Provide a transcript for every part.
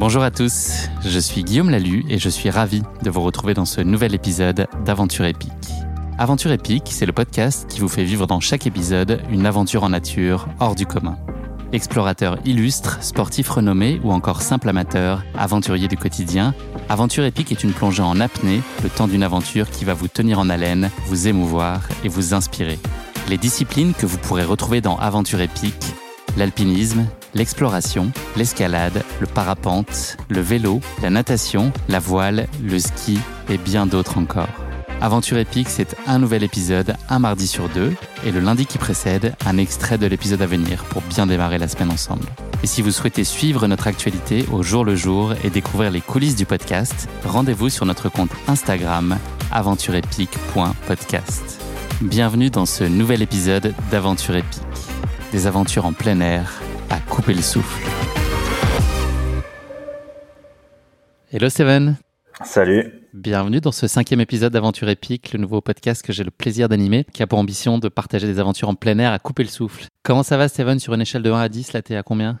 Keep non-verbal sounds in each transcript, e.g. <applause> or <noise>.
Bonjour à tous, je suis Guillaume Lalu et je suis ravi de vous retrouver dans ce nouvel épisode d'Aventure épique. Aventure épique, c'est le podcast qui vous fait vivre dans chaque épisode une aventure en nature hors du commun. Explorateur illustre, sportif renommé ou encore simple amateur, aventurier du quotidien, Aventure épique est une plongée en apnée, le temps d'une aventure qui va vous tenir en haleine, vous émouvoir et vous inspirer. Les disciplines que vous pourrez retrouver dans Aventure épique, l'alpinisme, l'exploration, l'escalade, le parapente, le vélo, la natation, la voile, le ski et bien d'autres encore. Aventure épique, c'est un nouvel épisode, un mardi sur deux, et le lundi qui précède, un extrait de l'épisode à venir pour bien démarrer la semaine ensemble. Et si vous souhaitez suivre notre actualité au jour le jour et découvrir les coulisses du podcast, rendez-vous sur notre compte Instagram aventureepique.podcast. Bienvenue dans ce nouvel épisode d'Aventure épique. Des aventures en plein air à couper le souffle. Hello Steven. Salut. Bienvenue dans ce cinquième épisode d'Aventure épique, le nouveau podcast que j'ai le plaisir d'animer, qui a pour ambition de partager des aventures en plein air à couper le souffle. Comment ça va Steven sur une échelle de 1 à 10 Là t'es à combien?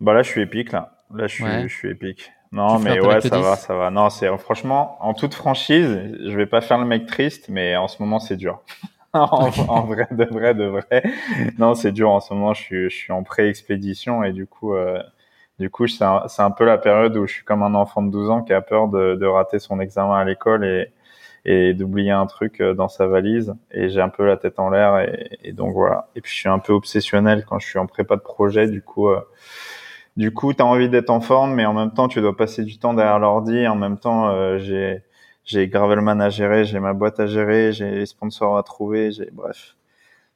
Bah là je suis épique là. Là je suis, je suis épique. Non mais ouais ça va, ça va. Non c'est franchement en toute franchise, je vais pas faire le mec triste, mais en ce moment c'est dur. <laughs> en, vrai, de vrai, de vrai. Non, c'est dur en ce moment. Je suis, je suis en pré-expédition et du coup, euh, du coup, c'est un, un, peu la période où je suis comme un enfant de 12 ans qui a peur de, de rater son examen à l'école et, et d'oublier un truc euh, dans sa valise. Et j'ai un peu la tête en l'air et, et, donc voilà. Et puis je suis un peu obsessionnel quand je suis en prépa de projet. Du coup, euh, du coup, t'as envie d'être en forme, mais en même temps, tu dois passer du temps derrière l'ordi. En même temps, euh, j'ai j'ai Gravelman à gérer, j'ai ma boîte à gérer, j'ai les sponsors à trouver, j'ai bref.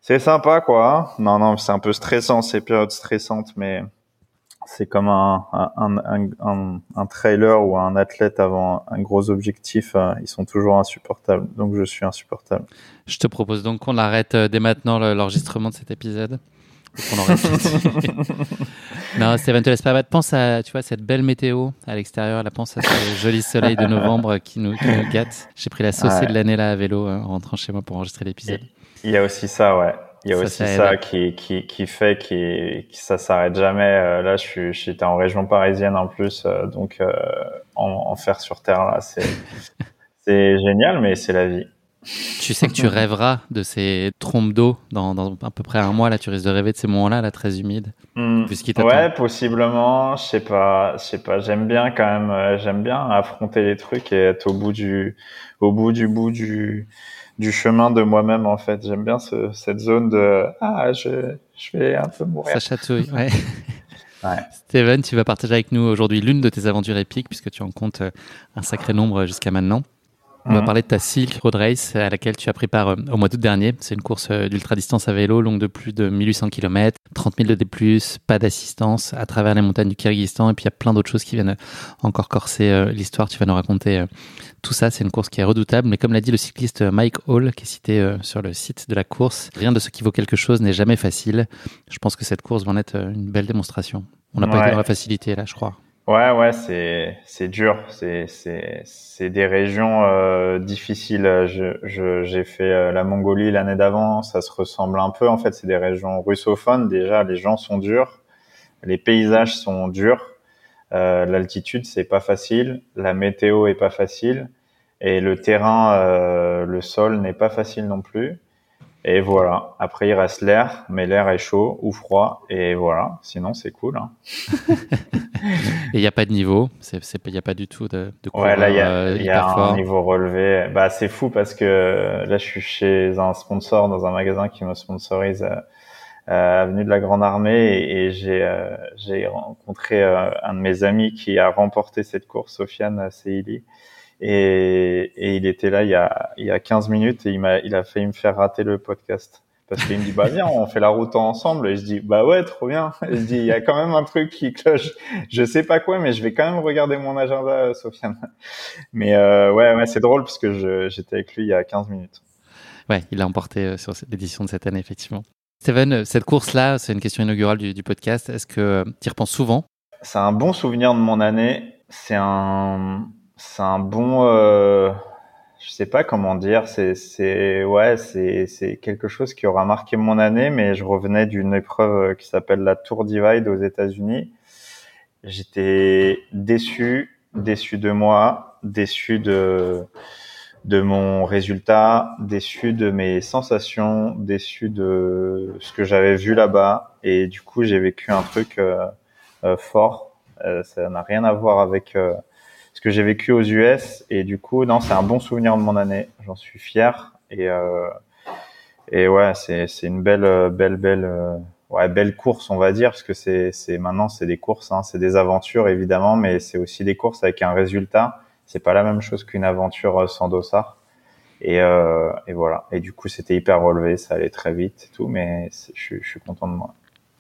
C'est sympa quoi. Hein. non non, c'est un peu stressant ces périodes stressantes, mais c'est comme un, un, un, un, trailer ou un athlète avant un gros objectif, hein. ils sont toujours insupportables. Donc je suis insupportable. Je te propose donc qu'on arrête euh, dès maintenant l'enregistrement de cet épisode. <laughs> non, Steven, te laisse pas Pense à, tu vois, cette belle météo à l'extérieur. La pense à ce joli soleil de novembre qui nous, gâte. J'ai pris la saucée de l'année là à vélo hein, en rentrant chez moi pour enregistrer l'épisode. Il y a aussi ça, ouais. Il y a aussi ça, qui, qui, qui fait qui, qui ça s'arrête jamais. Euh, là, je suis, j'étais en région parisienne en plus, euh, donc euh, en, en fer sur terre là, c'est <laughs> c'est génial, mais c'est la vie. Tu sais que tu <laughs> rêveras de ces trompes d'eau dans, dans, à peu près un mois. Là, tu risques de rêver de ces moments-là, là, très humides. Hmm. ouais, possiblement. Je sais pas. Je sais pas. J'aime bien quand même. Euh, j'aime bien affronter les trucs et être au bout du, au bout du bout du, du chemin de moi-même en fait. J'aime bien ce, cette zone de ah je, je vais un peu mourir. Ça chatouille. Ouais. <laughs> ouais. Steven, tu vas partager avec nous aujourd'hui l'une de tes aventures épiques puisque tu en comptes euh, un sacré nombre jusqu'à maintenant. On va mhm. parler de ta Silk Road Race à laquelle tu as pris part euh, au mois d'août dernier. C'est une course euh, d'ultra-distance à vélo longue de plus de 1800 km, 30 000 de D+, pas d'assistance à travers les montagnes du Kyrgyzstan et puis il y a plein d'autres choses qui viennent encore corser euh, l'histoire. Tu vas nous raconter tout ça. C'est une course qui est redoutable, mais comme l'a dit le cycliste Mike Hall qui est cité sur le site de la course, rien de ce qui vaut quelque chose n'est jamais facile. Je pense que cette course va en être une belle démonstration. On n'a pas été dans la facilité là, je crois. Ouais, ouais, c'est c'est dur. C'est c'est c'est des régions euh, difficiles. Je j'ai fait euh, la Mongolie l'année d'avant. Ça se ressemble un peu. En fait, c'est des régions russophones. Déjà, les gens sont durs, les paysages sont durs, euh, l'altitude c'est pas facile, la météo est pas facile et le terrain, euh, le sol n'est pas facile non plus. Et voilà. Après, il reste l'air, mais l'air est chaud ou froid. Et voilà. Sinon, c'est cool. Hein. <laughs> et il n'y a pas de niveau. Il n'y a pas du tout de, de Ouais, là, il y a, euh, y a un niveau relevé. Bah, c'est fou parce que là, je suis chez un sponsor dans un magasin qui me sponsorise euh, euh Avenue de la Grande Armée et, j'ai euh, j'ai rencontré un de mes amis qui a remporté cette course, Sofiane Seili. Et, et, il était là il y a, il y a 15 minutes et il m'a, il a failli me faire rater le podcast. Parce qu'il me dit, bah viens, on fait la route ensemble. Et je dis, bah ouais, trop bien. Et je dis, il y a quand même un truc qui cloche. Je sais pas quoi, mais je vais quand même regarder mon agenda, Sofiane. Mais euh, ouais, ouais c'est drôle parce que j'étais avec lui il y a 15 minutes. Ouais, il a emporté euh, sur l'édition de cette année, effectivement. Steven, euh, cette course-là, c'est une question inaugurale du, du podcast. Est-ce que tu y repenses souvent? C'est un bon souvenir de mon année. C'est un, c'est un bon, euh, je sais pas comment dire, c'est, c'est, ouais, c'est, c'est quelque chose qui aura marqué mon année, mais je revenais d'une épreuve qui s'appelle la Tour Divide aux États-Unis. j'étais déçu, déçu de moi, déçu de de mon résultat, déçu de mes sensations, déçu de ce que j'avais vu là-bas. Et du coup, j'ai vécu un truc euh, euh, fort. Euh, ça n'a rien à voir avec ce que j'ai vécu aux US. Et du coup, non, c'est un bon souvenir de mon année. J'en suis fier. Et, et ouais, c'est, c'est une belle, belle, belle, ouais, belle course, on va dire, parce que c'est, c'est maintenant, c'est des courses, hein, c'est des aventures évidemment, mais c'est aussi des courses avec un résultat c'est pas la même chose qu'une aventure euh, sans dossard. Et, euh, et voilà. Et du coup, c'était hyper relevé, ça allait très vite et tout, mais je, je suis content de moi.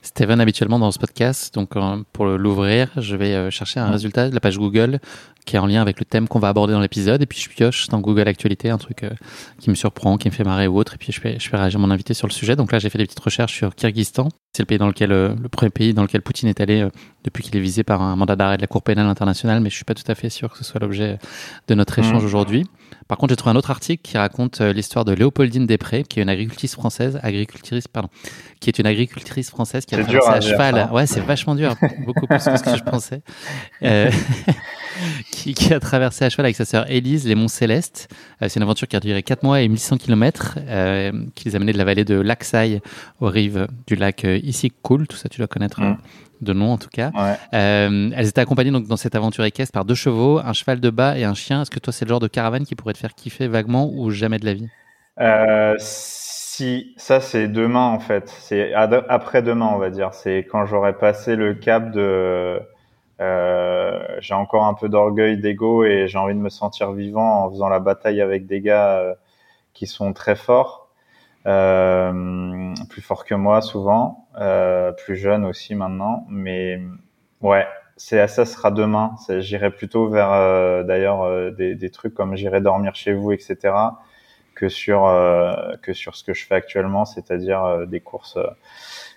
Steven, habituellement dans ce podcast, donc euh, pour l'ouvrir, je vais euh, chercher un résultat de la page Google qui est en lien avec le thème qu'on va aborder dans l'épisode, et puis je pioche dans Google Actualité un truc euh, qui me surprend, qui me fait marrer ou autre, et puis je fais, je fais réagir mon invité sur le sujet. Donc là, j'ai fait des petites recherches sur Kyrgyzstan. C'est le pays dans lequel, le premier pays dans lequel Poutine est allé depuis qu'il est visé par un mandat d'arrêt de la Cour pénale internationale, mais je suis pas tout à fait sûr que ce soit l'objet de notre échange mmh. aujourd'hui. Par contre, j'ai trouvé un autre article qui raconte euh, l'histoire de Léopoldine Després, qui est une agricultrice française, agricultrice, pardon, qui est une agricultrice française qui a traversé à, cheval. Ouais, c'est vachement dur, <laughs> beaucoup plus que ce que je pensais. Euh, <laughs> qui, qui, a traversé à cheval avec sa sœur Élise les monts Célestes. Euh, c'est une aventure qui a duré 4 mois et 1100 km, euh, qui les a menés de la vallée de Laxaï aux rives du lac euh, Issyk-Kul. Tout ça, tu dois connaître. Mm de nom en tout cas. Euh, elles étaient accompagnées donc dans cette aventure équestre par deux chevaux, un cheval de bas et un chien. Est-ce que toi c'est le genre de caravane qui pourrait te faire kiffer vaguement ou jamais de la vie? Euh, Si, ça c'est demain en fait. C'est après demain on va dire. C'est quand j'aurai passé le cap de. Euh, j'ai encore un peu d'orgueil, d'ego et j'ai envie de me sentir vivant en faisant la bataille avec des gars qui sont très forts. Euh, plus fort que moi souvent, euh, plus jeune aussi maintenant. Mais ouais, c'est ça sera demain. J'irai plutôt vers euh, d'ailleurs euh, des, des, trucs comme j'irai dormir chez vous, etc. que sur que sur ce que je fais actuellement, c'est-à-dire des courses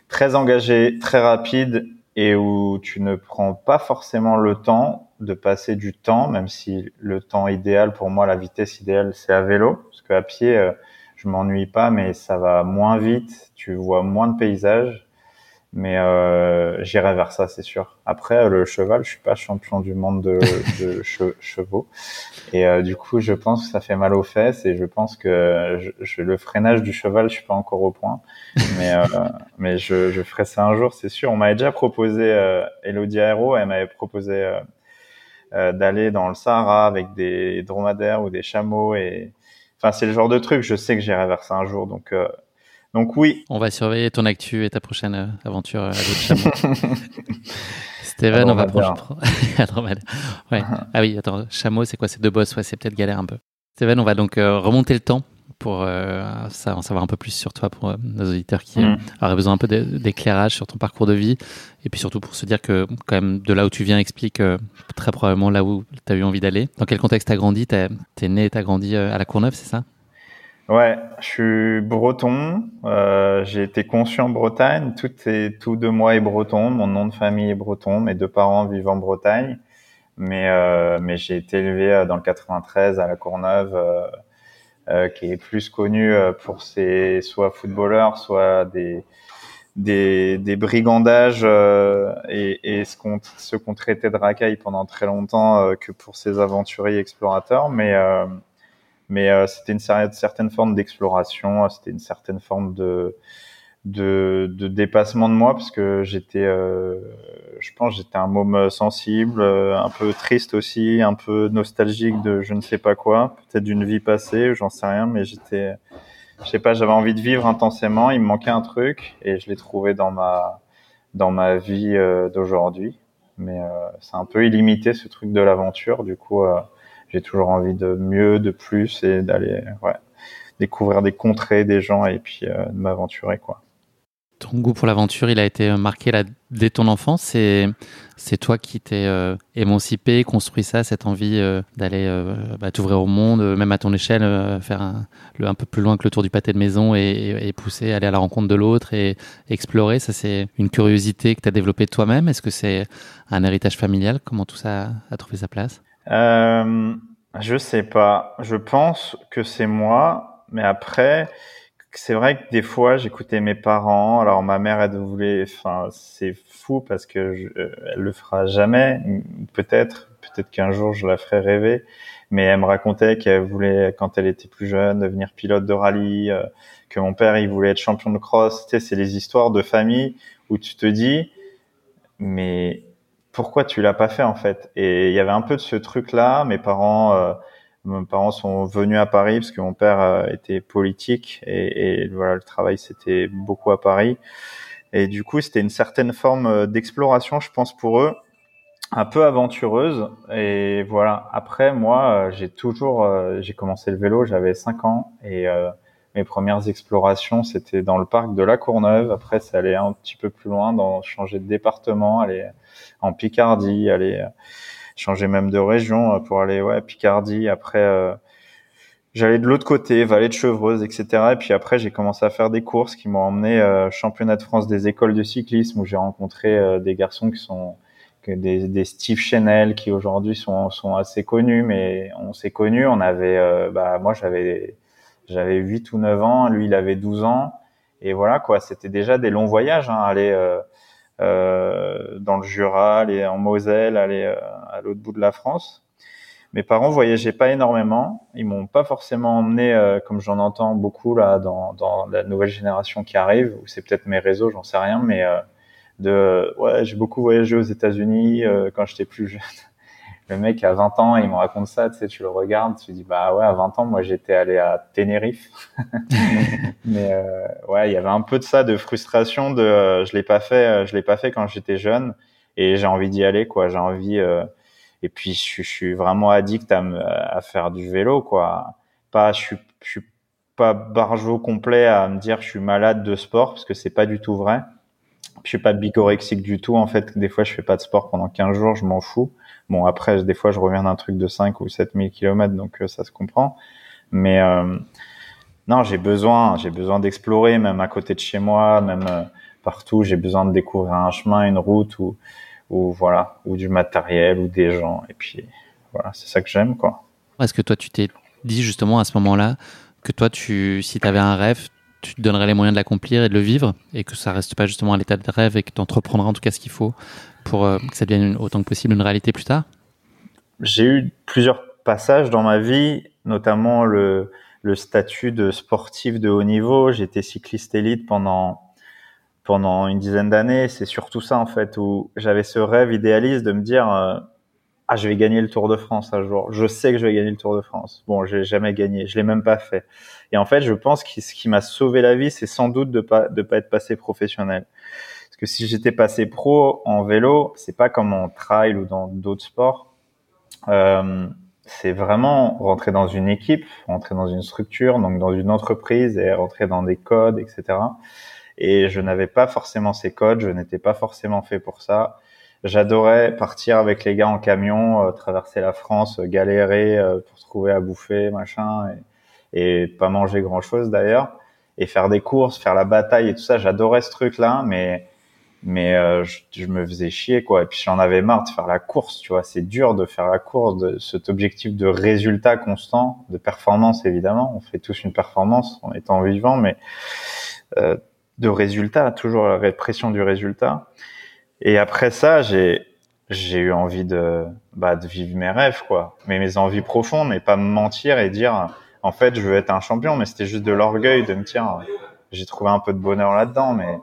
très engagées, très rapides et où tu ne prends pas forcément le temps de passer du temps, même si le temps idéal pour moi, la vitesse idéale, c'est à vélo, parce qu'à pied, je m'ennuie pas, mais ça va moins vite. Tu vois moins de paysages, mais euh, j'irai vers ça, c'est sûr. Après, le cheval, je suis pas champion du monde de, <laughs> de chevaux, et euh, du coup, je pense que ça fait mal aux fesses, et je pense que je, le freinage du cheval, je suis pas encore au point, mais euh, <laughs> mais je, je ferai ça un jour, c'est sûr. On m'avait déjà proposé, euh, Elodie Aero, elle m'avait proposé euh, euh, d'aller dans le Sahara avec des dromadaires ou des chameaux et Enfin, c'est le genre de truc, je sais que j'irai vers ça un jour. Donc, euh, donc oui. On va surveiller ton actu et ta prochaine euh, aventure à chameau. <laughs> Steven, on va prendre. <laughs> ouais. <laughs> Ah oui, attends, chameau, c'est quoi? C'est deux boss, ouais, c'est peut-être galère un peu. Steven, on va donc euh, remonter le temps pour euh, ça, en savoir un peu plus sur toi pour euh, nos auditeurs qui mm. auraient besoin un peu d'éclairage sur ton parcours de vie et puis surtout pour se dire que quand même de là où tu viens explique euh, très probablement là où tu as eu envie d'aller. Dans quel contexte tu as grandi? Tu es, né et tu as grandi à la Courneuve, c'est ça? Ouais, je suis breton. j'ai été conçu en Bretagne. Tout, est, tout de moi est breton. Mon nom de famille est breton. Mes deux parents vivent en Bretagne. Mais, mais j'ai été élevé dans le 93 à la Courneuve euh, qui est plus connu euh, pour ses soit footballeurs, soit des des, des brigandages euh, et, et ce qu'on ce qu'on traitait de racaille pendant très longtemps que pour ses aventuriers explorateurs, mais mais c'était une certaine forme d'exploration, c'était une certaine forme de de, de dépassement de moi parce que j'étais, euh, je pense, j'étais un môme sensible, euh, un peu triste aussi, un peu nostalgique de je ne sais pas quoi, peut-être d'une vie passée, j'en sais rien, mais j'étais, je sais pas, j'avais envie de vivre intensément, il me manquait un truc et je l'ai trouvé dans ma dans ma vie euh, d'aujourd'hui. Mais c'est un peu illimité ce truc de l'aventure, du coup, j'ai toujours envie de mieux, de plus et d'aller, ouais, découvrir des contrées, des gens et puis de m'aventurer quoi ton goût pour l'aventure, il a été marqué là, dès ton enfance. C'est, toi qui t'es euh, émancipé, construit ça, cette envie euh, d'aller euh, bah, t'ouvrir au monde, même à ton échelle, faire un, peu plus loin que le tour du pâté de maison et, et, pousser, aller à la rencontre de l'autre et, explorer. Ça, c'est une curiosité que tu as développée toi-même. Est-ce que c'est un héritage familial? Comment tout ça a trouvé sa place? Je sais pas. Je pense que c'est moi, mais après c'est vrai que des fois, j'écoutais mes parents. Alors ma mère, elle voulait, enfin, c'est fou parce que je, euh, elle le fera jamais. Peut-être, peut-être qu'un jour je la ferai rêver. Mais elle me racontait qu'elle voulait, quand elle était plus jeune, devenir pilote de rallye. Euh, que mon père, il voulait être champion de cross. Tu sais, c'est les histoires de famille où tu te dis, mais pourquoi tu l'as pas fait en fait? Et il y avait un peu de ce truc-là. Mes parents. Euh, mes parents sont venus à Paris parce que mon père euh, était politique et, et voilà le travail c'était beaucoup à Paris. Et du coup c'était une certaine forme euh, d'exploration je pense pour eux un peu aventureuse. Et voilà. Après moi euh, j'ai toujours j'ai commencé le vélo j'avais 5 ans et mes premières explorations c'était dans le parc de la Courneuve. Après ça allait un petit peu plus loin dans changer de département aller en Picardie aller changer même de région euh, pour aller ouais Picardie. Après, euh, j'allais de l'autre côté, Vallée de Chevreuse, etc. Et puis après, j'ai commencé à faire des courses qui m'ont emmené euh, championnat de France des écoles de cyclisme où j'ai rencontré euh, des garçons qui sont que des, des Steve Chanel qui aujourd'hui sont, sont assez connus, mais on s'est connus. On avait, bah moi j'avais j'avais 8 ou 9 ans, lui il avait 12 ans, et voilà quoi. C'était déjà des longs voyages, hein, aller euh, dans le Jura, aller en Moselle, aller euh, à l'autre bout de la France. Mes parents voyageaient pas énormément. Ils m'ont pas forcément emmené, euh, comme j'en entends beaucoup là, dans, dans la nouvelle génération qui arrive, ou c'est peut-être mes réseaux, j'en sais rien, mais de ouais, j'ai beaucoup voyagé aux États-Unis quand j'étais plus jeune le mec à 20 ans, il me raconte ça, tu sais, tu le regardes, tu dis bah ouais, à 20 ans, moi j'étais allé à Tenerife. <laughs> Mais euh, ouais, il y avait un peu de ça, de frustration, de euh, je l'ai pas fait, euh, je l'ai pas fait quand j'étais jeune, et j'ai envie d'y aller, quoi. J'ai envie. et puis je, suis vraiment addict à, faire du vélo, quoi. Pas, je suis, suis pas barjot complet à me dire je suis malade de sport parce que c'est pas du tout vrai. Je suis pas bigorexique du tout. En fait, des fois, je fais pas de sport pendant 15 jours, je m'en fous. Bon, après, des fois, je reviens d'un truc de 5 ou 7000 km, donc euh, ça se comprend. Mais euh, non, j'ai besoin, j'ai besoin d'explorer, même à côté de chez moi, même euh, partout. J'ai besoin de découvrir un chemin, une route ou, voilà, ou du matériel ou des gens. Et puis voilà, c'est ça que j'aime, quoi. Est-ce que toi, tu t'es dit justement à ce moment-là que toi, tu, si tu avais un rêve, tu te donnerais les moyens de l'accomplir et de le vivre et que ça reste pas justement à l'état de rêve et que tu entreprendras en tout cas ce qu'il faut pour euh, que ça devienne autant que possible une réalité plus tard? J'ai eu plusieurs passages dans ma vie, notamment le, le statut de sportif de haut niveau. J'étais cycliste élite pendant pendant une dizaine d'années. C'est surtout ça en fait où j'avais ce rêve idéaliste de me dire euh, ah je vais gagner le Tour de France un jour. Je sais que je vais gagner le Tour de France. Bon, j'ai jamais gagné, je l'ai même pas fait. Et en fait, je pense que ce qui m'a sauvé la vie, c'est sans doute de pas de pas être passé professionnel que si j'étais passé pro en vélo, c'est pas comme en trail ou dans d'autres sports. Euh, c'est vraiment rentrer dans une équipe, rentrer dans une structure, donc dans une entreprise et rentrer dans des codes, etc. Et je n'avais pas forcément ces codes, je n'étais pas forcément fait pour ça. J'adorais partir avec les gars en camion, euh, traverser la France, galérer euh, pour trouver à bouffer, machin, et, et pas manger grand chose d'ailleurs, et faire des courses, faire la bataille et tout ça. J'adorais ce truc-là, mais mais euh, je, me faisais chier quoi. Et puis j'en avais marre de faire la course tu vois. C'est dur de faire la course de cet objectif de résultat constant de performance évidemment. On fait tous une performance en étant vivant mais euh, de résultat toujours la répression du résultat et après ça j'ai j'ai eu envie de bah de vivre mes rêves quoi mais mes envies profondes mais pas me mentir et dire en fait je veux être un champion mais c'était juste de l'orgueil de me dire j'ai trouvé un peu de bonheur là-dedans mais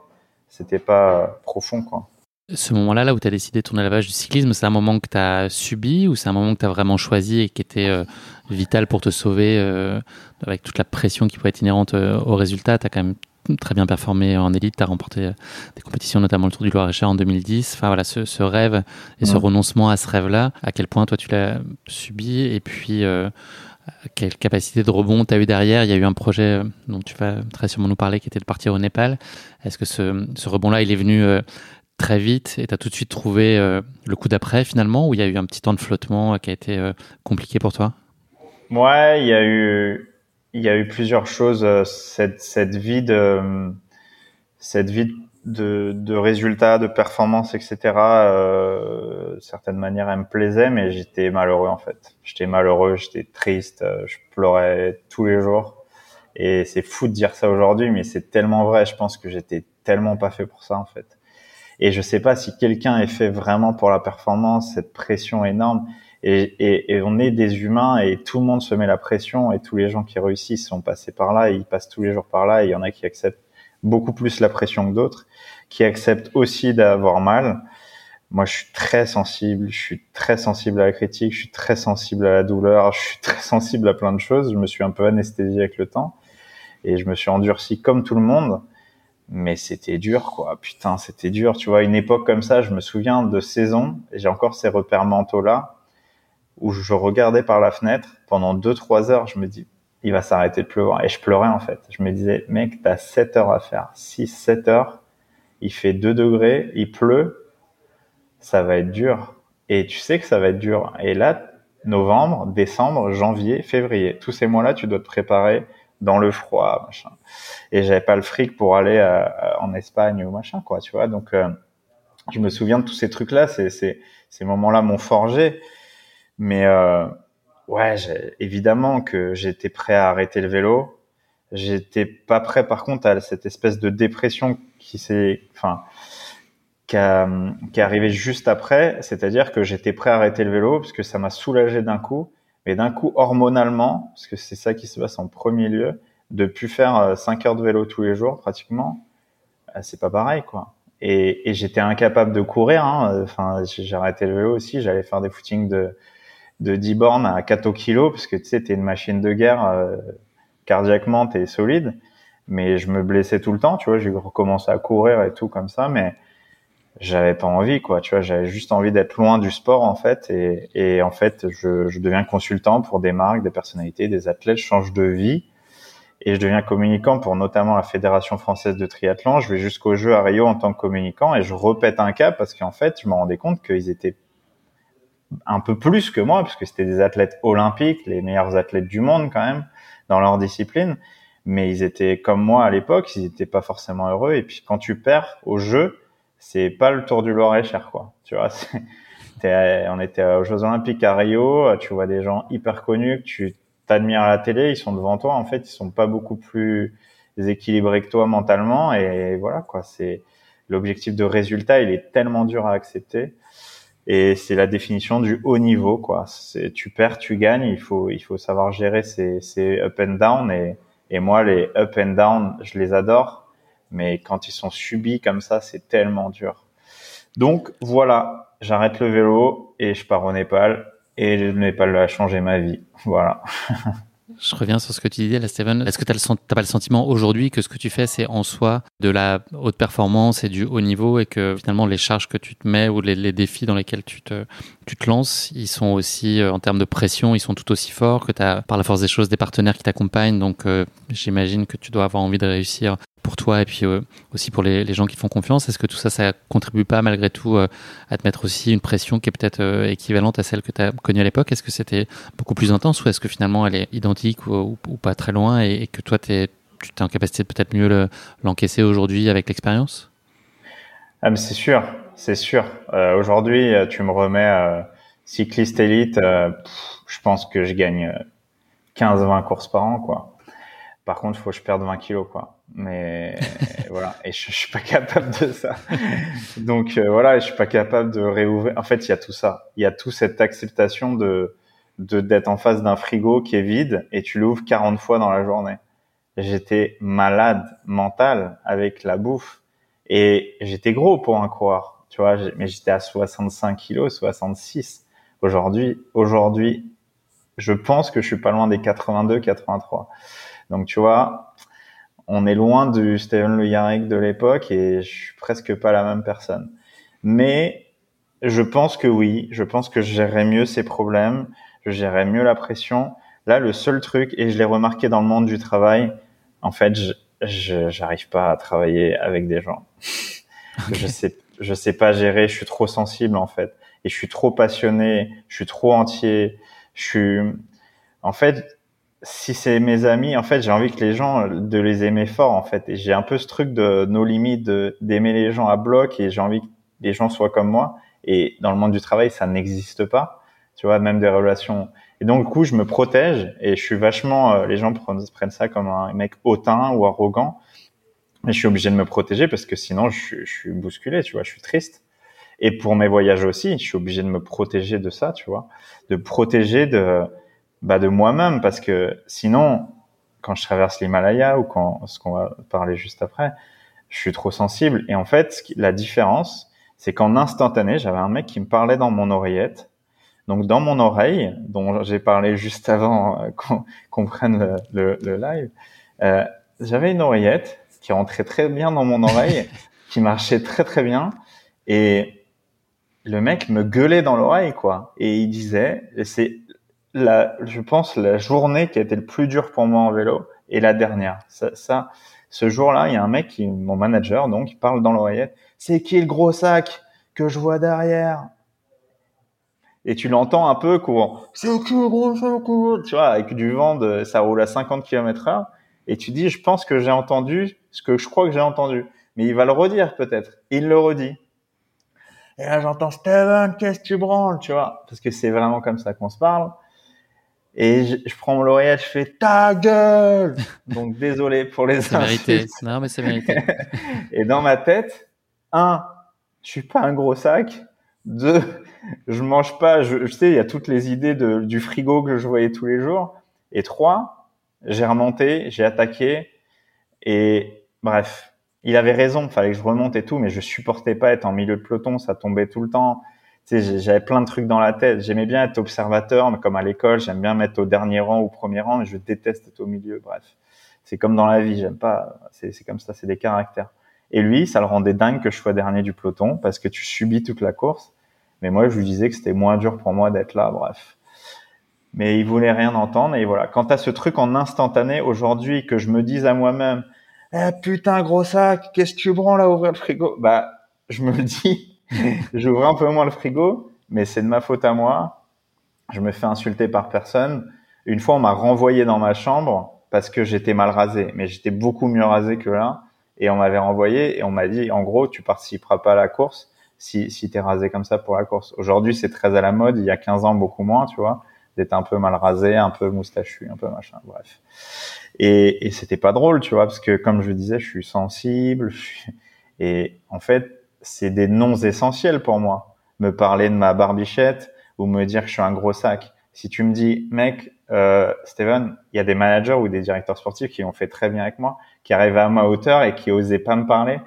c'était pas profond, quoi. Ce moment-là, là où tu as décidé de tourner la page du cyclisme, c'est un moment que tu as subi ou c'est un moment que tu as vraiment choisi et qui était euh, vital pour te sauver euh, avec toute la pression qui pourrait être inhérente euh, au résultat? Tu as quand même très bien performé en élite, tu as remporté des compétitions, notamment le Tour du Loir-et-Cher en 2010. Enfin voilà, ce, rêve et ce renoncement à ce rêve-là, à quel point toi tu l'as subi et puis quelle capacité de rebond tu as eu derrière? Il y a eu un projet euh, dont tu vas très sûrement nous parler qui était de partir au Népal. Est-ce que ce, ce rebond-là, il est venu euh, très vite et tu as tout de suite trouvé euh, le coup d'après finalement ou il y a eu un petit temps de flottement qui a été compliqué pour toi? Ouais, il y a eu, il y a eu plusieurs choses. Cette, cette vie de, cette vie de, de résultats, de performances, etc. Euh, certaine manière, elle me plaisait, mais j'étais malheureux en fait. J'étais malheureux, j'étais triste, euh, je pleurais tous les jours. Et c'est fou de dire ça aujourd'hui, mais c'est tellement vrai. Je pense que j'étais tellement pas fait pour ça, en fait. Et je sais pas si quelqu'un est fait vraiment pour la performance, cette pression énorme. Et, et, et, on est des humains et tout le monde se met la pression et tous les gens qui réussissent sont passés par là et ils passent tous les jours par là et il y en a qui acceptent beaucoup plus la pression que d'autres, qui acceptent aussi d'avoir mal. Moi, je suis très sensible, je suis très sensible à la critique, je suis très sensible à la douleur, je suis très sensible à plein de choses. Je me suis un peu anesthésié avec le temps et je me suis endurci comme tout le monde. Mais c'était dur, quoi. Putain, c'était dur. Tu vois, une époque comme ça, je me souviens de saisons, et j'ai encore ces repères mentaux là, où je regardais par la fenêtre pendant deux, trois heures, je me dis, il va s'arrêter de pleuvoir. Et je pleurais, en fait. Je me disais, mec, t'as 7 heures à faire. 6, 7 heures. Il fait 2 degrés, il pleut. Ça va être dur. Et tu sais que ça va être dur. Et là, novembre, décembre, janvier, février, tous ces mois-là, tu dois te préparer dans le froid, machin. Et j'avais pas le fric pour aller euh, en Espagne ou machin, quoi, tu vois. Donc, euh, je me souviens de tous ces trucs-là. C'est, c'est, ces moments-là m'ont forgé. Mais euh, ouais, évidemment que j'étais prêt à arrêter le vélo. J'étais pas prêt, par contre, à cette espèce de dépression qui s'est, enfin, qui, a, qui est arrivée juste après. C'est-à-dire que j'étais prêt à arrêter le vélo parce que ça m'a soulagé d'un coup mais d'un coup, hormonalement, parce que c'est ça qui se passe en premier lieu, de plus faire 5 euh, heures de vélo tous les jours, pratiquement, euh, c'est pas pareil, quoi. Et, et j'étais incapable de courir. Hein. Enfin, j'ai arrêté le vélo aussi. J'allais faire des footings de de 10 bornes à 4 kg parce que tu sais, t'es une machine de guerre. Euh, cardiaquement, t'es solide. Mais je me blessais tout le temps. Tu vois, j'ai recommencé à courir et tout comme ça. Mais j'avais pas envie quoi tu vois j'avais juste envie d'être loin du sport en fait et, et en fait je, je, deviens consultant pour des marques des personnalités des athlètes je change de vie et je deviens communicant pour notamment la fédération française de triathlon je vais jusqu'au jeu à Rio en tant que communicant et je repète un cap parce qu'en fait je me rendais compte qu'ils étaient un peu plus que moi parce que c'était des athlètes olympiques les meilleurs athlètes du monde quand même dans leur discipline mais ils étaient comme moi à l'époque ils étaient pas forcément heureux et puis quand tu perds au jeu c'est pas le Tour du Loir-et-Cher, quoi. Tu vois, on était aux Jeux Olympiques à Rio, tu vois des gens hyper connus que tu t'admires à la télé, ils sont devant toi, en fait, ils sont pas beaucoup plus équilibrés que toi mentalement, et voilà, quoi. C'est l'objectif de résultat, il est tellement dur à accepter, et c'est la définition du haut niveau, quoi. C'est tu perds, tu gagnes, il faut il faut savoir gérer ces, ces up and down, et et moi les up and down, je les adore mais quand ils sont subis comme ça, c'est tellement dur. Donc voilà, j'arrête le vélo et je pars au Népal. Et le Népal a changé ma vie. Voilà. <laughs> Je reviens sur ce que tu disais là, Steven. Est-ce que tu n'as pas le sentiment aujourd'hui que ce que tu fais, c'est en soi de la haute performance et du haut niveau et que finalement les charges que tu te mets ou les, défis dans lesquels tu te, lances, ils sont aussi, euh, en termes de pression, ils sont tout aussi forts que tu as, par la force des choses, des partenaires qui t'accompagnent. Donc euh, j'imagine que tu dois avoir envie de réussir pour toi et puis euh, aussi pour les, gens qui font confiance Est-ce que tout ça, ça contribue pas malgré tout à te mettre aussi une pression qui est peut-être équivalente à celle que tu as connue à l'époque? Est-ce que c'était beaucoup plus intense ou est-ce que finalement elle est identique ou, ou, pas très loin et, que toi tu es en capacité de peut-être mieux l'encaisser aujourd'hui avec l'expérience? Ah, c'est sûr, c'est sûr. Euh, Aujourd'hui, tu me remets euh, cycliste élite, euh, je pense que je gagne 15-20 courses par an, quoi. Par contre, il faut que je perde 20 kilos, quoi. Mais <laughs> voilà, et je, je, suis pas capable de ça. Donc euh, voilà, je suis pas capable de réouvrir. En fait, il y a tout ça. Il y a toute cette acceptation de de d'être en face d'un frigo qui est vide et tu l'ouvres 40 fois dans la journée. J'étais malade mental avec la bouffe et j'étais gros pour un coureur, tu vois, mais j'étais à 65 kilos, 66. Aujourd'hui, aujourd'hui, je pense que je suis pas loin des 82, 83. Donc tu vois, on est loin du Steven Le Yarrick de l'époque et je suis presque pas la même personne. Mais je pense que oui, je pense que je gérerais mieux ces problèmes, je gérerais mieux la pression. Là, le seul truc, et je l'ai remarqué dans le monde du travail, en fait, je j'arrive pas à travailler avec des gens. je sais je sais pas gérer, je suis trop sensible en fait et je suis trop passionné, je suis trop entier, je suis en fait si c'est mes amis, en fait, j'ai envie que les gens de les aimer fort, en fait. Et j'ai un peu ce truc de nos limites, d'aimer les gens à bloc, et j'ai envie que les gens soient comme moi. Et dans le monde du travail, ça n'existe pas. Tu vois, même des relations Et donc, du coup, je me protège et je suis vachement, euh, les gens prennent, ça comme un mec hautain ou arrogant. Mais je suis obligé de me protéger parce que sinon, je, je suis bousculé, tu vois, je suis triste. Et pour mes voyages aussi, je suis obligé de me protéger de ça, tu vois, de protéger de, bah, de moi-même parce que sinon, quand je traverse l'Himalaya ou quand, ce qu'on va parler juste après, je suis trop sensible. Et en fait, la différence, c'est qu'en instantané, j'avais un mec qui me parlait dans mon oreillette. Donc, dans mon oreille, dont j'ai parlé juste avant euh, <laughs> qu'on prenne le, le, live, euh, j'avais une oreillette qui rentrait très bien dans mon oreille, <laughs> qui marchait très très bien. Et le mec me gueulait dans l'oreille, quoi. Et il disait, c'est la, je pense, la journée qui a été le plus dur pour moi en vélo et la dernière. Ça, ça ce jour-là, il y a un mec qui, mon manager, donc, il parle dans l'oreillette. C'est qui le gros sac que je vois derrière? Et tu l'entends un peu courant. C'est qui le gros sac? Tu vois, avec du vent de, ça roule à 50 km heure. Et tu dis, je pense que j'ai entendu ce que je crois que j'ai entendu. Mais il va le redire peut-être. Il le redit. Et là, j'entends Steven, qu'est-ce que tu branles, tu vois, parce que c'est vraiment comme ça qu'on se parle. Et je, je prends mon l'oreillette, je fais ta gueule. Donc désolé pour les <laughs> C'est mérité. Non, mais c'est mérité. <laughs> et dans ma tête, un, je suis pas un gros sac. Deux, je mange pas. Je, je sais, il y a toutes les idées de, du frigo que je voyais tous les jours. Et trois, j'ai remonté, j'ai attaqué. Et bref, il avait raison, il fallait que je remonte et tout, mais je supportais pas être en milieu de peloton, ça tombait tout le temps. J'avais plein de trucs dans la tête. J'aimais bien être observateur, mais comme à l'école, j'aime bien mettre au dernier rang ou au premier rang, mais je déteste être au milieu. Bref, c'est comme dans la vie, j'aime pas. C'est comme ça, c'est des caractères. Et lui, ça le rendait dingue que je sois dernier du peloton parce que tu subis toute la course. Mais moi, je lui disais que c'était moins dur pour moi d'être là. Bref. Mais il voulait rien entendre et voilà. Quant à ce truc en instantané aujourd'hui que je me dise à moi-même, eh, putain gros sac, qu'est-ce que tu branles à ouvrir le frigo? Bah, je me dis, <laughs> j'ouvre un peu moins le frigo, mais c'est de ma faute à moi. Je me fais insulter par personne. Une fois, on m'a renvoyé dans ma chambre parce que j'étais mal rasé, mais j'étais beaucoup mieux rasé que là. Et on m'avait renvoyé et on m'a dit, en gros, tu participeras pas à la course si, si t'es rasé comme ça pour la course. Aujourd'hui, c'est très à la mode. Il y a 15 ans, beaucoup moins, tu vois, d'être un peu mal rasé, un peu moustachu, un peu machin. Bref. Et, et c'était pas drôle, tu vois, parce que comme je disais, je suis sensible. Et en fait, c'est des noms essentiels pour moi. Me parler de ma barbichette ou me dire que je suis un gros sac. Si tu me dis, mec, euh, Steven, il y a des managers ou des directeurs sportifs qui ont fait très bien avec moi, qui arrivaient à ma hauteur et qui osaient pas me parler.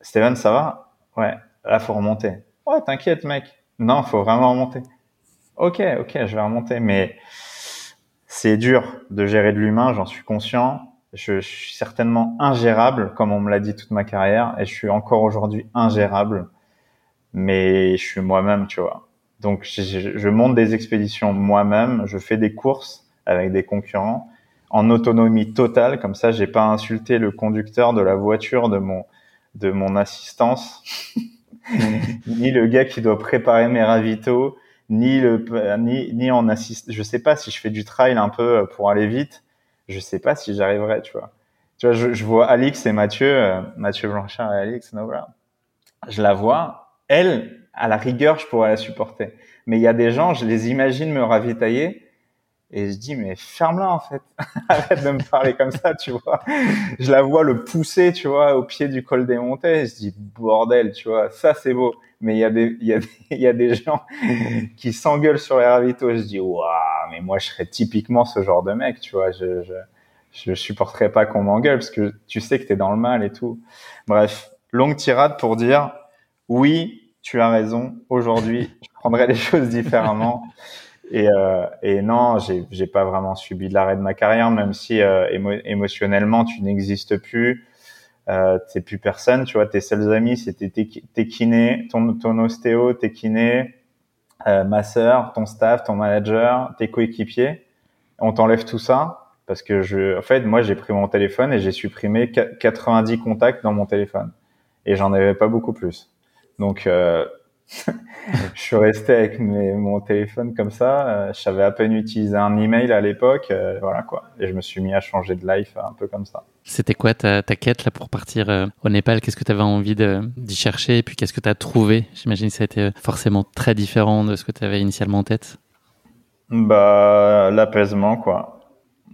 Steven, ça va? Ouais, là faut remonter. Ouais, t'inquiète, mec. Non, faut vraiment remonter. Ok, ok, je vais remonter, mais c'est dur de gérer de l'humain, j'en suis conscient. Je, suis certainement ingérable, comme on me l'a dit toute ma carrière, et je suis encore aujourd'hui ingérable. Mais je suis moi-même, tu vois. Donc, je, monte des expéditions moi-même, je fais des courses avec des concurrents en autonomie totale. Comme ça, j'ai pas insulté le conducteur de la voiture de mon de mon assistance, <laughs> ni le gars qui doit préparer mes ravitaux, ni le ni ni en assist je sais pas si je fais du trail un peu pour aller vite je sais pas si j'arriverai tu vois tu vois je, je, vois Alix et Mathieu euh, Mathieu Blanchard et Alix Nobra je la vois elle à la rigueur je pourrais la supporter mais il y a des gens je les imagine me ravitailler et je dis, mais ferme-la, en fait. <laughs> Arrête de me parler comme ça, tu vois. Je la vois le pousser, tu vois, au pied du col des montées. Je dis, bordel, tu vois, ça, c'est beau. Mais il y a des, il y a <laughs> il y a des gens qui s'engueulent sur les ravitaux. Je dis, waouh, mais moi, je serais typiquement ce genre de mec, tu vois. Je, je, je supporterais pas qu'on m'engueule parce que tu sais que t'es dans le mal et tout. Bref, longue tirade pour dire, oui, tu as raison. Aujourd'hui, <laughs> je prendrais les choses différemment. Et, euh, et non, j'ai, j'ai pas vraiment subi de l'arrêt de ma carrière, même si euh, émotionnellement tu n'existes plus, euh, t'es plus personne. Tu vois, tes seuls amis c'était tes, tes kinés, ton, ton ostéo, tes kinés, euh, ma sœur, ton staff, ton manager, tes coéquipiers. On t'enlève tout ça parce que je, en fait, moi j'ai pris mon téléphone et j'ai supprimé 90 contacts dans mon téléphone et j'en avais pas beaucoup plus. Donc euh, <laughs> je suis resté avec mes, mon téléphone comme ça. Euh, je savais à peine utiliser un email à l'époque, euh, voilà quoi. Et je me suis mis à changer de life un peu comme ça. C'était quoi ta, ta, quête là pour partir euh, au Népal? Qu'est-ce que tu avais envie d'y chercher? Et puis qu'est-ce que tu as trouvé? J'imagine que ça a été forcément très différent de ce que tu avais initialement en tête. Bah, l'apaisement, quoi.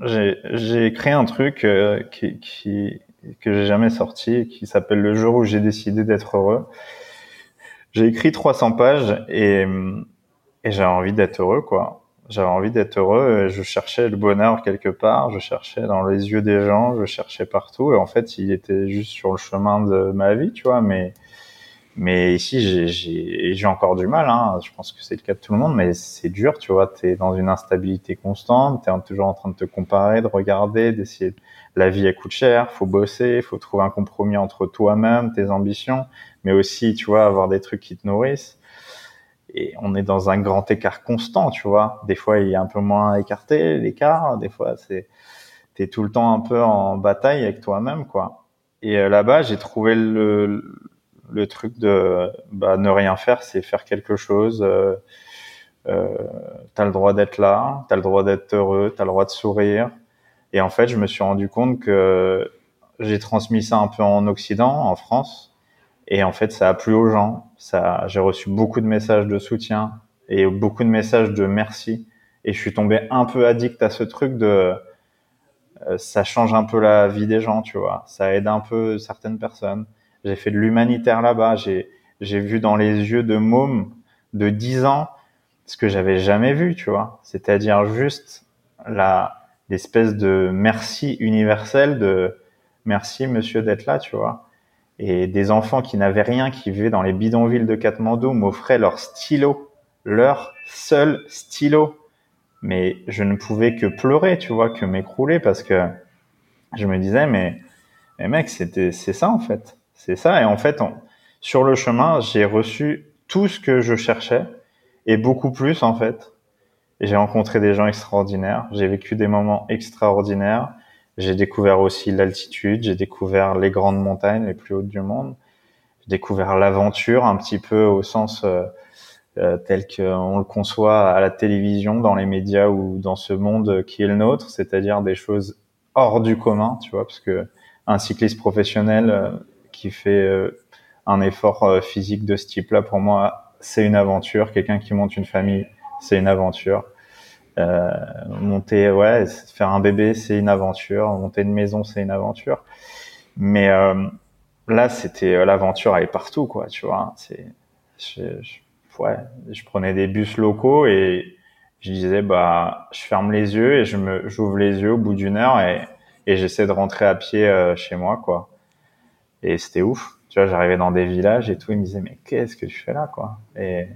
J'ai créé un truc euh, qui, qui, que j'ai jamais sorti, qui s'appelle Le jour où j'ai décidé d'être heureux. J'ai écrit 300 pages et, et j'avais envie d'être heureux, quoi. J'avais envie d'être heureux. Et je cherchais le bonheur quelque part. Je cherchais dans les yeux des gens. Je cherchais partout. Et en fait, il était juste sur le chemin de ma vie, tu vois. Mais mais ici, j'ai encore du mal. Hein. Je pense que c'est le cas de tout le monde, mais c'est dur, tu vois. Tu es dans une instabilité constante. Tu es toujours en train de te comparer, de regarder, d'essayer. La vie, elle coûte cher. faut bosser. faut trouver un compromis entre toi-même, tes ambitions, mais aussi, tu vois, avoir des trucs qui te nourrissent. Et on est dans un grand écart constant, tu vois. Des fois, il est un peu moins écarté, l'écart. Des fois, c'est t'es tout le temps un peu en bataille avec toi-même, quoi. Et euh, là-bas, j'ai trouvé le, le truc de bah, ne rien faire, c'est faire quelque chose. Euh, euh, t'as le droit d'être là, t'as le droit d'être heureux, t'as le droit de sourire. Et en fait, je me suis rendu compte que j'ai transmis ça un peu en Occident, en France, et en fait, ça a plu aux gens. Ça, j'ai reçu beaucoup de messages de soutien et beaucoup de messages de merci. Et je suis tombé un peu addict à ce truc de euh, ça change un peu la vie des gens, tu vois. Ça aide un peu certaines personnes. J'ai fait de l'humanitaire là-bas. J'ai, j'ai vu dans les yeux de mômes de 10 ans ce que j'avais jamais vu, tu vois. C'est-à-dire juste la, l'espèce de merci universel de merci monsieur d'être là, tu vois. Et des enfants qui n'avaient rien, qui vivaient dans les bidonvilles de Katmandou, m'offraient leur stylo, leur seul stylo. Mais je ne pouvais que pleurer, tu vois, que m'écrouler parce que je me disais, mais, mais mec, c'était, c'est ça en fait. C'est ça. Et en fait, sur le chemin, j'ai reçu tout ce que je cherchais et beaucoup plus en fait. J'ai rencontré des gens extraordinaires. J'ai vécu des moments extraordinaires. J'ai découvert aussi l'altitude. J'ai découvert les grandes montagnes les plus hautes du monde. J'ai découvert l'aventure un petit peu au sens euh, euh, tel qu'on le conçoit à la télévision, dans les médias ou dans ce monde qui est le nôtre, c'est-à-dire des choses hors du commun, tu vois, parce que un cycliste professionnel euh, qui fait euh, un effort euh, physique de ce type-là, pour moi, c'est une aventure. Quelqu'un qui monte une famille, c'est une aventure. Euh, monter, ouais, faire un bébé, c'est une aventure. Monter une maison, c'est une aventure. Mais là, c'était l'aventure, elle est partout, quoi. Tu vois, c'est, je, ouais, je prenais des bus locaux et je disais, bah, je ferme les yeux et je me, j'ouvre les yeux au bout d'une heure et j'essaie de rentrer à pied chez moi, quoi. Et c'était ouf. Tu vois, j'arrivais dans des villages et tout, ils me disaient, mais qu'est-ce que tu fais là, quoi? Et,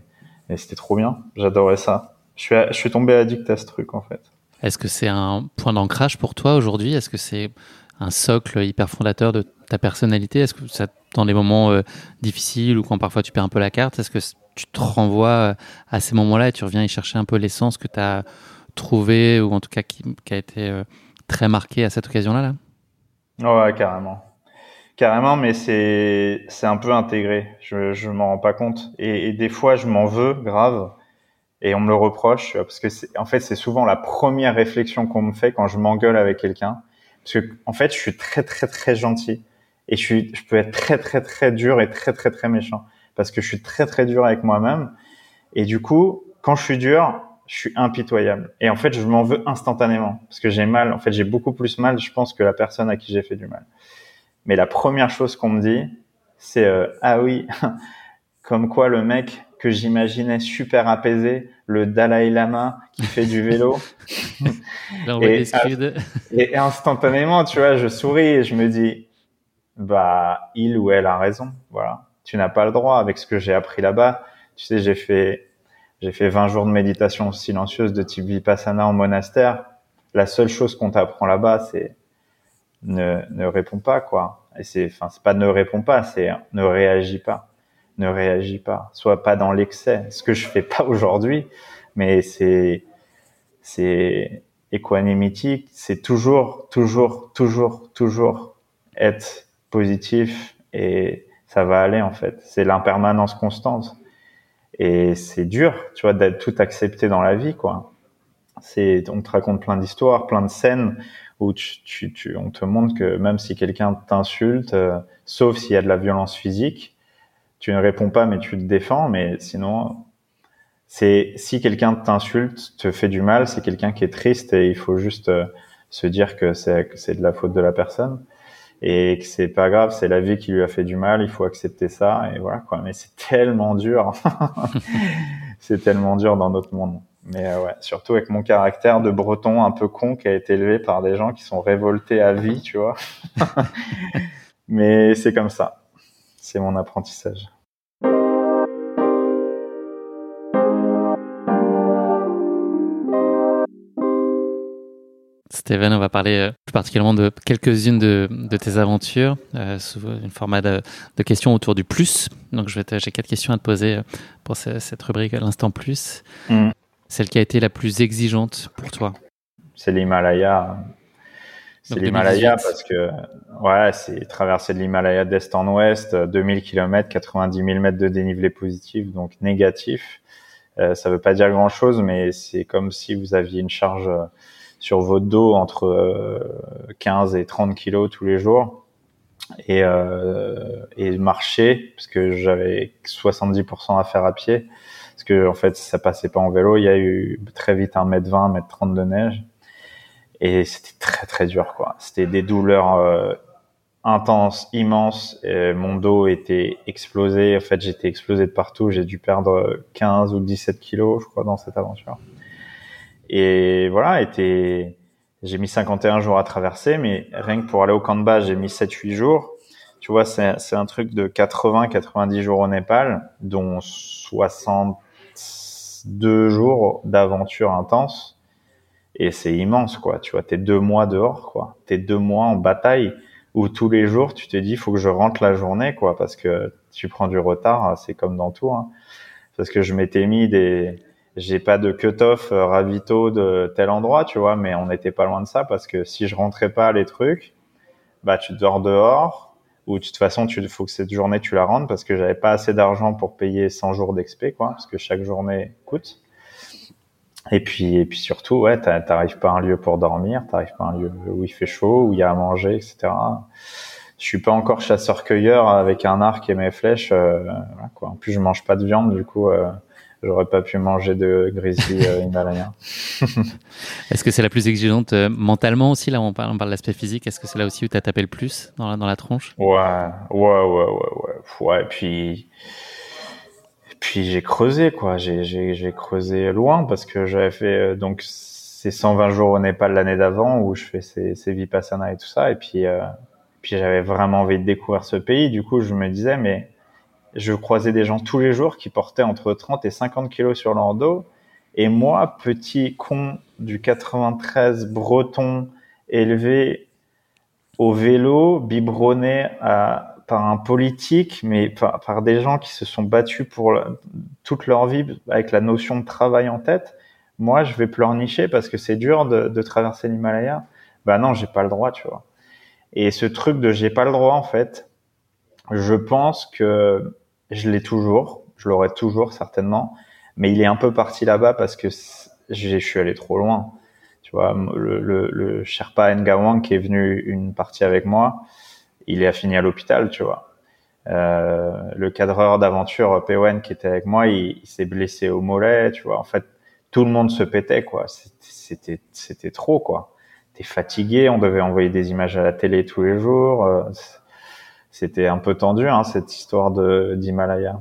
et c'était trop bien. J'adorais ça. Je suis, je suis tombé addict à ce truc, en fait. Est-ce que c'est un point d'ancrage pour toi aujourd'hui? Est-ce que c'est un socle hyper fondateur de ta personnalité? Est-ce que ça, dans les moments euh, difficiles ou quand parfois tu perds un peu la carte, est-ce que tu te renvoies euh, à ces moments-là et tu reviens y chercher un peu l'essence que tu as trouvé ou en tout cas qui, qui a été euh, très marqué à cette occasion-là? Là? Ouais, carrément. Carrément, mais c'est c'est un peu intégré. Je je m'en rends pas compte. Et, et des fois je m'en veux grave et on me le reproche parce que c'est en fait c'est souvent la première réflexion qu'on me fait quand je m'engueule avec quelqu'un. Parce que en fait je suis très très très gentil et je suis je peux être très très très dur et très très très méchant parce que je suis très très dur avec moi-même. Et du coup quand je suis dur je suis impitoyable. Et en fait je m'en veux instantanément parce que j'ai mal. En fait j'ai beaucoup plus mal je pense que la personne à qui j'ai fait du mal mais la première chose qu'on me dit, c'est euh, ah oui, <laughs> comme quoi le mec que j'imaginais super apaisé, le Dalai Lama qui fait du vélo. et, <laughs> et, instantanément, tu vois, je souris et je me dis, bah, il ou elle a raison. Voilà. Tu n'as pas le droit avec ce que j'ai appris là-bas. Tu sais, j'ai fait, j'ai fait 20 jours de méditation silencieuse de type Vipassana en monastère. La seule chose qu'on t'apprend là-bas, c'est ne, ne répond pas, quoi. Et c'est, enfin, c'est pas ne répond pas, c'est ne réagit pas. Ne réagit pas. Soit pas dans l'excès. Ce que je fais pas <laughs> aujourd'hui, mais c'est, c'est équanimity, c'est toujours, toujours, toujours, toujours être positif et ça va aller, en fait. C'est l'impermanence constante. Et c'est dur, tu vois, d'être tout accepté dans la vie, quoi. C'est, on te raconte plein d'histoires, plein de scènes où tu, tu, on te montre que même si quelqu'un t'insulte, euh, sauf s'il y a de la violence physique, tu ne réponds pas mais tu te défends, mais sinon c'est si quelqu'un t'insulte, te fait du mal, c'est quelqu'un qui est triste et il faut juste euh, se dire que c'est c'est de la faute de la personne et que c'est pas grave, c'est la vie qui lui a fait du mal, il faut accepter ça et voilà quoi. Mais c'est tellement dur, <laughs> c'est tellement dur dans notre monde. Mais euh, ouais, surtout avec mon caractère de breton un peu con qui a été élevé par des gens qui sont révoltés à vie, tu vois. <laughs> Mais c'est comme ça. C'est mon apprentissage. Steven, on va parler euh, plus particulièrement de quelques-unes de, tes aventures, euh, sous une format de, questions autour du plus. Donc, j'ai quatre questions à te poser pour cette rubrique à l'instant plus. Mm. Celle qui a été la plus exigeante pour toi C'est l'Himalaya. C'est l'Himalaya parce que, ouais, c'est traverser l'Himalaya d'est en ouest, 2000 km, 90 000 mètres de dénivelé positif, donc négatif. Euh, ça veut pas dire grand chose, mais c'est comme si vous aviez une charge sur votre dos entre 15 euh, et 30 kilos tous les jours et, euh, et marcher parce que j'avais 70% à faire à pied parce que en fait ça passait pas en vélo. Il y a eu très vite un mètre 20 mètre 30 de neige. Et c'était très très dur quoi. C'était des douleurs euh, intenses immenses. Mon dos était explosé. En fait j'étais explosé de partout. J'ai dû perdre 15 ou 17 kilos je crois dans cette aventure. Et voilà, j'ai mis 51 jours à traverser, mais rien que pour aller au camp de base, j'ai mis 7-8 jours. Tu vois, c'est un truc de 80-90 jours au Népal, dont 62 jours d'aventure intense. Et c'est immense, quoi. Tu vois, t'es deux mois dehors, quoi. T'es deux mois en bataille où tous les jours, tu te dis, faut que je rentre la journée, quoi, parce que tu prends du retard, c'est comme dans tout, hein. Parce que je m'étais mis des, j'ai pas de cut-off euh, ravito de tel endroit, tu vois, mais on n'était pas loin de ça parce que si je rentrais pas les trucs, bah tu dors dehors ou de toute façon tu faut que cette journée tu la rentres parce que j'avais pas assez d'argent pour payer 100 jours d'expé quoi, parce que chaque journée coûte. Et puis et puis surtout ouais, t'arrives pas à un lieu pour dormir, t'arrives pas à un lieu où il fait chaud, où il y a à manger, etc. Je suis pas encore chasseur-cueilleur avec un arc et mes flèches. Euh, quoi. En plus, je mange pas de viande, du coup, euh, j'aurais pas pu manger de grizzly euh, <laughs> himalayen. <laughs> Est-ce que c'est la plus exigeante euh, mentalement aussi Là, on parle, on parle de l'aspect physique. Est-ce que c'est là aussi où tu as tapé le plus dans la, dans la tronche? Ouais, ouais, ouais, ouais, ouais. Ouais, puis, puis j'ai creusé quoi. J'ai, j'ai, j'ai creusé loin parce que j'avais fait euh, donc ces 120 jours au Népal l'année d'avant où je fais ces, ces vipassana et tout ça. Et puis, puis j'avais vraiment envie de découvrir ce pays. Du coup, je me disais mais je croisais des gens tous les jours qui portaient entre 30 et 50 kilos sur leur dos. Et moi, petit con du 93 breton élevé au vélo, biberonné par un politique, mais par, des gens qui se sont battus pour toute leur vie avec la notion de travail en tête, moi, je vais pleurnicher parce que c'est dur de, de traverser l'Himalaya. Bah non, j'ai pas le droit, tu vois. Et ce truc de j'ai pas le droit, en fait, je pense que je l'ai toujours, je l'aurai toujours certainement, mais il est un peu parti là-bas parce que je suis allé trop loin. Tu vois, le, le, le Sherpa Ngawang qui est venu une partie avec moi, il est fini à l'hôpital, tu vois. Euh, le cadreur d'aventure Pewen qui était avec moi, il, il s'est blessé au mollet, tu vois. En fait, tout le monde se pétait, quoi. C'était c'était trop, quoi. T'es fatigué, on devait envoyer des images à la télé tous les jours. Euh, c'était un peu tendu hein, cette histoire de d'Himalaya.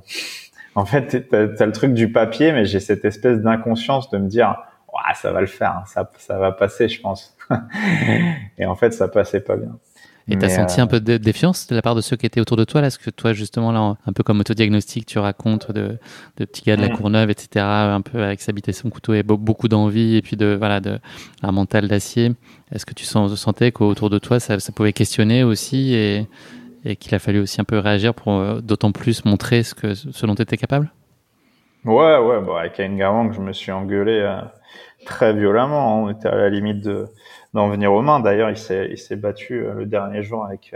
En fait, t'as as le truc du papier, mais j'ai cette espèce d'inconscience de me dire, ouais, ça va le faire, hein, ça ça va passer, je pense. <laughs> et en fait, ça passait pas bien. Et t'as senti euh, un peu de défiance de la part de ceux qui étaient autour de toi là? Est-ce que toi, justement, là, un peu comme autodiagnostic, tu racontes de, de petits gars de la mm. Courneuve, etc., un peu avec s'habiter son couteau et beaucoup d'envie et puis de, voilà, de, un mental d'acier. Est-ce que tu sens, sentais qu'autour de toi, ça, ça pouvait questionner aussi et, et qu'il a fallu aussi un peu réagir pour euh, d'autant plus montrer ce, que, ce dont tu étais capable? Ouais, ouais, bah, avec Ayn que je me suis engueulé euh, très violemment. On était à la limite de, d'en venir aux mains. D'ailleurs, il s'est, battu euh, le dernier jour avec,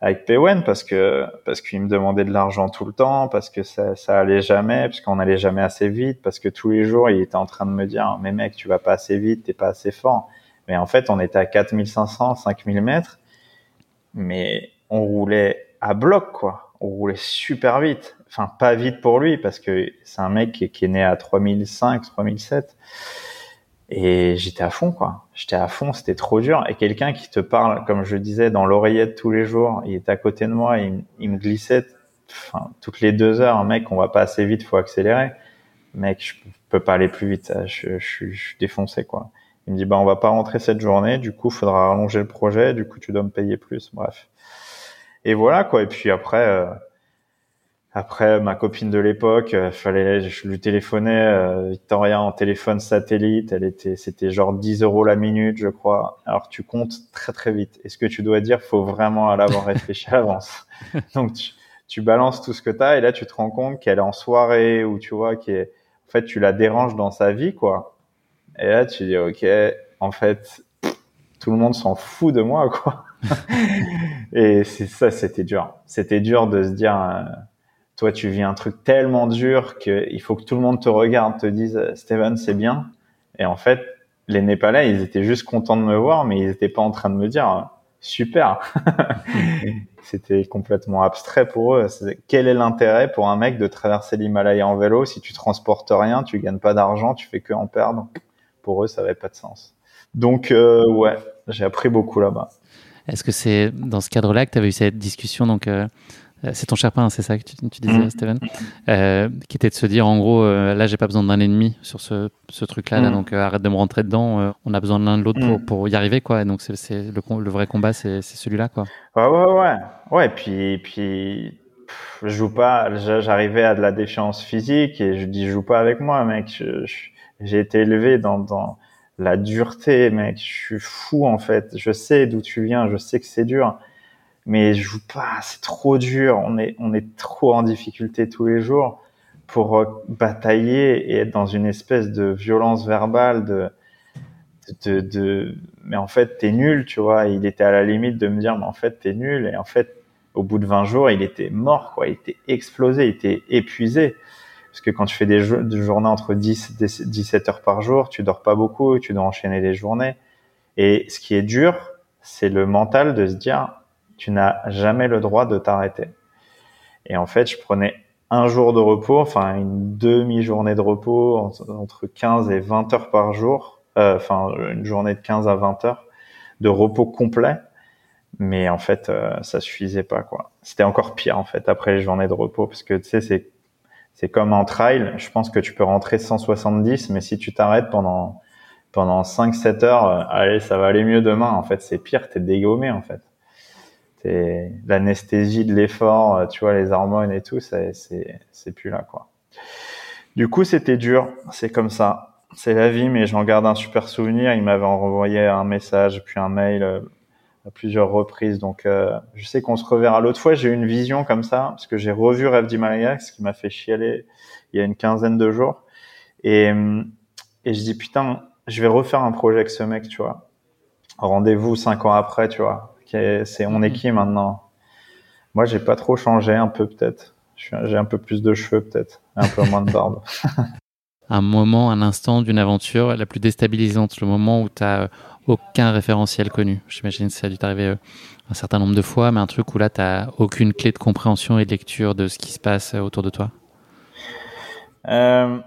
avec Pwen parce que, parce qu'il me demandait de l'argent tout le temps, parce que ça, ça allait jamais, parce qu'on allait jamais assez vite, parce que tous les jours, il était en train de me dire, mais mec, tu vas pas assez vite, t'es pas assez fort. Mais en fait, on était à 4500, 5000 mètres. Mais on roulait à bloc, quoi. roulait super vite. Enfin, pas vite pour lui parce que c'est un mec qui, est né à 3005, 3007. Et j'étais à fond, quoi. J'étais à fond, c'était trop dur. Et quelqu'un qui te parle, comme je disais, dans l'oreillette tous les jours, il était à côté de moi, il, il me glissait, enfin, toutes les deux heures, mec, on va pas assez vite, faut accélérer. Mec, je peux pas aller plus vite, je suis défoncé, quoi. Il me dit, bah, on va pas rentrer cette journée, du coup, faudra rallonger le projet, du coup, tu dois me payer plus, bref. Et voilà, quoi. Et puis après, euh, après, ma copine de l'époque, euh, fallait, je lui téléphonais, euh, Victoria en téléphone satellite, elle était, c'était genre 10 euros la minute, je crois. Alors tu comptes très très vite. Et ce que tu dois dire, faut vraiment à l'avant réfléchir à l'avance. <laughs> Donc tu, tu, balances tout ce que tu as et là tu te rends compte qu'elle est en soirée ou tu vois qu'en en fait tu la déranges dans sa vie quoi. Et là tu dis ok, en fait tout le monde s'en fout de moi quoi. <laughs> et c'est ça, c'était dur. C'était dur de se dire. Euh, toi, tu vis un truc tellement dur qu'il faut que tout le monde te regarde, te dise Steven, c'est bien. Et en fait, les Népalais, ils étaient juste contents de me voir, mais ils n'étaient pas en train de me dire super. <laughs> C'était complètement abstrait pour eux. Quel est l'intérêt pour un mec de traverser l'Himalaya en vélo si tu transportes rien, tu gagnes pas d'argent, tu fais que en perdre? Pour eux, ça n'avait pas de sens. Donc euh, ouais, j'ai appris beaucoup là-bas. Est-ce que c'est dans ce cadre-là que tu avais eu cette discussion donc euh, euh, c'est ton Sherpa, hein, c'est ça que tu, disais, mm. Steven, euh, qui était de se dire en gros, euh, là j'ai pas besoin d'un ennemi sur ce, ce truc-là, mm. donc arrête de me rentrer dedans. on a besoin de l'un de l'autre pour, mm. pour, y arriver, quoi. Et donc c'est le, le, vrai combat, c'est celui-là, quoi. Ouais, ouais, ouais, ouais. Puis, puis, je joue pas. J'arrivais à de la défiance physique et je dis, joue pas avec moi, mec. J'ai été élevé dans, dans la dureté, mec. Je suis fou en fait. Je sais d'où tu viens. Je sais que c'est dur mais je joue pas, c'est trop dur, on est, on est trop en difficulté tous les jours pour euh, batailler et être dans une espèce de violence verbale de, de, de, mais en fait, t'es nul, tu vois. Il était à la limite de me dire, mais en fait, t'es nul. Et en fait, au bout de 20 jours, il était mort, quoi. Il était explosé, il était épuisé. Parce que quand tu fais des, journées entre 10 et 17 heures par jour, tu dors pas beaucoup, tu dois enchaîner les journées. Et ce qui est dur, c'est le mental de se dire, tu n'as jamais le droit de t'arrêter. Et en fait, je prenais un jour de repos, enfin une demi-journée de repos entre 15 et 20 heures par jour, euh, enfin une journée de 15 à 20 heures de repos complet. Mais en fait, euh, ça suffisait pas quoi. C'était encore pire en fait après les journées de repos parce que tu sais c'est c'est comme en trail. Je pense que tu peux rentrer 170, mais si tu t'arrêtes pendant pendant 5-7 heures, euh, allez, ça va aller mieux demain. En fait, c'est pire, t'es dégommé en fait l'anesthésie de l'effort, euh, tu vois, les hormones et tout, c'est c'est plus là quoi. Du coup, c'était dur, c'est comme ça, c'est la vie, mais j'en garde un super souvenir. Il m'avait envoyé un message puis un mail euh, à plusieurs reprises, donc euh, je sais qu'on se reverra. L'autre fois, j'ai eu une vision comme ça parce que j'ai revu Rêve d'Himalaya, ce qui m'a fait chialer il y a une quinzaine de jours, et et je dis putain, je vais refaire un projet avec ce mec, tu vois. Rendez-vous cinq ans après, tu vois c'est on est mhm. qui maintenant? Moi, j'ai pas trop changé, un peu peut-être. J'ai un peu plus de cheveux peut-être, un peu moins de barbe. <laughs> un moment, un instant d'une aventure la plus déstabilisante, le moment où tu n'as aucun référentiel connu. J'imagine que ça a dû t'arriver euh, un certain nombre de fois, mais un truc où là, tu n'as aucune clé de compréhension et de lecture de ce qui se passe euh, autour de toi. Euh,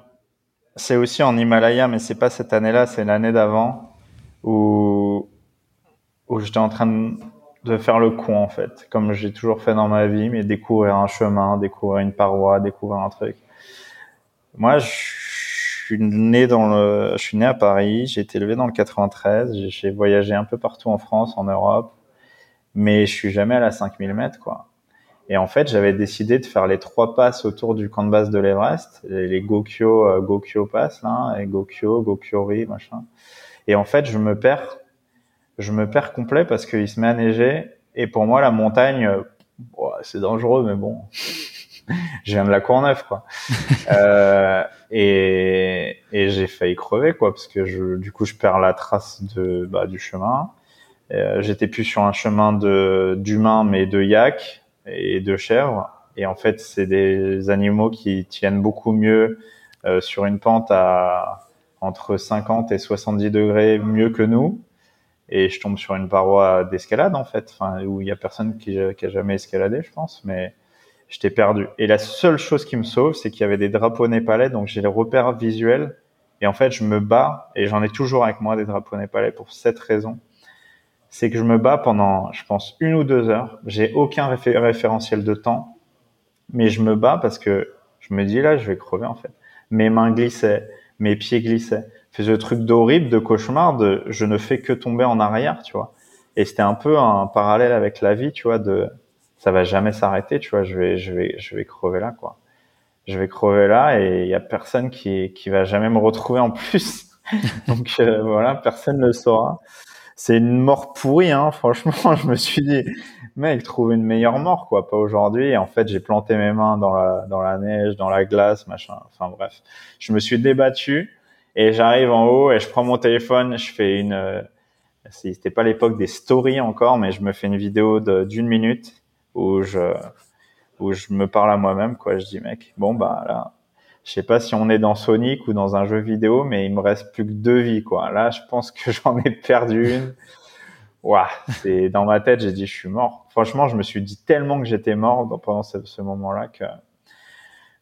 c'est aussi en Himalaya, mais c'est pas cette année-là, c'est l'année d'avant où où j'étais en train de de faire le con en fait, comme j'ai toujours fait dans ma vie, mais découvrir un chemin, découvrir une paroi, découvrir un truc. Moi, je suis né dans le, je suis né à Paris, j'ai été élevé dans le 93, j'ai voyagé un peu partout en France, en Europe, mais je suis jamais à la 5000 mètres quoi. Et en fait, j'avais décidé de faire les trois passes autour du camp de base de l'Everest, les, Gokyo, euh, Gokyo Pass là, et Gokyo, Gokyori, machin. Et en fait, je me perds je me perds complet parce qu'il se met à neiger. Et pour moi, la montagne, euh, c'est dangereux, mais bon, je viens de la Courneuve, quoi. <laughs> euh, et, et j'ai failli crever, quoi, parce que je, du coup, je perds la trace de, bah, du chemin. Euh, J'étais plus sur un chemin de d'humains, mais de yak et de chèvres. Et en fait, c'est des animaux qui tiennent beaucoup mieux euh, sur une pente à entre 50 et 70 degrés mieux que nous et je tombe sur une paroi d'escalade en fait, enfin où il y a personne qui, qui, a jamais escaladé, je pense, mais j'étais perdu. Et la seule chose qui me sauve, c'est qu'il y avait des drapeaux népalais, donc j'ai les repères visuels. Et en fait, je me bats, et j'en ai toujours avec moi des drapeaux népalais pour cette raison. C'est que je me bats pendant, je pense, une ou deux heures. J'ai aucun référentiel de temps, mais je me bats parce que je me dis là, je vais crever en fait. Mes mains glissaient, mes pieds glissaient. Je faisais truc d'horrible, de cauchemar, de je ne fais que tomber en arrière, tu vois. Et c'était un peu un parallèle avec la vie, tu vois, de ça va jamais s'arrêter, tu vois, je vais, je vais, je vais crever là, quoi. Je vais crever là et il y a personne qui, qui va jamais me retrouver en plus. <laughs> Donc euh, voilà, personne ne le saura. C'est une mort pourrie, hein. Franchement, <laughs> je me suis dit, mec, trouve une meilleure mort, quoi. Pas aujourd'hui. En fait, j'ai planté mes mains dans la, dans la neige, dans la glace, machin. Enfin bref, je me suis débattu et j'arrive en haut et je prends mon téléphone, je fais une, euh, c'était pas l'époque des stories encore, mais je me fais une vidéo d'une minute où je où je me parle à moi-même quoi. Je dis mec, bon bah là, je sais pas si on est dans Sonic ou dans un jeu vidéo, mais il me reste plus que deux vies quoi. Là, je pense que <laughs> j'en ai perdu une. Ouah, c'est dans ma tête, j'ai dit je suis mort. Franchement, je me suis dit tellement que j'étais mort pendant ce, ce moment-là que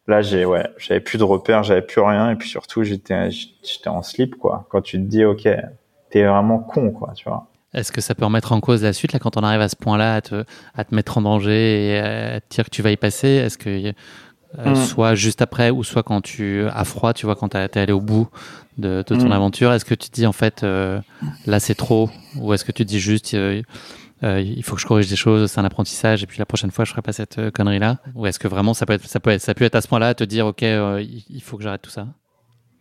là j'ai ouais, j'avais plus de repères, j'avais plus rien et puis surtout j'étais j'étais en slip quoi. Quand tu te dis OK, t'es vraiment con quoi, tu vois. Est-ce que ça peut remettre en cause la suite, là, quand on arrive à ce point-là, à te, à te mettre en danger et à te dire que tu vas y passer? Est-ce que, euh, mm. soit juste après, ou soit quand tu as froid, tu vois, quand tu es allé au bout de, ton mm. aventure, est-ce que tu te dis, en fait, euh, là, c'est trop? Ou est-ce que tu te dis juste, euh, il faut que je corrige des choses, c'est un apprentissage, et puis la prochaine fois, je ferai pas cette connerie-là? Ou est-ce que vraiment, ça peut être, ça peut être, ça peut être à ce point-là, te dire, OK, il faut que j'arrête tout ça?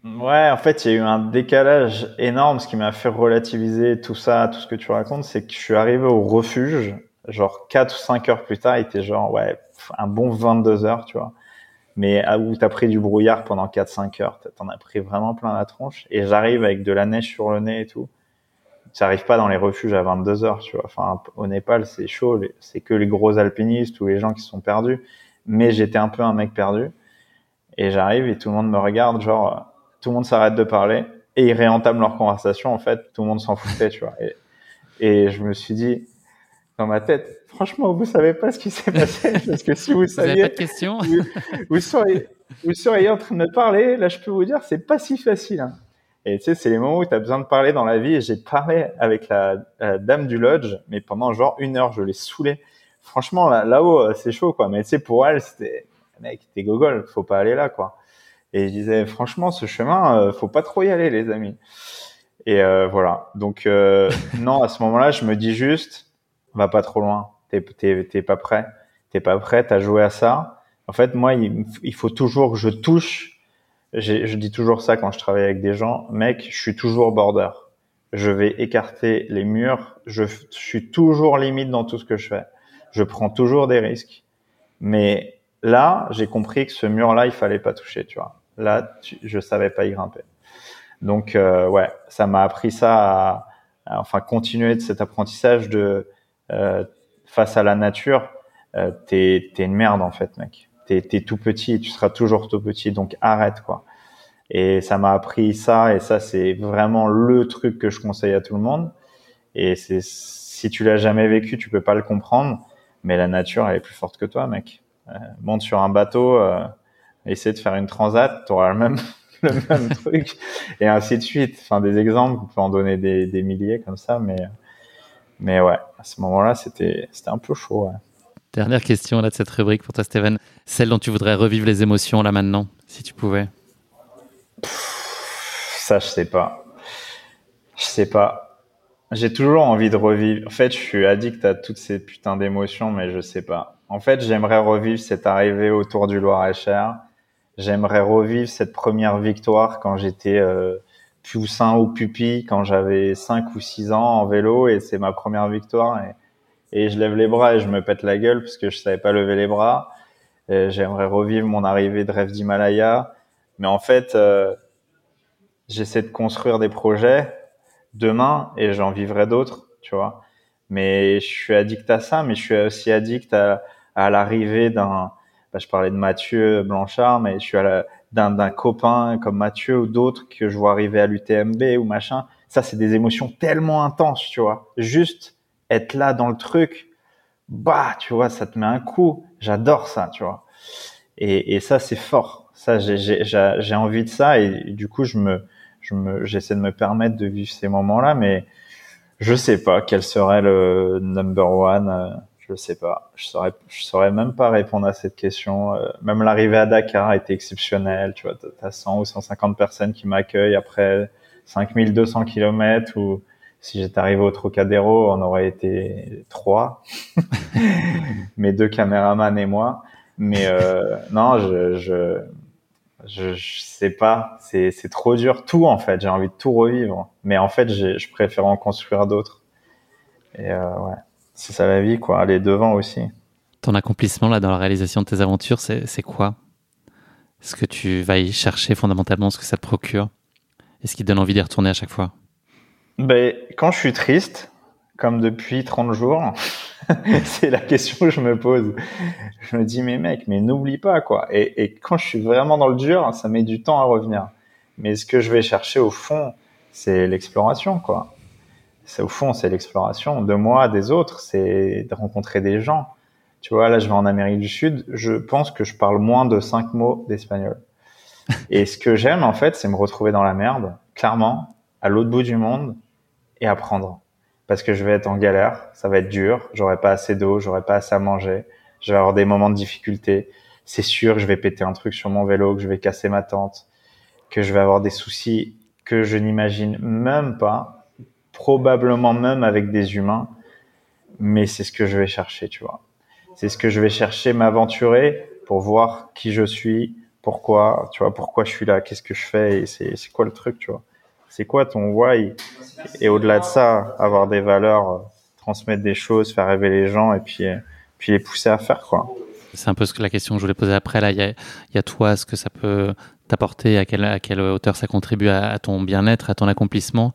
Ouais, en fait, il y a eu un décalage énorme. Ce qui m'a fait relativiser tout ça, tout ce que tu racontes, c'est que je suis arrivé au refuge, genre 4 ou 5 heures plus tard, il était genre, ouais, un bon 22 heures, tu vois. Mais où t'as pris du brouillard pendant 4-5 heures, t'en as pris vraiment plein la tronche. Et j'arrive avec de la neige sur le nez et tout. J'arrive pas dans les refuges à 22 heures, tu vois. Enfin, au Népal, c'est chaud. C'est que les gros alpinistes ou les gens qui sont perdus. Mais j'étais un peu un mec perdu. Et j'arrive et tout le monde me regarde, genre, tout le monde s'arrête de parler et ils réentament leur conversation. En fait, tout le monde s'en foutait, tu vois. Et, et, je me suis dit, dans ma tête, franchement, vous savez pas ce qui s'est passé <laughs> parce que si vous, saviez, pas de question. vous, seriez, vous seriez en train de me parler. Là, je peux vous dire, c'est pas si facile. Hein. Et tu sais, c'est les moments où tu as besoin de parler dans la vie. Et j'ai parlé avec la, dame du lodge, mais pendant genre une heure, je l'ai saoulée. Franchement, là, là-haut, c'est chaud, quoi. Mais tu sais, pour elle, c'était, mec, t'es gogol, faut pas aller là, quoi. Et je disais, franchement, ce chemin, euh, faut pas trop y aller, les amis. Et euh, voilà. Donc, euh, <laughs> non, à ce moment-là, je me dis juste, va pas trop loin. T'es, t'es, pas prêt. T'es pas prêt. à jouer à ça. En fait, moi, il, faut toujours que je touche. Je dis toujours ça quand je travaille avec des gens. Mec, je suis toujours border. Je vais écarter les murs. Je, je suis toujours limite dans tout ce que je fais. Je prends toujours des risques. Mais là, j'ai compris que ce mur-là, il fallait pas toucher, tu vois. Là, je savais pas y grimper. Donc, euh, ouais, ça m'a appris ça à, enfin, continuer de cet apprentissage de euh, face à la nature. Euh, t'es es une merde en fait, mec. T'es es tout petit, et tu seras toujours tout petit, donc arrête quoi. Et ça m'a appris ça, et ça c'est vraiment le truc que je conseille à tout le monde. Et c'est si tu l'as jamais vécu, tu peux pas le comprendre, mais la nature elle est plus forte que toi, mec. Euh, monte sur un bateau. Essayer de faire une transat, tu auras le même, <laughs> le même <laughs> truc, et ainsi de suite. Enfin, des exemples, on peut en donner des, des milliers comme ça, mais, mais ouais, à ce moment-là, c'était, c'était un peu chaud. Dernière question là de cette rubrique pour toi, Steven. Celle dont tu voudrais revivre les émotions là maintenant, si tu pouvais. ça, je sais pas. Je sais pas. J'ai toujours envie de revivre. En fait, je suis addict à toutes ces putains d'émotions, mais je sais pas. En fait, j'aimerais revivre cette arrivée autour du Loir-et-Cher J'aimerais revivre cette première victoire quand j'étais euh, poussin ou pupille, quand j'avais 5 ou 6 ans en vélo et c'est ma première victoire et, et, je lève les bras et je me pète la gueule parce que je savais pas lever les bras. J'aimerais revivre mon arrivée de rêve d'Himalaya. Mais en fait, euh, j'essaie de construire des projets demain et j'en vivrai d'autres, tu vois. Mais je suis addict à ça, mais je suis aussi addict à, à l'arrivée d'un bah, je parlais de Mathieu Blanchard, mais je suis à d'un copain comme Mathieu ou d'autres que je vois arriver à l'UTMB ou machin. Ça, c'est des émotions tellement intenses, tu vois. Juste être là dans le truc, bah, tu vois, ça te met un coup. J'adore ça, tu vois. Et, et ça, c'est fort. Ça, j'ai envie de ça et, du coup, je me, je me, j'essaie de me permettre de vivre ces moments-là, mais je sais pas quel serait le number one. Je sais pas. Je saurais, je saurais même pas répondre à cette question. Euh, même l'arrivée à Dakar a été exceptionnelle. Tu vois, t'as 100 ou 150 personnes qui m'accueillent après 5200 kilomètres ou si j'étais arrivé au Trocadéro, on aurait été trois, <laughs> mes deux caméramans et moi. Mais euh, non, je, je, je, sais pas. C'est, c'est trop dur. Tout en fait, j'ai envie de tout revivre. Mais en fait, je préfère en construire d'autres. Et euh, ouais, c'est ça la vie, quoi. Aller devant aussi. Ton accomplissement là dans la réalisation de tes aventures, c'est, quoi? Est-ce que tu vas y chercher fondamentalement ce que ça te procure? Est-ce qui te donne envie d'y retourner à chaque fois? Ben, quand je suis triste, comme depuis 30 jours, <laughs> c'est la question que je me pose. Je me dis, mais mec, mais n'oublie pas, quoi. Et, et, quand je suis vraiment dans le dur, ça met du temps à revenir. Mais ce que je vais chercher au fond, c'est l'exploration, quoi. C'est au fond, c'est l'exploration de moi, des autres, c'est de rencontrer des gens. Tu vois, là, je vais en Amérique du Sud. Je pense que je parle moins de cinq mots d'espagnol. <laughs> Et ce que j'aime, en fait, c'est me retrouver dans la merde, clairement, à l'autre bout du monde et apprendre. Parce que je vais être en galère, ça va être dur, j'aurai pas assez d'eau, j'aurai pas assez à manger, je vais avoir des moments de difficulté. C'est sûr que je vais péter un truc sur mon vélo, que je vais casser ma tente, que je vais avoir des soucis que je n'imagine même pas, probablement même avec des humains, mais c'est ce que je vais chercher, tu vois. C'est ce que je vais chercher, m'aventurer pour voir qui je suis, pourquoi, tu vois, pourquoi je suis là, qu'est-ce que je fais, c'est quoi le truc, tu vois c'est quoi ton why? Et au-delà de ça, avoir des valeurs, transmettre des choses, faire rêver les gens et puis, les pousser à faire quoi. C'est un peu la question que je voulais poser après. Là, il y a, toi, ce que ça peut t'apporter, à quelle hauteur ça contribue à, ton bien-être, à ton accomplissement.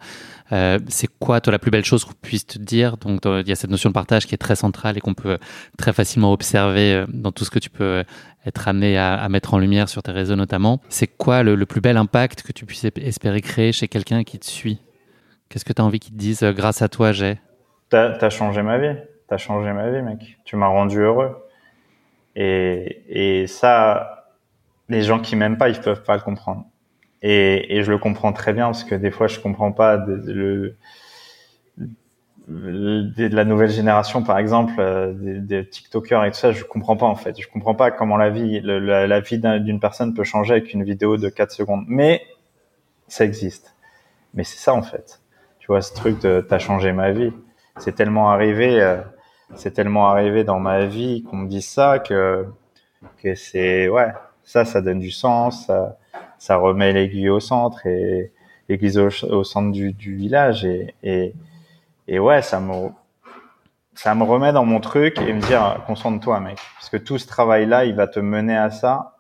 Euh, c'est quoi, toi, la plus belle chose qu'on puisse te dire? Donc, il y a cette notion de partage qui est très centrale et qu'on peut très facilement observer dans tout ce que tu peux être amené à, mettre en lumière sur tes réseaux notamment. C'est quoi le, plus bel impact que tu puisses espérer créer chez quelqu'un qui te suit? Qu'est-ce que tu as envie qu'il te dise euh, grâce à toi, j'ai T'as as changé ma vie. T'as changé ma vie, mec. Tu m'as rendu heureux. Et, et ça, les gens qui m'aiment pas, ils peuvent pas le comprendre. Et, je le comprends très bien parce que des fois, je comprends pas de la nouvelle génération, par exemple, euh, des, TikTokers et tout ça, je comprends pas en fait. Je comprends pas comment la vie, la, vie d'une personne peut changer avec une vidéo de 4 secondes. Mais ça existe. Mais c'est ça en fait. Tu vois, ce truc de t'as changé ma vie. C'est tellement arrivé, euh, c'est tellement arrivé dans ma vie qu'on me dise ça que que c'est ouais, ça, ça donne du sens, ça remet l'aiguille au centre et l'église au, centre du, du village et, et et ouais, ça me, ça me remet dans mon truc et me dire, concentre-toi, mec. Parce que tout ce travail-là, il va te mener à ça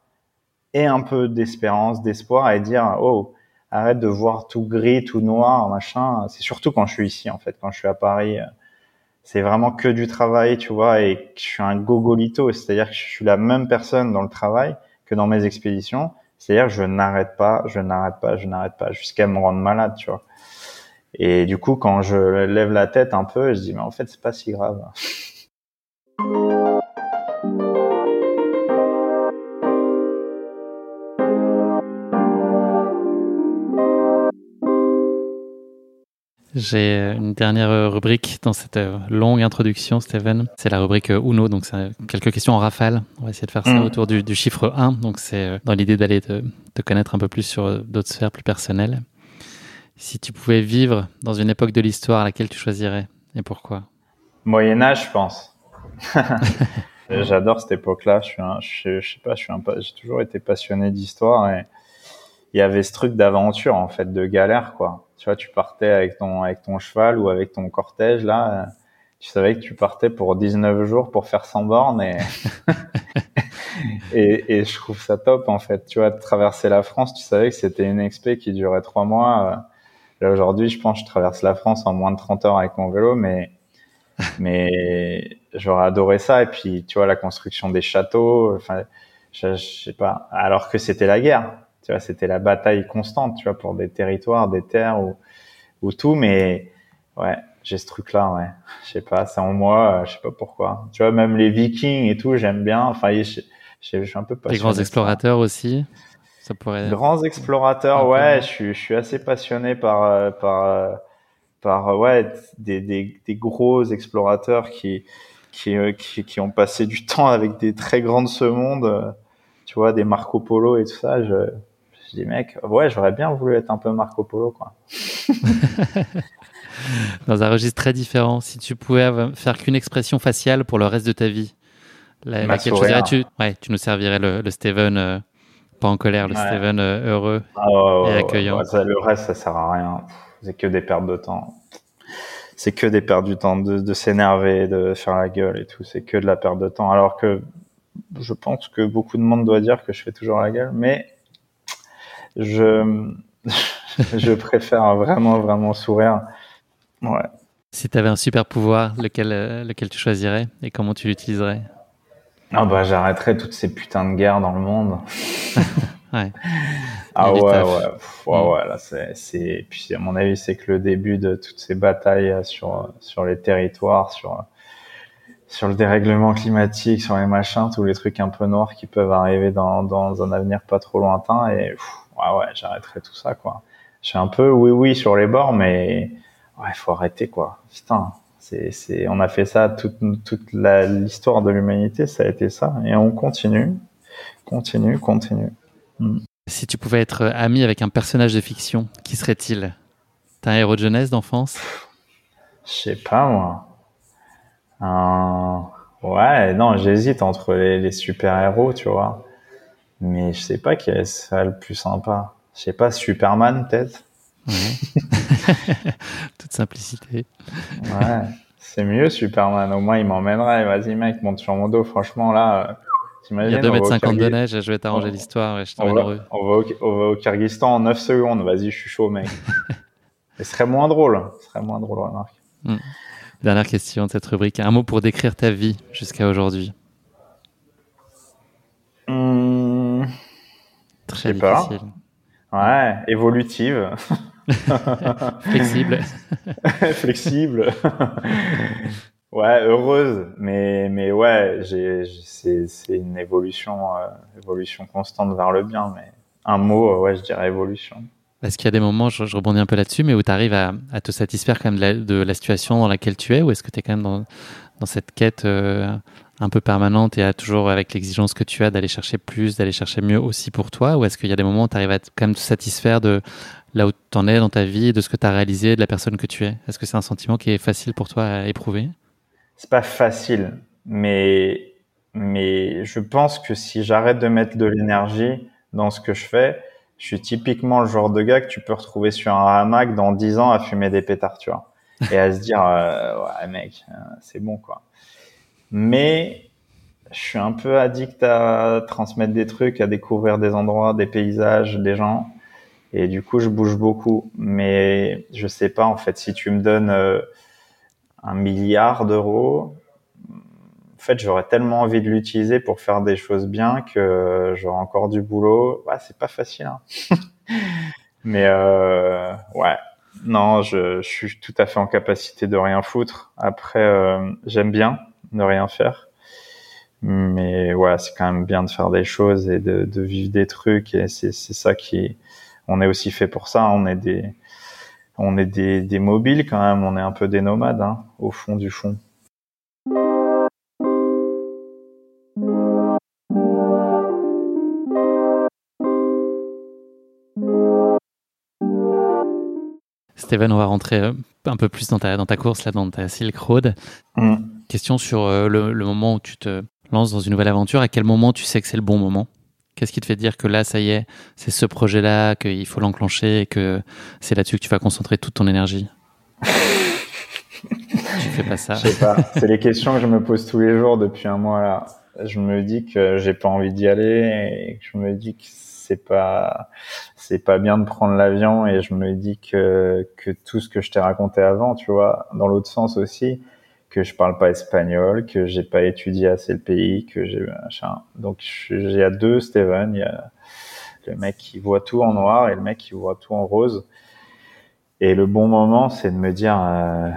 et un peu d'espérance, d'espoir et dire, oh, arrête de voir tout gris, tout noir, machin. C'est surtout quand je suis ici, en fait, quand je suis à Paris. C'est vraiment que du travail, tu vois, et je suis un gogolito. C'est-à-dire que je suis la même personne dans le travail que dans mes expéditions. C'est-à-dire je n'arrête pas, je n'arrête pas, je n'arrête pas, jusqu'à me rendre malade, tu vois. Et du coup, quand je lève la tête un peu, je dis, mais en fait, c'est pas si grave. J'ai une dernière rubrique dans cette longue introduction, Steven. C'est la rubrique Uno, donc c'est quelques questions en rafale. On va essayer de faire ça mm. autour du, chiffre 1. Donc c'est dans l'idée d'aller te, te, connaître un peu plus sur d'autres sphères plus personnelles. Si tu pouvais vivre dans une époque de l'histoire, laquelle tu choisirais et pourquoi? Moyen Âge, je pense. <laughs> J'adore cette époque-là. Je suis, un, je, sais pas, je suis un, j'ai toujours été passionné d'histoire et il y avait ce truc d'aventure en fait, de galère quoi. Tu vois, tu partais avec ton avec ton cheval ou avec ton cortège là. Tu savais que tu partais pour 19 jours pour faire 100 bornes et <laughs> et, et, je trouve ça top en fait. Tu vois, de traverser la France, tu savais que c'était une expé qui durait trois mois Là aujourd'hui, je pense que je traverse la France en moins de 30 heures avec mon vélo, mais <laughs> mais j'aurais adoré ça. Et puis, tu vois, la construction des châteaux, enfin, je, je sais pas. Alors que c'était la guerre, tu vois, c'était la bataille constante, tu vois, pour des territoires, des terres ou ou tout. Mais ouais, j'ai ce truc-là, ouais. <laughs> Je sais pas, c'est en moi, je sais pas pourquoi. Tu vois, même les Vikings et tout, j'aime bien. Enfin, je, suis un peu passionné. Les grands explorateurs aussi. Ça pourrait. Grands explorateurs, ouais. Je suis, assez passionné par, par, par, ouais, des, des, des gros explorateurs qui, qui, qui, qui, ont passé du <laughs> temps avec des très grandes semondes. Tu vois, des Marco Polo et tout ça. Je, je dis, mec, ouais, j'aurais bien voulu être un peu Marco Polo, quoi. <laughs> Dans un registre très différent, si tu pouvais faire qu'une expression faciale pour le reste de ta vie, laquelle tu Ouais, tu nous servirais le, le Steven euh, pas en colère, le Steven euh, heureux ah et accueillant. le reste, ça sert à rien. C'est que des pertes de temps. C'est que des pertes du temps de, de s'énerver, de faire la gueule et tout. C'est que de la perte de temps. Alors que je pense que beaucoup de monde doit dire que je fais toujours la gueule, mais je, <laughs> je préfère vraiment, vraiment sourire. Ouais. Si tu avais un super pouvoir, lequel, euh, lequel tu choisirais et comment tu l'utiliserais? Ah bah j'arrêterais toutes ces putains de guerres dans le monde. <laughs> ouais. Ah ouais, ouais, ouais, mm. ouais, là c'est, c'est, puis à mon avis c'est que le début de toutes ces batailles sur sur les territoires, sur sur le dérèglement climatique, sur les machins, tous les trucs un peu noirs qui peuvent arriver dans dans un avenir pas trop lointain et ouais, ouais, j'arrêterai tout ça, quoi. Je suis un peu oui, oui sur les bords, mais ouais, faut arrêter, quoi. Putain, c'est, c'est, on a fait ça toute, toute l'histoire de l'humanité, ça a été ça, et on continue, continue, continue. Hmm. Si tu pouvais être ami avec un personnage de fiction, qui serait-il? T'as un héros de jeunesse, d'enfance? Je sais pas, moi. Ouais, non, j'hésite entre les, les super-héros, tu vois. Mais je sais pas qui est ça le plus sympa. Je sais pas, Superman peut-être. <laughs> Toute simplicité. Ouais, c'est mieux Superman. Au moins il m'emmènerait. Vas-y mec, monte sur mon dos. Franchement là, il y a 2m50 de neige, je vais t'arranger l'histoire. Je on, va, on, va au, on va au Kyrgyzstan en 9 secondes. Vas-y, je suis chaud mec. <laughs> ce serait moins drôle. Ce serait moins drôle, remarque. Hmm. Dernière question de cette rubrique. Un mot pour décrire ta vie jusqu'à aujourd'hui. Très difficile. Ouais, évolutive. <laughs> Flexible. <laughs> Flexible. ouais, heureuse, mais mais ouais, c'est une évolution euh, évolution constante vers le bien, mais un mot, ouais, je dirais évolution. Est-ce qu'il y a des moments, je, rebondis un peu là-dessus, mais où tu arrives à, à, te satisfaire quand même de la, de la, situation dans laquelle tu es, ou est-ce que tu es quand même dans, dans cette quête euh, un peu permanente et à toujours avec l'exigence que tu as d'aller chercher plus, d'aller chercher mieux aussi pour toi Ou est-ce qu'il y a des moments où tu arrives à quand même te satisfaire de là où tu en es dans ta vie, de ce que tu as réalisé, de la personne que tu es? Est-ce que c'est un sentiment qui est facile pour toi à éprouver? C'est pas facile, mais, mais je pense que si j'arrête de mettre de l'énergie dans ce que je fais, je suis typiquement le genre de gars que tu peux retrouver sur un hamac dans 10 ans à fumer des pétards, tu vois. Et à se dire, euh, ouais, mec, euh, c'est bon, quoi mais je suis un peu addict à transmettre des trucs, à découvrir des endroits, des paysages, des gens. Et du coup, je bouge beaucoup. Mais je sais pas, en fait, si tu me donnes euh, un milliard d'euros, en fait, j'aurais tellement envie de l'utiliser pour faire des choses bien que j'aurais encore du boulot. Ouais, c'est pas facile. Hein. <laughs> mais euh, ouais, non, je, je, suis tout à fait en capacité de rien foutre. Après, euh, j'aime bien ne rien faire. Mais ouais, c'est quand même bien de faire des choses et de, de vivre des trucs. Et c'est, ça qui, on est aussi fait pour ça. On est des, on est des, des mobiles quand même. On est un peu des nomades, hein, au fond du fond. Steven, on va rentrer euh, un peu plus dans ta, dans ta course, là, dans ta Silk Road. Mm. Question sur euh, le, moment où tu te lances dans une nouvelle aventure. À quel moment tu sais que c'est le bon moment? Qu'est-ce qui te fait dire que là, ça y est, c'est ce projet-là, qu'il faut l'enclencher et que c'est là-dessus que tu vas concentrer toute ton énergie? <laughs> Tu fais pas ça. Je sais pas. C'est les questions que je me pose tous les jours depuis un mois là. Je me dis que j'ai pas envie d'y aller et que je me dis que c'est pas c'est pas bien de prendre l'avion et je me dis que que tout ce que je t'ai raconté avant, tu vois, dans l'autre sens aussi, que je parle pas espagnol, que j'ai pas étudié assez le pays, que j'ai machin. Donc j'ai à deux Steven, il y a le mec qui voit tout en noir et le mec qui voit tout en rose. Et le bon moment, c'est de me dire, euh,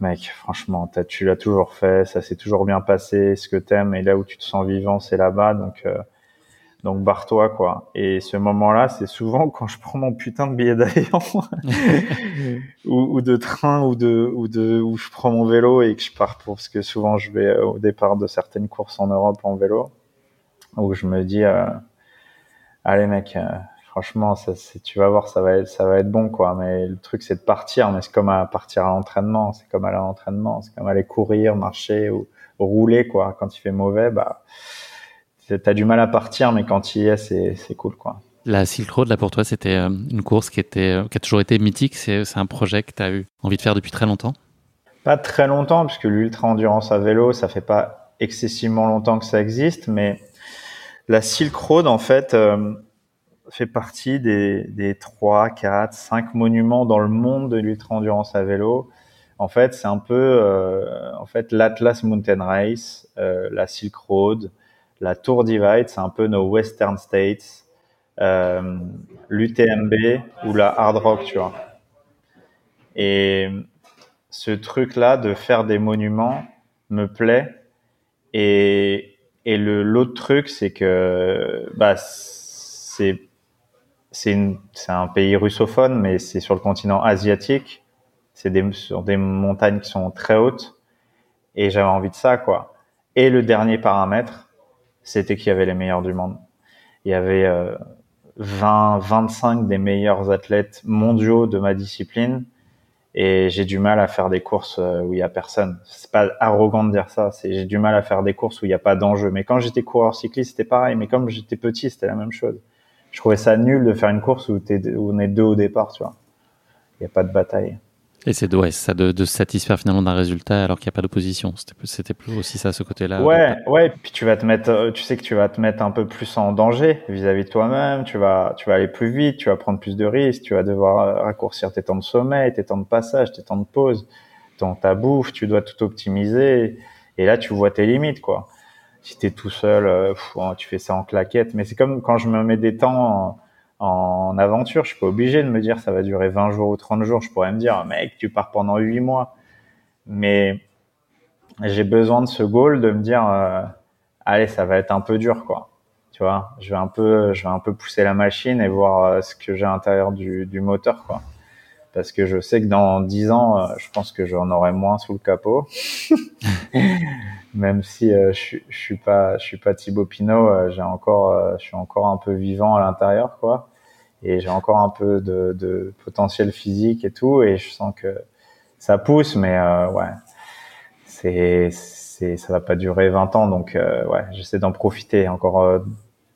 mec, franchement, tu l'as toujours fait, ça s'est toujours bien passé, ce que t'aimes et là où tu te sens vivant, c'est là-bas, donc euh, donc barre-toi quoi. Et ce moment-là, c'est souvent <laughs> quand je prends mon putain de billet d'avion <laughs> ou, de train ou de ou de où je prends mon vélo et que je pars pour parce que souvent je vais au départ de certaines courses en Europe en vélo où je me dis euh, allez mec euh, franchement ça tu vas voir ça va être ça va être bon quoi. Mais le truc c'est de partir. Mais c'est comme à partir à l'entraînement. C'est comme aller à l'entraînement. C'est comme aller courir marcher ou, ou rouler quoi. Quand il fait mauvais bah t'as du mal à partir, mais quand il y es, c'est cool, quoi. La Silk Road, là, pour toi, c'était euh, une course qui était, euh, qui a toujours été mythique. C'est un projet que tu as eu envie de faire depuis très longtemps? Pas très longtemps, puisque l'ultra endurance à vélo, ça fait pas excessivement longtemps que ça existe, mais la Silk Road, en fait, euh, fait partie des, des 3, 4, 5 monuments dans le monde de l'ultra endurance à vélo. En fait, c'est un peu, en fait, l'Atlas Mountain Race, la Silk Road, la Tour Divide, c'est un peu nos Western States, euh, l'UTMB ou la Hard Rock, tu vois. Et ce truc-là de faire des monuments me plaît. Et, le l'autre truc, c'est que bah c'est un pays russophone, mais c'est sur le continent asiatique. C'est sur des montagnes qui sont très hautes. Et j'avais envie de ça, quoi. Et le dernier paramètre, c'était qu'il y avait les meilleurs du monde. Il y avait 20, euh, 25 des meilleurs athlètes mondiaux de ma discipline et j'ai du mal à faire des courses euh, où il y a personne. C'est pas arrogant de dire ça, c'est j'ai du mal à faire des courses où il n'y a pas d'enjeu. Mais quand j'étais coureur cycliste, c'était pareil. Mais comme j'étais petit, c'était la même chose. Je trouvais ça nul de faire une course où, où on est deux au départ, tu vois. Il n'y a pas de bataille. Et c'est ouais, ça de, de, se satisfaire finalement d'un résultat alors qu'il n'y a pas d'opposition. C'était plus aussi ça, ce côté-là. Ouais, ouais. Puis tu vas te mettre, euh, tu sais que tu vas te mettre un peu plus en danger vis-à-vis de toi-même. Tu vas, tu vas aller plus vite, tu vas prendre plus de risques, tu vas devoir euh, raccourcir tes temps de sommeil, tes temps de passage, tes temps de pause, ton ta bouffe. Tu dois tout optimiser. Et là, tu vois tes limites, quoi. Si t'es tout seul, euh, tu fais ça en claquette. Mais c'est comme quand je me mets des temps en aventure. Je suis pas obligé de me dire ça va durer 20 jours ou 30 jours. Je pourrais me dire, mec, tu pars pendant 8 mois. Mais j'ai besoin de ce goal de me dire, euh, allez, ça va être un peu dur, quoi. Tu vois, je vais un peu, je vais un peu pousser la machine et voir euh, ce que j'ai à l'intérieur du, du, moteur, quoi. Parce que je sais que dans 10 ans, euh, je pense que j'en aurai moins sous le capot. <laughs> Même si je, je suis pas, je suis pas Thibaut Pinot, j'ai encore, je suis encore un peu vivant à l'intérieur, quoi et j'ai encore un peu de, de, potentiel physique et tout et je sens que ça pousse mais euh, ouais. C'est c'est ça va pas durer 20 ans donc euh, ouais j'essaie d'en profiter encore euh,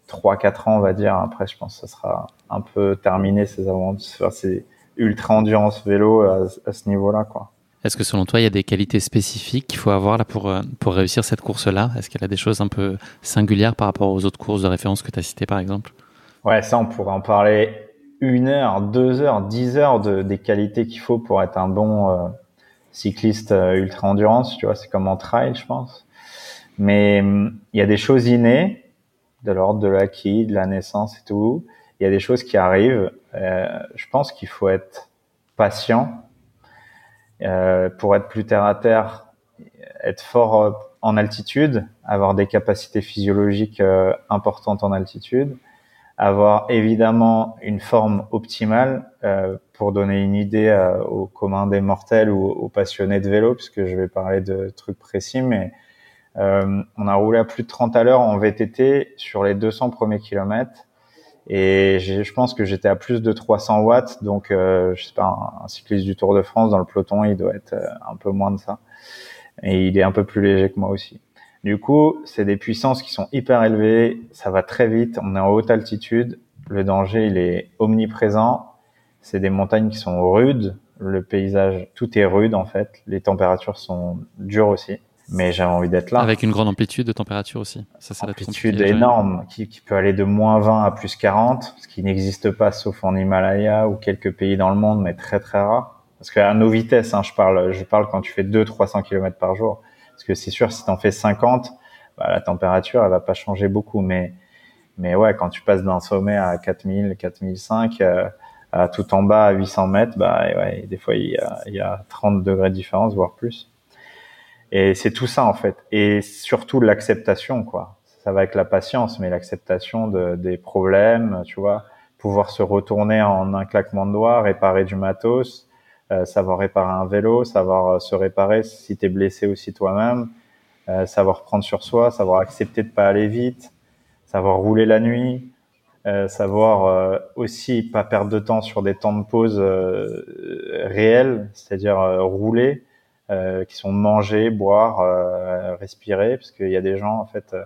3 4 ans on va dire. Après je pense que ça sera un peu terminé ces aventures ces ultra endurance vélo à, à ce niveau-là quoi. Est-ce que selon toi, il y a des qualités spécifiques qu'il faut avoir là pour, euh, pour réussir cette course-là? Est-ce qu'elle a des choses un peu singulières par rapport aux autres courses de référence que tu as citées par exemple? Ouais, ça, on pourrait en parler une heure, deux heures, dix heures de, des qualités qu'il faut pour être un bon euh, cycliste euh, ultra endurance. Tu vois, c'est comme en trail, je pense. Mais hum, il y a des choses innées, de l'ordre de l'acquis, de la naissance et tout. Il y a des choses qui arrivent. Euh, je pense qu'il faut être patient pour être plus terre à terre, être fort en altitude, avoir des capacités physiologiques importantes en altitude avoir évidemment une forme optimale euh, pour donner une idée euh, aux communs des mortels ou aux passionnés de vélo, puisque je vais parler de trucs précis, mais euh, on a roulé à plus de 30 à l'heure en VTT sur les 200 premiers kilomètres. Et je pense que j'étais à plus de 300 watts, donc euh, je sais pas, un, cycliste du Tour de France dans le peloton, il doit être euh, un peu moins de ça. Et il est un peu plus léger que moi aussi. Du coup, c'est des puissances qui sont hyper élevées, ça va très vite, on est en haute altitude, le danger il est omniprésent, c'est des montagnes qui sont rudes, le paysage, tout est rude en fait, les températures sont dures aussi, mais j'avais envie d'être là. Avec une grande amplitude de température aussi. Ça, ça amplitude énorme, qui, qui, peut aller de moins 20 à plus 40, ce qui n'existe pas sauf en Himalaya ou quelques pays dans le monde, mais très très rare. Parce qu'à nos vitesses, hein, je parle, je parle quand tu fais 200-300 km par jour. Parce que c'est sûr, si tu en fais 50, bah, la température, elle va pas changer beaucoup. Mais, mais ouais, quand tu passes d'un sommet à 4000, 4005, euh, à tout en bas à 800 mètres, bah ouais, des fois il y a, y a 30 degrés de différence, voire plus. Et c'est tout ça en fait. Et surtout l'acceptation, quoi. Ça va avec la patience, mais l'acceptation de, des problèmes, tu vois, pouvoir se retourner en un claquement de doigts, réparer du matos, savoir réparer un vélo, savoir euh, se réparer si tu es blessé aussi toi-même, euh, savoir prendre sur soi, savoir accepter de pas aller vite, savoir rouler la nuit, euh, savoir euh, aussi pas perdre de temps sur des temps de pause réels, c'est-à-dire rouler, qui sont manger, boire, respirer, parce qu'il y a des gens en fait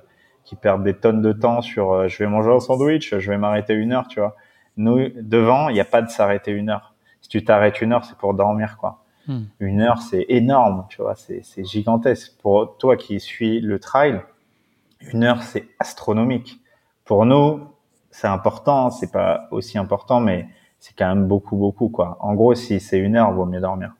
qui perdent des tonnes de temps sur je vais manger un sandwich, je vais m'arrêter une heure, tu vois. Nous devant, il n'y a pas de s'arrêter une heure. Tu t'arrêtes une heure, c'est pour dormir quoi. Hmm. Une heure, c'est énorme, tu vois, c'est gigantesque. Pour toi qui suis le trail, une heure, c'est astronomique. Pour nous, c'est important, c'est pas aussi important, mais c'est quand même beaucoup, beaucoup, quoi. En gros, si c'est une heure, vaut mieux dormir.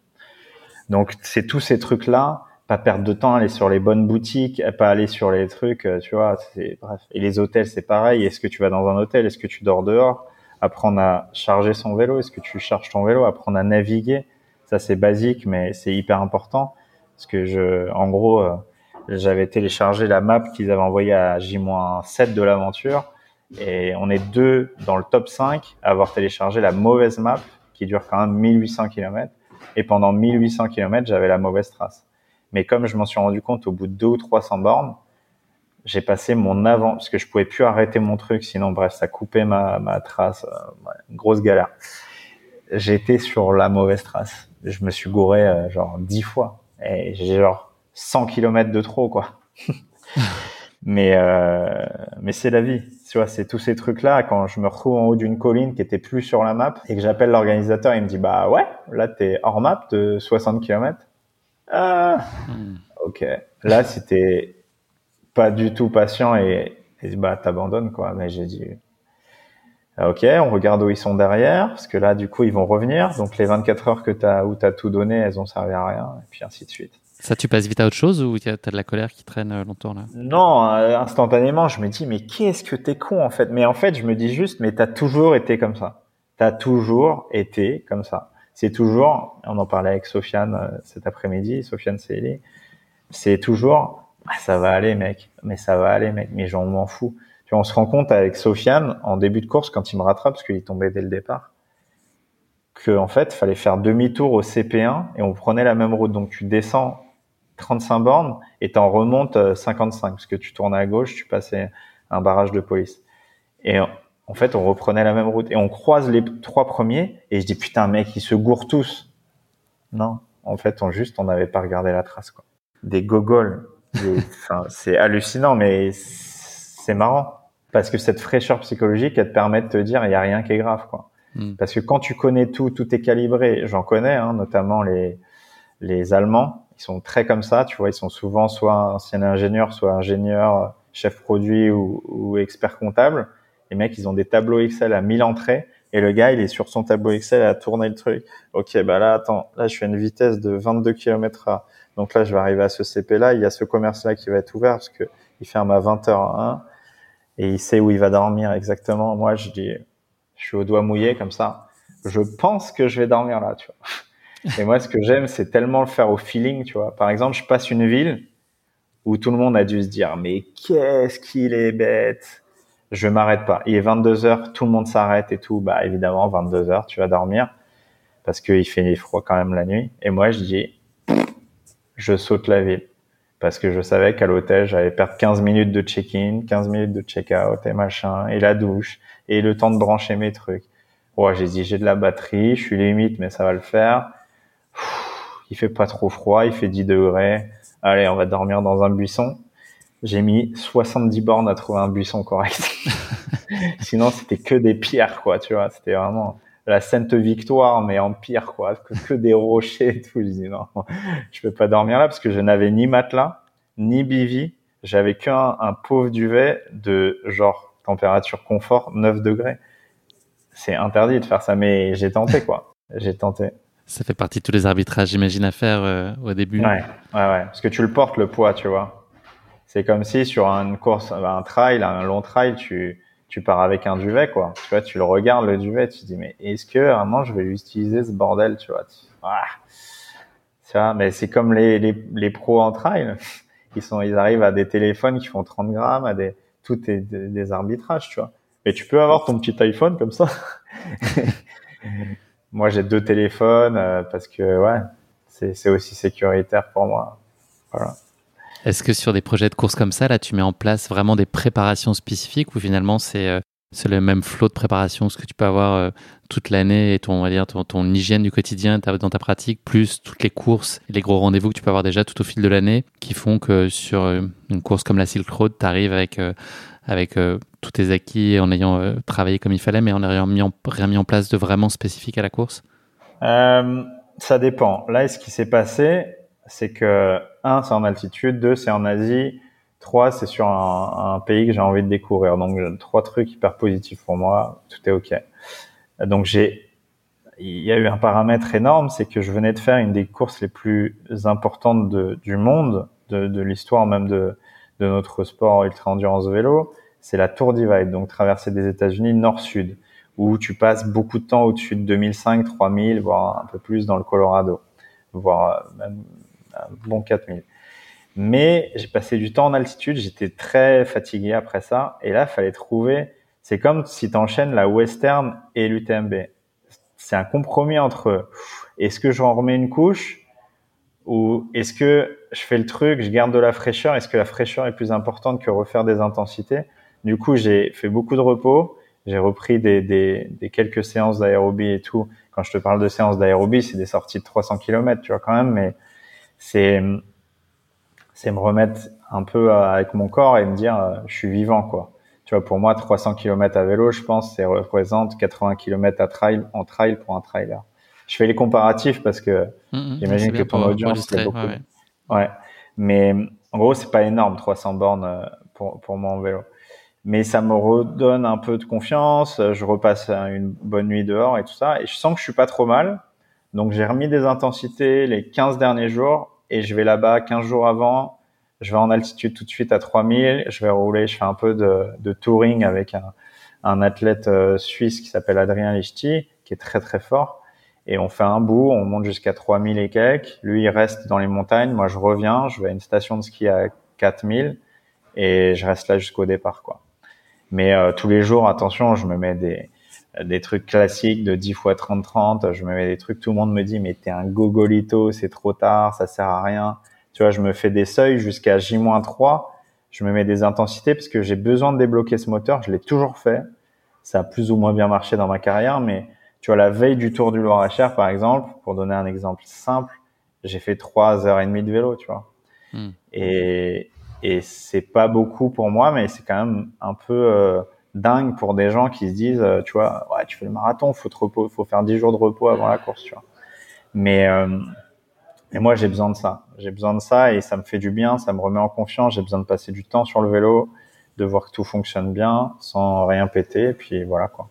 Donc, c'est tous ces trucs-là, pas perdre de temps, aller sur les bonnes boutiques, pas aller sur les trucs, euh, tu vois, c'est, bref. Et les hôtels, c'est pareil. Est-ce que tu vas dans un hôtel? Est-ce que tu dors dehors? Apprendre à charger son vélo. Est-ce que tu charges ton vélo? Apprendre à naviguer. Ça, c'est basique, mais c'est hyper important. Parce que je, en gros, euh, j'avais téléchargé la map qu'ils avaient envoyée à J-7 de l'aventure et on est deux dans le top 5 à avoir téléchargé la mauvaise map qui dure quand même 1800 km. Et pendant 1800 km, j'avais la mauvaise trace. Mais comme je m'en suis rendu compte au bout de deux ou 300 bornes, j'ai passé mon avant, parce que je pouvais plus arrêter mon truc, sinon bref, ça coupait ma, ma trace, euh, grosse galère. J'étais sur la mauvaise trace. Je me suis gouré euh, genre 10 fois. Et j'ai genre 100 km de trop, quoi. <laughs> mais euh, mais c'est la vie tu vois c'est tous ces trucs là quand je me retrouve en haut d'une colline qui était plus sur la map et que j'appelle l'organisateur il me dit bah ouais là t'es hors map de 60 km ah hmm. ok là c'était pas du tout patient et, et bah t'abandonnes quoi. Mais j'ai dit ok on regarde où ils sont derrière parce que là du coup ils vont revenir. Donc les 24 heures que t'as où t'as tout donné elles ont servi à rien et puis ainsi de suite. Ça, tu passes vite à autre chose ou t'as de la colère qui traîne euh, longtemps là? Non, euh, instantanément, je me dis mais qu'est-ce que t'es con en fait? Mais en fait, je me dis juste mais t'as toujours été comme ça. T'as toujours été comme ça. C'est toujours, on en parlait avec Sofiane euh, cet après-midi, Sofiane Célie, c'est toujours ah, ça va aller mec, mais ça va aller mec, mais j'en m'en fous. Tu on se rend compte avec Sofiane en début de course quand il me rattrape parce qu'il est tombé dès le départ que en fait, fallait faire demi-tour au CP1 et on prenait la même route. Donc tu descends 35 bornes et t'en remontes 55 euh, parce que tu tournais à gauche, tu passais un barrage de police. Et en fait, on reprenait la même route et on croise les trois premiers et je dis putain mec, ils se gourent tous. Non, en fait, on juste on n'avait pas regardé la trace quoi. Des gogoles, c'est hallucinant mais c'est marrant parce que cette fraîcheur psychologique elle te permet de te dire il y a rien qui est grave quoi. Hmm. Parce que quand tu connais tout, tout est calibré. J'en connais, hein, notamment les les Allemands ils sont très comme ça, tu vois, ils sont souvent soit ancien ingénieur, soit ingénieur, chef produit ou, ou expert comptable. Les mecs, ils ont des tableaux Excel à 1000 entrées et le gars, il est sur son tableau Excel à tourner le truc. Ok, bah là, attends, là, je fais une vitesse de 22 km h Donc là, je vais arriver à ce CP là. Il y a ce commerce là qui va être ouvert parce que il ferme à 20 h et il sait où il va dormir exactement. Moi, je dis, je suis au doigt mouillé comme ça. Je pense que je vais dormir là, tu vois. <laughs> Et moi, ce que j'aime, c'est tellement le faire au feeling, tu vois. Par exemple, je passe une ville où tout le monde a dû se dire, mais qu'est-ce qu'il est bête. Je m'arrête pas. Il est 22 heures, tout le monde s'arrête et tout. Bah, évidemment, 22 heures, tu vas dormir parce qu'il fait froid quand même la nuit. Et moi, je dis, je saute la ville parce que je savais qu'à l'hôtel, j'allais perdre 15 minutes de check-in, 15 minutes de check-out et machin, et la douche, et le temps de brancher mes trucs. Ouais, j'ai dit, j'ai de la batterie, je suis limite, mais ça va le faire il fait pas trop froid, il fait 10 degrés. Allez, on va dormir dans un buisson. J'ai mis 70 bornes à trouver un buisson correct. <laughs> Sinon, c'était que des pierres, quoi, tu vois. C'était vraiment la Sainte Victoire, mais en pire, quoi. Que, des rochers et tout. Je dis non, je peux pas dormir là parce que je n'avais ni matelas, ni bivy. J'avais qu'un un pauvre duvet de genre température confort 9 degrés. C'est interdit de faire ça, mais j'ai tenté, quoi. J'ai tenté. Ça fait partie de tous les arbitrages, j'imagine, à faire euh, au début. Ouais, ouais, ouais. Parce que tu le portes, le poids, tu vois. C'est comme si sur une course, un trail, un long trail, tu, tu pars avec un duvet, quoi. Tu vois, tu le regardes, le duvet, tu te dis, mais est-ce que vraiment je vais utiliser ce bordel, tu vois? Ah. Tu mais c'est comme les, les, les pros en trail. <laughs> Ils sont, ils arrivent à des téléphones qui font 30 grammes, à des, tout est des, arbitrages, tu vois. Mais tu peux avoir ton petit iPhone comme ça. <laughs> moi, j'ai deux téléphones euh, parce que, ouais, c'est aussi sécuritaire pour moi. Voilà. Est-ce que sur des projets de course comme ça, là, tu mets en place vraiment des préparations spécifiques ou finalement c'est euh, le même flot de préparation, ce que tu peux avoir euh, toute l'année et ton, on va dire, ton, hygiène du quotidien dans ta pratique, plus toutes les courses et les gros rendez-vous que tu peux avoir déjà tout au fil de l'année, qui font que sur euh, une course comme la Silk Road, tu arrives avec, avec tous tes acquis en ayant travaillé comme il fallait, mais en n'ayant mis en, rien mis en place de vraiment spécifique à la course? Ça dépend. Là, ce qui s'est passé, c'est que un, c'est en altitude, deux, c'est en Asie, trois, c'est sur un, un, pays que j'ai envie de découvrir. Donc trois trucs hyper positifs pour moi, tout est ok. Donc j'ai, il y a eu un paramètre énorme, c'est que je venais de faire une des courses les plus importantes de, du monde, de, de l'histoire même de, de notre sport ultra endurance vélo, c'est la Tour Divide, donc traverser des États-Unis nord-sud, où tu passes beaucoup de temps au-dessus de 2005, 3000, voire un peu plus dans le Colorado, voire même bon 4000. Mais j'ai passé du temps en altitude, j'étais très fatigué après ça. Et là, fallait trouver. C'est comme si tu enchaînes la Western et l'UTMB. C'est un compromis entre est-ce que je remets une couche ou est-ce que je fais le truc, je garde de la fraîcheur. Est-ce que la fraîcheur est plus importante que refaire des intensités? Du coup, j'ai fait beaucoup de repos. J'ai repris des, des, des, quelques séances d'aérobie et tout. Quand je te parle de séances d'aérobie, c'est des sorties de 300 km, tu vois quand même, mais c'est c'est me remettre un peu avec mon corps et me dire euh, je suis vivant quoi. Tu vois, pour moi 300 km à vélo, je pense ça représente 80 km à trail en trail pour un trailer. Je fais les comparatifs parce que mmh, mmh. j'imagine que ton audience c'est beaucoup. Ouais, Mais en gros, c'est pas énorme 300 bornes euh, pour pour moi en vélo. Mais ça me redonne un peu de confiance, je repasse une bonne nuit dehors et tout ça et je sens que je suis pas trop mal donc j'ai remis des intensités les 15 derniers jours et je vais là-bas 15 jours avant. Je vais en altitude tout de suite à 3000. Je vais rouler, je fais un peu de, de touring avec un, un athlète euh, suisse qui s'appelle Adrien Lichty, qui est très très fort. Et on fait un bout, on monte jusqu'à 3000 et quelques. Lui, il reste dans les montagnes. Moi, je reviens, je vais à une station de ski à 4000 et je reste là jusqu'au départ, quoi. Mais euh, tous les jours, attention, je me mets des, des trucs classiques de 10 fois 30-30. Je me mets des trucs, tout le monde me dit, mais t'es un gogolito, c'est trop tard, ça sert à rien. Tu vois, je me fais des seuils jusqu'à J-3. Je me mets des intensités parce que j'ai besoin de débloquer ce moteur. Je l'ai toujours fait. Ça a plus ou moins bien marché dans ma carrière, mais tu vois, la veille du Tour du Loir-et-Cher, par exemple, pour donner un exemple simple, j'ai fait trois heures et demie de vélo, tu vois. Hmm. Et, et c'est pas beaucoup pour moi, mais c'est quand même un peu, euh, dingue pour des gens qui se disent, euh, tu vois, ouais, tu fais le marathon, faut faut faire 10 jours de repos avant la course, tu vois. Mais, euh, moi, j'ai besoin de ça. J'ai besoin de ça et ça me fait du bien, ça me remet en confiance. J'ai besoin de passer du temps sur le vélo, de voir que tout fonctionne bien, sans rien péter, et puis voilà, quoi.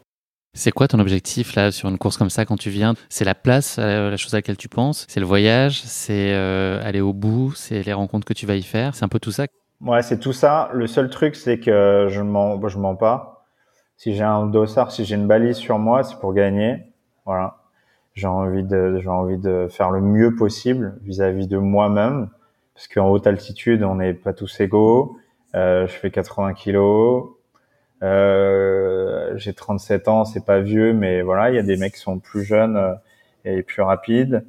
C'est quoi ton objectif là sur une course comme ça quand tu viens? C'est la place, euh, la chose à laquelle tu penses? C'est le voyage? C'est euh, aller au bout? C'est les rencontres que tu vas y faire? C'est un peu tout ça? Ouais, c'est tout ça. Le seul truc, c'est que je mens, je mens pas. Si j'ai un dossard, si j'ai une balise sur moi, c'est pour gagner. Voilà. J'ai envie de, j'ai envie de faire le mieux possible vis-à-vis de moi-même, parce qu'en haute altitude, on n'est pas tous égaux. Euh, je fais 80 kilos. Euh, j'ai 37 ans, c'est pas vieux, mais voilà, il y a des mecs qui sont plus jeunes euh, et plus rapides.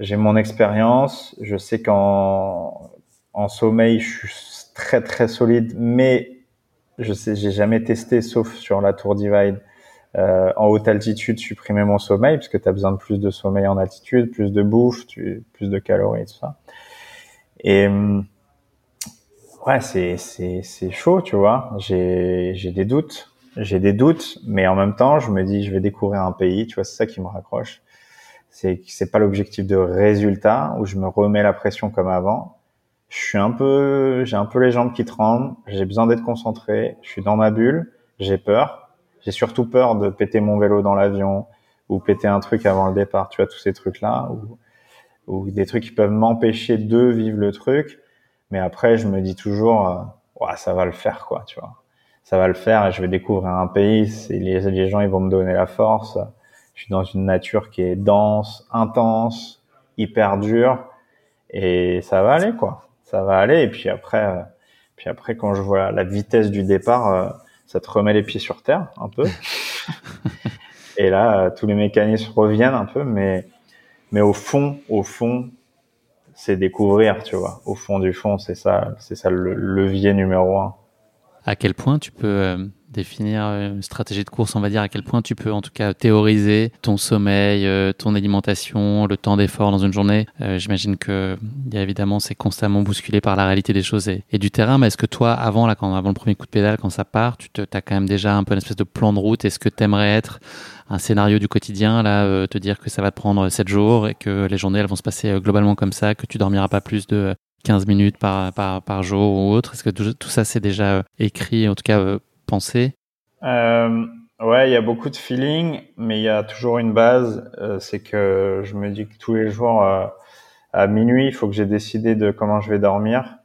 J'ai mon expérience. Je sais qu'en en sommeil, je suis très très solide, mais je sais, j'ai jamais testé, sauf sur la Tour Divide, euh, en haute altitude, supprimer mon sommeil, parce que tu as besoin de plus de sommeil en altitude, plus de bouffe, tu, plus de calories tout ça. Et ouais, c'est c'est c'est chaud, tu vois. J'ai j'ai des doutes, j'ai des doutes, mais en même temps, je me dis, je vais découvrir un pays, tu vois, c'est ça qui me raccroche. C'est c'est pas l'objectif de résultat où je me remets la pression comme avant je suis un peu, j'ai un peu les jambes qui tremblent, j'ai besoin d'être concentré, je suis dans ma bulle, j'ai peur, j'ai surtout peur de péter mon vélo dans l'avion ou péter un truc avant le départ, tu vois, tous ces trucs-là, ou, des trucs qui peuvent m'empêcher de vivre le truc, mais après, je me dis toujours, euh, ouais, ça va le faire, quoi, tu vois. ça va le faire et je vais découvrir un pays. Les gens, ils vont me donner la force. Je suis dans une nature qui est dense, intense, hyper dure et ça va aller quoi. Ça va aller et puis après, puis après quand je vois la vitesse du départ, euh, ça te remet les pieds sur terre un peu. <laughs> et là, tous les mécanismes reviennent un peu, mais mais au fond, au fond, c'est découvrir, tu vois. Au fond du fond, c'est ça, c'est ça le levier numéro un. À quel point tu peux euh, définir une stratégie de course, on va dire, à quel point tu peux en tout cas théoriser ton sommeil, euh, ton alimentation, le temps d'effort dans une journée. Euh, j'imagine que a évidemment c'est constamment bousculé par la réalité des choses et, du terrain. Mais est-ce que toi, avant là, quand avant le premier coup de pédale, quand ça part, tu te, as quand même déjà un peu une espèce de plan de route? Est-ce que tu aimerais être un scénario du quotidien, là, te dire que ça va te prendre 7 jours et que les journées elles vont se passer globalement comme ça, que tu dormiras pas plus de 15 minutes par, jour ou autre? Est-ce que tout, ça c'est déjà euh, écrit, en tout cas euh, pensé euh, Ouais, il y a beaucoup de feeling, mais il y a toujours une base. Euh, c'est que je me dis que tous les jours à minuit, il faut que j'ai décidé de comment je vais dormir.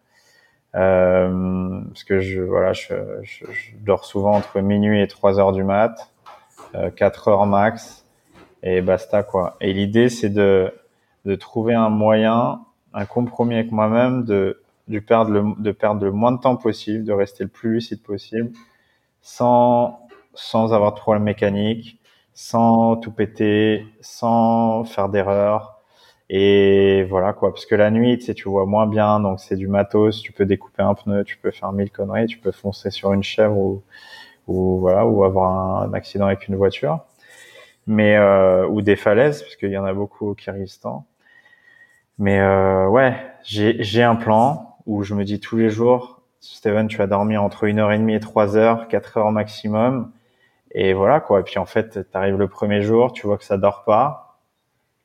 parce que je voilà, je, dors souvent entre minuit et 3 heures du mat, 4 heures max, et basta quoi. Et l'idée c'est de de trouver un moyen un compromis avec moi-même de, de, perdre le, de perdre le moins de temps possible, de rester le plus lucide possible, sans, sans avoir de problème mécanique, sans tout péter, sans faire d'erreurs. Et voilà quoi, parce que la nuit, tu sais, tu vois moins bien, donc c'est du matos, tu peux découper un pneu, tu peux faire mille conneries, tu peux foncer sur une chèvre ou, ou voilà, ou avoir un, accident avec une voiture, mais euh, ou des falaises, parce qu'il y en a beaucoup au Kyrgyzstan. Mais euh, ouais, j'ai un plan où je me dis tous les jours, Steven, tu vas dormir entre une heure et demie et trois heures, quatre heures maximum. Et voilà quoi. Et puis en fait, tu arrives le premier jour, tu vois que ça dort pas.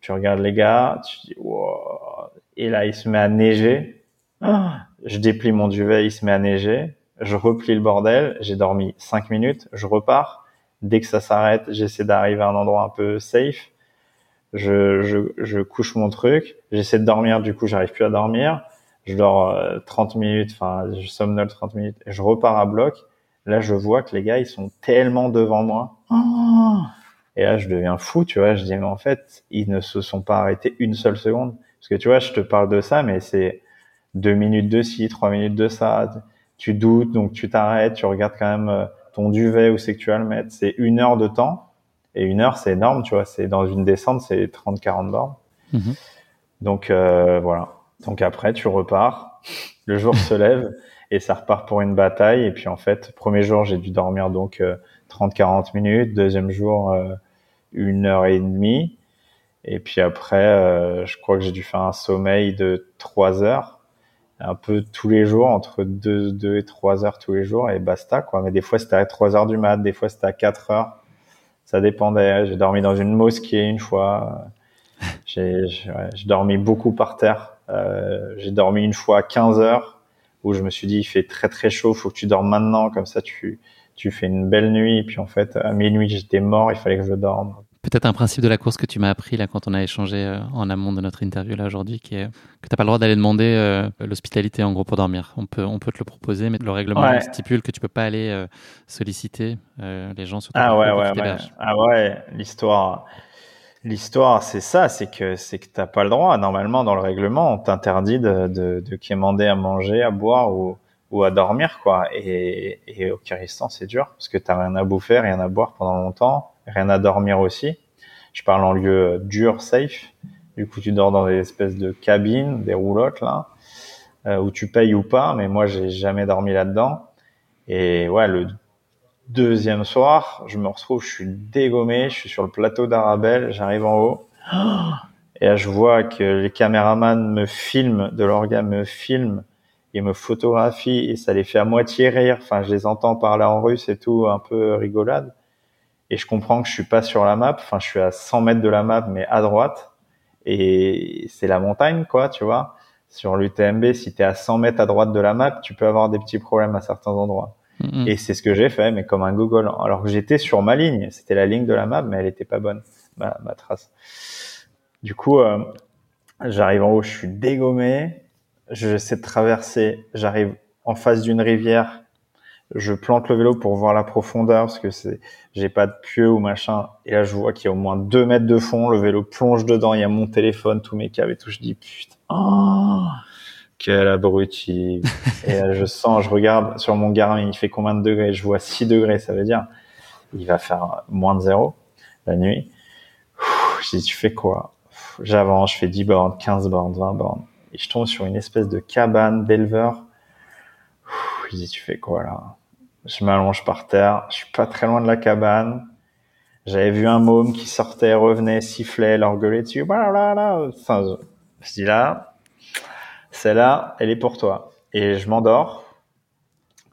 Tu regardes les gars, tu dis wow. Et là, il se met à neiger. Je déplie mon duvet, il se met à neiger. Je replie le bordel. J'ai dormi cinq minutes. Je repars. Dès que ça s'arrête, j'essaie d'arriver à un endroit un peu safe je, je, je couche mon truc, j'essaie de dormir, du coup j'arrive plus à dormir, je dors 30 euh, minutes, enfin je somnole 30 minutes, et je repars à bloc. Là je vois que les gars ils sont tellement devant moi. Et là je deviens fou, tu vois, je dis mais en fait ils ne se sont pas arrêtés une seule seconde. Parce que tu vois, je te parle de ça, mais c'est deux minutes de ci, trois minutes de ça. Tu doutes, donc tu t'arrêtes, tu regardes quand même euh, ton duvet où c'est que tu vas le mettre. C'est une heure de temps et une heure, c'est énorme, tu vois. C'est dans une descente, c'est 30-40 bornes. Mhm. Donc euh, voilà. Donc après, tu repars. Le jour se lève <laughs> et ça repart pour une bataille. Et puis en fait, premier jour, j'ai dû dormir donc 30-40 euh, minutes. Deuxième jour, euh, une heure et demie. Et puis après, euh, je crois que j'ai dû faire un sommeil de 3 heures, un peu tous les jours, entre 2, 2 et 3 heures tous les jours, et basta, quoi. Mais des fois, c'était à 3 heures du mat, des fois, c'était à 4 heures ça dépendait. J'ai dormi dans une mosquée une fois. J'ai ouais, dormi beaucoup par terre. Euh, j'ai dormi une fois à 15 heures où je me suis dit il fait très très chaud, faut que tu dormes maintenant comme ça tu tu fais une belle nuit. Et puis en fait à minuit j'étais mort, il fallait que je dorme. Peut-être un principe de la course que tu m'as appris là quand on a échangé euh, en amont de notre interview là aujourd'hui, qui est que t'as pas le droit d'aller demander euh, l'hospitalité en gros pour dormir. On peut on peut te le proposer, mais le règlement stipule que tu peux pas aller euh, solliciter les gens sur ton Ah ouais ouais, ouais. Ah ouais, l'histoire l'histoire c'est ça, c'est que c'est que t'as pas le droit. Normalement dans le règlement, on t'interdit de, de, de quémander à manger, à boire ou ou à dormir quoi. Et, et au Kyrgyzstan c'est dur parce que t'as rien à bouffer, rien à boire pendant longtemps rien à dormir aussi. Je parle en lieu dur, safe. Du coup, tu dors dans des espèces de cabines, des roulottes là, euh, où tu payes ou pas. Mais moi, j'ai jamais dormi là-dedans. Et ouais, le deuxième soir, je me retrouve, je suis dégommé, je suis sur le plateau d'Arabelle, j'arrive en haut. <gasps> Et là, je vois que les caméramans me filment, de l'organe me filment et me photographient et ça les fait à moitié rire. Enfin, je les entends parler en russe et tout, un peu rigolade et je comprends que je suis pas sur la map. Enfin, je suis à 100 mètres de la map, mais à droite. Et c'est la montagne, quoi, tu vois. Sur l'UTMB, si tu es à 100 mètres à droite de la map, tu peux avoir des petits problèmes à certains endroits. Mm-hmm. Et c'est ce que j'ai fait, mais comme un Google. Alors que j'étais sur ma ligne. C'était la ligne de la map, mais elle était pas bonne, ma, ma trace. Du coup, euh, j'arrive en haut, je suis dégommé. J'essaie de traverser. J'arrive en face d'une rivière je plante le vélo pour voir la profondeur parce que c'est, j'ai pas de pieu ou machin. Et là, je vois qu'il y a au moins deux mètres de fond. Le vélo plonge dedans. Il y a mon téléphone, tous mes câbles et tout. Je dis putain, quel abruti. <laughs> et là, je sens, je regarde sur mon Garmin, il fait combien de degrés? Je vois 6 degrés. Ça veut dire, il va faire moins de zéro la nuit. je dis, tu fais quoi? J'avance, je fais 10 bornes, 15 bornes, 20 bornes. Et je tombe sur une espèce de cabane d'éleveur. Je dis, tu fais quoi là? Je m'allonge par terre. Je suis pas très loin de la cabane. J'avais vu un môme qui sortait, revenait, sifflait, leur gueulait dessus. Voilà, enfin, je, dis là, celle-là, elle est pour toi. Et je m'endors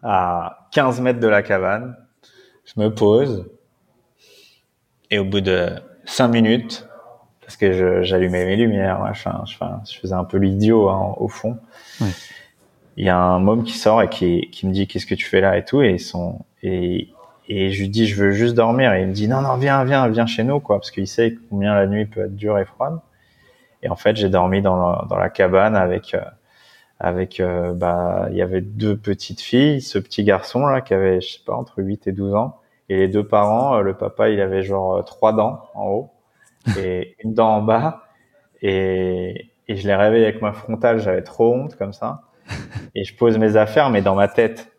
à 15 mètres de la cabane. Je me pose. Et au bout de 5 minutes, parce que j'allumais mes lumières, machin, je, je faisais un peu l'idiot hein, au fond. Il y a un môme qui sort et qui, qui me dit qu'est-ce que tu fais là et tout et son et et je lui dis je veux juste dormir et il me dit non non viens viens viens chez nous quoi parce qu'il sait combien la nuit peut être dure et froide et en fait j'ai dormi dans la, dans la cabane avec euh, avec euh, bah il y avait deux petites filles ce petit garçon là qui avait je sais pas entre 8 et 12 ans et les deux parents euh, le papa il avait genre trois dents en haut <laughs> et une dent en bas et et je l'ai réveillé avec ma frontale j'avais trop honte comme ça <laughs> et je pose mes affaires, mais dans ma tête,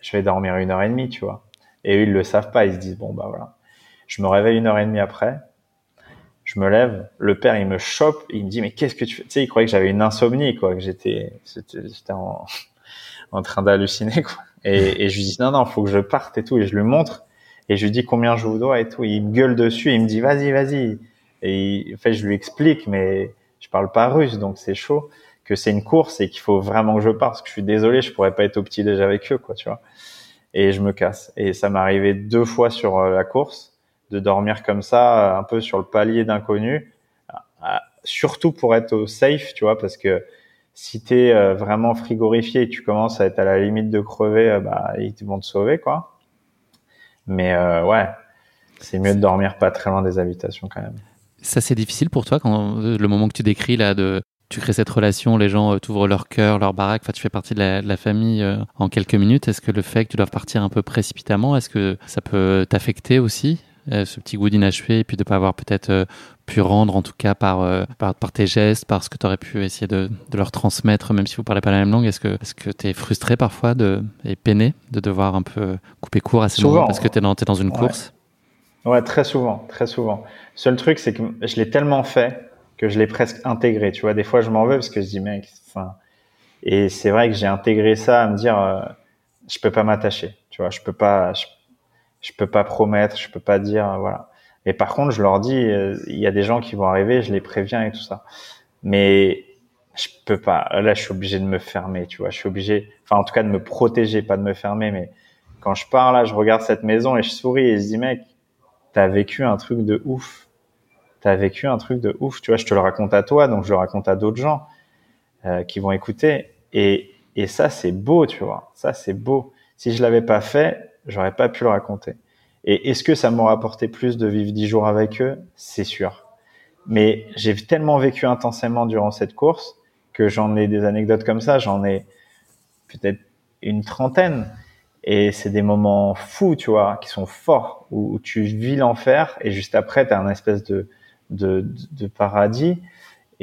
je vais dormir une heure et demie, tu vois. Et eux, ils le savent pas. Ils se disent, bon, bah voilà. Je me réveille une heure et demie après. Je me lève. Le père, il me chope. Il me dit, mais qu'est-ce que tu fais? Tu sais, il croyait que j'avais une insomnie, quoi, que j'étais, j'étais en, <laughs> en train d'halluciner, quoi. Et, et, je lui dis, non, non, faut que je parte et tout. Et je lui montre. Et je lui dis combien je vous dois et tout. il me gueule dessus. Et il me dit, vas-y, vas-y. Et en fait, je lui explique, mais je parle pas russe, donc c'est chaud que c'est une course et qu'il faut vraiment que je parte parce que je suis désolé, je pourrais pas être au petit déjà avec eux, quoi, tu vois. Et je me casse. Et ça m'est arrivé deux fois sur euh, la course de dormir comme ça, un peu sur le palier d'inconnu, surtout pour être au safe, tu vois, parce que si tu es euh, vraiment frigorifié et tu commences à être à la limite de crever, euh, bah ils vont te sauver, quoi. Mais ouais, c'est mieux de dormir pas très loin des habitations quand même. Ça c'est difficile pour toi quand le moment que tu décris là de tu crées cette relation, les gens euh, t'ouvrent leur cœur, leur baraque, enfin, tu fais partie de la, famille euh, en quelques minutes. Est-ce que le fait que tu dois partir un peu précipitamment, est-ce que ça peut t'affecter aussi euh, ce petit goût d'inachevé et puis de pas avoir peut-être pu rendre en tout cas par, par, tes gestes, par ce que tu aurais pu essayer de, leur transmettre même si vous parlez pas la même langue Est-ce que tu es frustré parfois de, et peiné de devoir un peu couper court à ce moment parce que tu es dans, dans une course? Ouais, très souvent, très souvent. Seul truc, c'est que je l'ai tellement fait que je l'ai presque intégré. Tu vois, des fois, je m'en veux parce que je dis, mec, enfin, et c'est vrai que j'ai intégré ça à me dire, euh, je peux pas m'attacher. Tu vois, je peux pas, je, peux pas promettre, je peux pas dire, euh, voilà. Mais par contre, je leur dis, euh, il y a des gens qui vont arriver, je les préviens et tout ça. Mais je peux pas. Là, je suis obligé de me fermer. Tu vois, je suis obligé, enfin, en tout cas, de me protéger, pas de me fermer. Mais quand je pars là, je regarde cette maison et je souris et je dis, mec, t'as vécu un truc de ouf t'as vécu un truc de ouf, tu vois, je te le raconte à toi, donc je le raconte à d'autres gens euh, qui vont écouter. Et, et ça, c'est beau, tu vois, ça, c'est beau. Si je l'avais pas fait, j'aurais pas pu le raconter. Et est-ce que ça m'aurait apporté plus de vivre dix jours avec eux? C'est sûr. Mais j'ai tellement vécu intensément durant cette course que j'en ai des anecdotes comme ça, j'en ai peut-être une trentaine. Et c'est des moments fous, tu vois, qui sont forts, où, tu vis l'enfer et juste après, tu as un espèce de, de, de, paradis.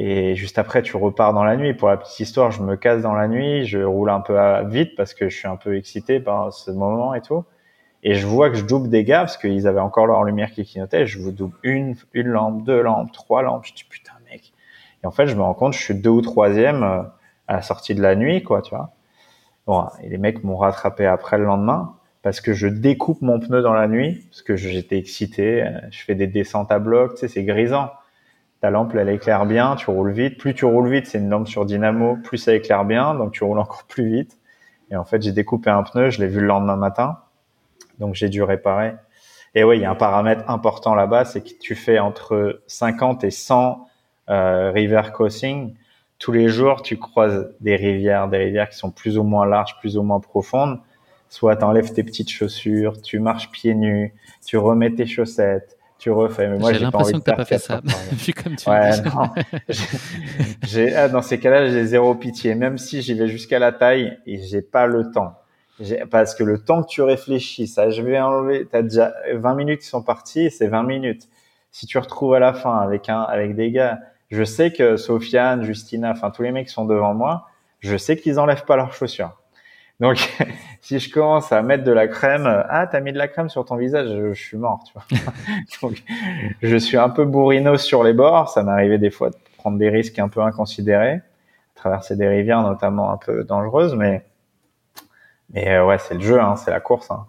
Et juste après, tu repars dans la nuit. Pour la petite histoire, je me casse dans la nuit, je roule un peu vite parce que je suis un peu excité par ce moment et tout. Et je vois que je double des gars parce qu'ils avaient encore leur lumière qui clignotait. Je vous double une, une lampe, deux lampes, trois lampes. Je dis putain mec. Et en fait, je me rends compte, je suis deux ou troisième euh, à la sortie de la nuit, quoi, tu vois. Bon, et les mecs m'ont rattrapé après le lendemain parce que je découpe mon pneu dans la nuit, parce que j'étais excité, euh, je fais des descentes à bloc, tu sais, c'est grisant. Ta lampe, elle éclaire bien, tu roules vite. Plus tu roules vite, c'est une lampe sur dynamo, plus ça éclaire bien, donc tu roules <laughs> encore plus vite. Et en fait, j'ai découpé un pneu, je l'ai vu le lendemain matin, donc j'ai dû réparer. Et oui, il y a un paramètre important là-bas, c'est que tu fais entre 50 et 100 euh, river crossing. Tous les jours, tu croises des rivières, des rivières qui sont plus ou moins larges, plus ou moins profondes soit tu enlèves tes petites chaussures, tu marches pieds nus, tu remets tes chaussettes, tu refais. Mais moi, j'ai l'impression que t'as pas fait ça. <laughs> Vu comme tu ouais, j'ai, ah, dans ces cas-là, j'ai zéro pitié. Même si j'y vais jusqu'à la taille et j'ai pas le temps. Parce que le temps que tu réfléchis, ça, je vais enlever, t'as déjà 20 minutes qui sont parties, c'est 20 minutes. Si tu retrouves à la fin avec un, avec des gars, je sais que Sofiane, Justina, enfin tous les mecs qui sont devant moi, je sais qu'ils enlèvent pas leurs chaussures. Donc, <laughs> si je commence à mettre de la crème, ah, t'as mis de la crème sur ton visage, je, suis mort, tu vois. <laughs> Donc, je suis un peu bourrino sur les bords. Ça m'arrivait des fois de prendre des risques un peu inconsidérés, traverser des rivières notamment un peu dangereuses, mais, mais euh, ouais, c'est le jeu, hein, c'est la course, hein,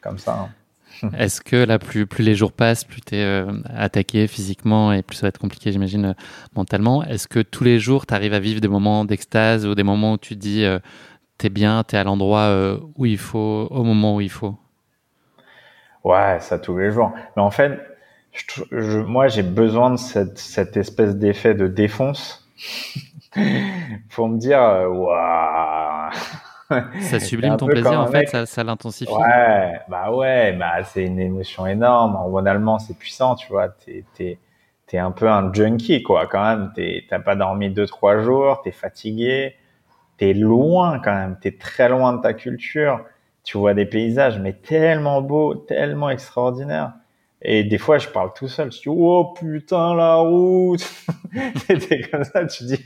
comme ça. Hein. <laughs> Est-ce que là, plus, les jours passent, plus tu es euh, attaqué physiquement et plus ça va être compliqué, j'imagine, euh, mentalement Est-ce que tous les jours, tu arrives à vivre des moments d'extase ou des moments où tu dis, euh, tu es bien, tu es à l'endroit où il faut, au moment où il faut Ouais, ça tous les jours. Mais en fait, je, moi, j'ai besoin de cette, cette espèce d'effet de défonce <laughs> pour me dire, waouh <laughs> ça sublime ton plaisir en fait, ça, ça l'intensifie. Ouais, bah ouais, bah c'est une émotion énorme. En allemand, c'est puissant, tu vois. T'es es, es, un peu un junkie quoi, quand même. T'as pas dormi deux trois jours, t'es fatigué, t'es loin quand même, t'es très loin de ta culture. Tu vois des paysages mais tellement beaux, tellement extraordinaires. Et des fois, je parle tout seul. Je dis, oh putain, la route. <laughs> T'es comme ça, tu dis.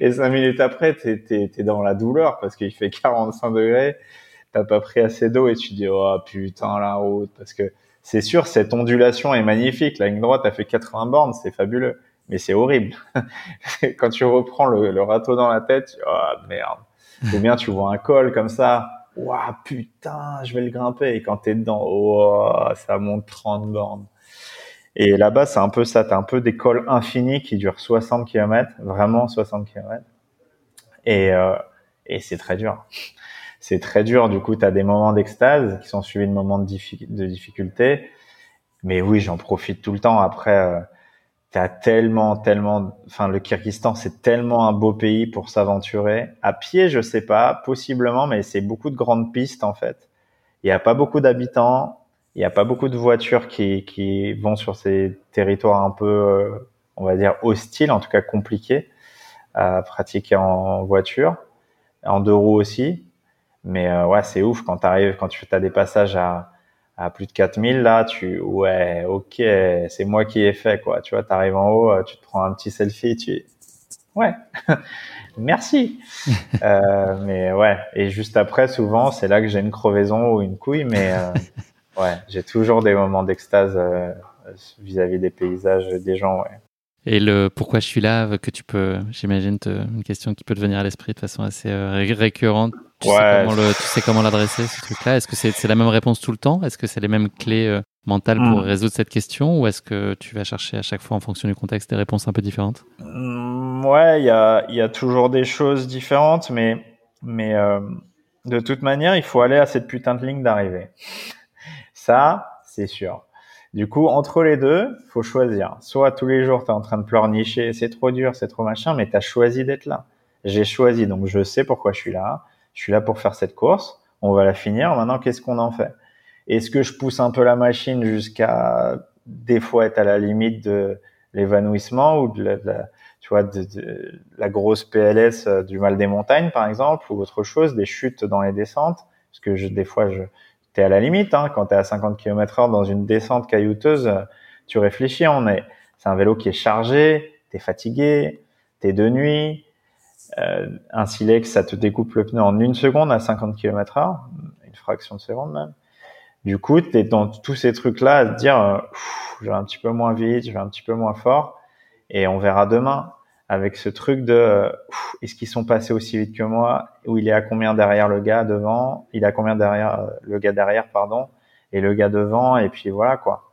Et cinq minutes après, t'es es, dans la douleur parce qu'il fait 45 degrés. T'as pas pris assez d'eau et tu dis, oh putain, la route. Parce que c'est sûr, cette ondulation est magnifique. La ligne droite a fait 80 bornes, c'est fabuleux. Mais c'est horrible. <laughs> Quand tu reprends le, le, râteau dans la tête, tu oh merde. Ou bien tu vois un col comme ça Waouh, putain, je vais le grimper. Et quand t'es dedans, oh, ça monte 30 bornes. Et là-bas, c'est un peu ça. T'as un peu des cols infinis qui durent 60 km, vraiment 60 km. Et, euh, et c'est très dur. C'est très dur. Du coup, t'as des moments d'extase qui sont suivis de moments de, difficulté. Mais oui, j'en profite tout le temps. Après, euh, t'as tellement, tellement, enfin, le Kyrgyzstan, c'est tellement un beau pays pour s'aventurer. À pied, je sais pas, possiblement, mais c'est beaucoup de grandes pistes, en fait. Il n'y a pas beaucoup d'habitants. Il n'y a pas beaucoup de voitures qui, qui vont sur ces territoires un peu, euh, on va dire, hostiles, en tout cas compliqués à pratiquer en voiture, en deux roues aussi. Mais euh, ouais, c'est ouf quand tu arrives, quand tu as des passages à, à plus de 4000 là tu ouais ok c'est moi qui ai fait quoi. Tu vois t'arrives en haut tu te prends un petit selfie tu ouais. <laughs> Merci. <laughs> Euh, mais ouais et juste après souvent c'est là que j'ai une crevaison ou une couille mais euh, <laughs> ouais j'ai toujours des moments d'extase euh, vis-à-vis des paysages des gens ouais et le pourquoi je suis là, que tu peux, j'imagine, une question qui peut te venir à l'esprit de façon assez euh, récurrente. Tu, sais comment le, tu sais comment l'adresser, ce truc-là? Est-ce que c'est la même réponse tout le temps? Est-ce que c'est les mêmes clés euh, mentales pour hmm. résoudre cette question? Ou est-ce que tu vas chercher à chaque fois, en fonction du contexte, des réponses un peu différentes? Hmm, Ouais, il y a, y a toujours des choses différentes, mais, mais euh, de toute manière, il faut aller à cette putain de ligne d'arrivée. Ça, c'est sûr. Du coup, entre les deux, faut choisir. Soit tous les jours, tu es en train de pleurnicher, c'est trop dur, c'est trop machin, mais tu as choisi d'être là. J'ai choisi, donc je sais pourquoi je suis là. Je suis là pour faire cette course. On va la finir. Maintenant, qu'est-ce qu'on en fait? Est-ce que je pousse un peu la machine jusqu'à des fois être à la limite de l'évanouissement ou de la, tu vois, de, la grosse PLS euh, du mal des montagnes, par exemple, ou autre chose, des chutes dans les descentes? Parce que des fois, je, à la limite. Hein, quand tu es à 50 km heure dans une descente caillouteuse, tu réfléchis. On est, c'est un vélo qui est chargé, tu es fatigué, tu es de nuit. Euh, un silex, ça te découpe le pneu en une seconde à 50 km heure, une fraction de seconde même. Du coup, tu es dans tous ces trucs-là à te dire, euh, je vais un petit peu moins vite, je vais un petit peu moins fort, et on verra demain avec ce truc de est-ce qu'ils sont passés aussi vite que moi? Ou il est à combien derrière le gars devant? Il est à combien derrière euh, le gars derrière pardon et le gars devant et puis voilà quoi.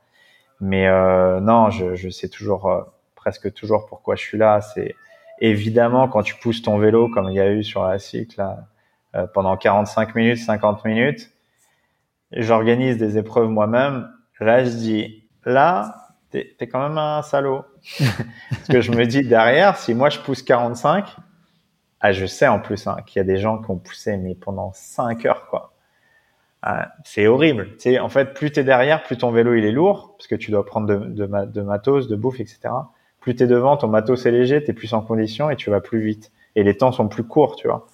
Mais euh, non je, je sais toujours euh, presque toujours pourquoi je suis là. C'est évidemment quand tu pousses ton vélo comme il y a eu sur la cycle là, euh, pendant 45 minutes 50 minutes j'organise des épreuves moi-même. Là je dis là t'es es quand même un salaud. Parce que je me dis derrière, si moi je pousse 45, ah, je sais en plus hein, qu'il y a des gens qui ont poussé mais pendant 5 heures quoi. Ah, c'est horrible. Tu en fait, plus t'es derrière, plus ton vélo il est lourd parce que tu dois prendre de matos, de bouffe, etc. Plus t'es devant, ton matos est léger, t'es plus en condition et tu vas plus vite. Et les temps sont plus courts, tu vois.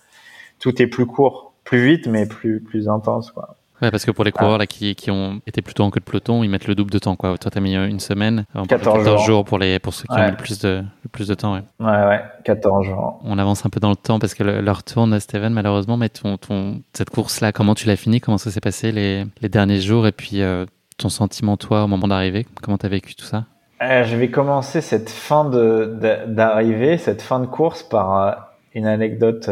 Tout est plus court. plus vite, mais plus, plus intense, quoi. Ouais, parce que pour les coureurs là, qui, qui ont été plutôt en queue de peloton, ils mettent le double de temps. Quoi. Toi, tu as mis une semaine, 14, jours. pour, les, pour ceux qui ont mis le plus, de, le plus de temps. Ouais. ouais, ouais, 14 jours. On avance un peu dans le temps parce que l'heure tourne, Steven, malheureusement. Mais ton, ton, cette course-là, comment tu l'as fini Comment ça s'est passé les, les, derniers jours? Et puis euh, ton sentiment, toi, au moment d'arriver Comment tu as vécu tout ça? Euh, Je vais commencer cette fin d'arrivée, cette fin de course par euh, une anecdote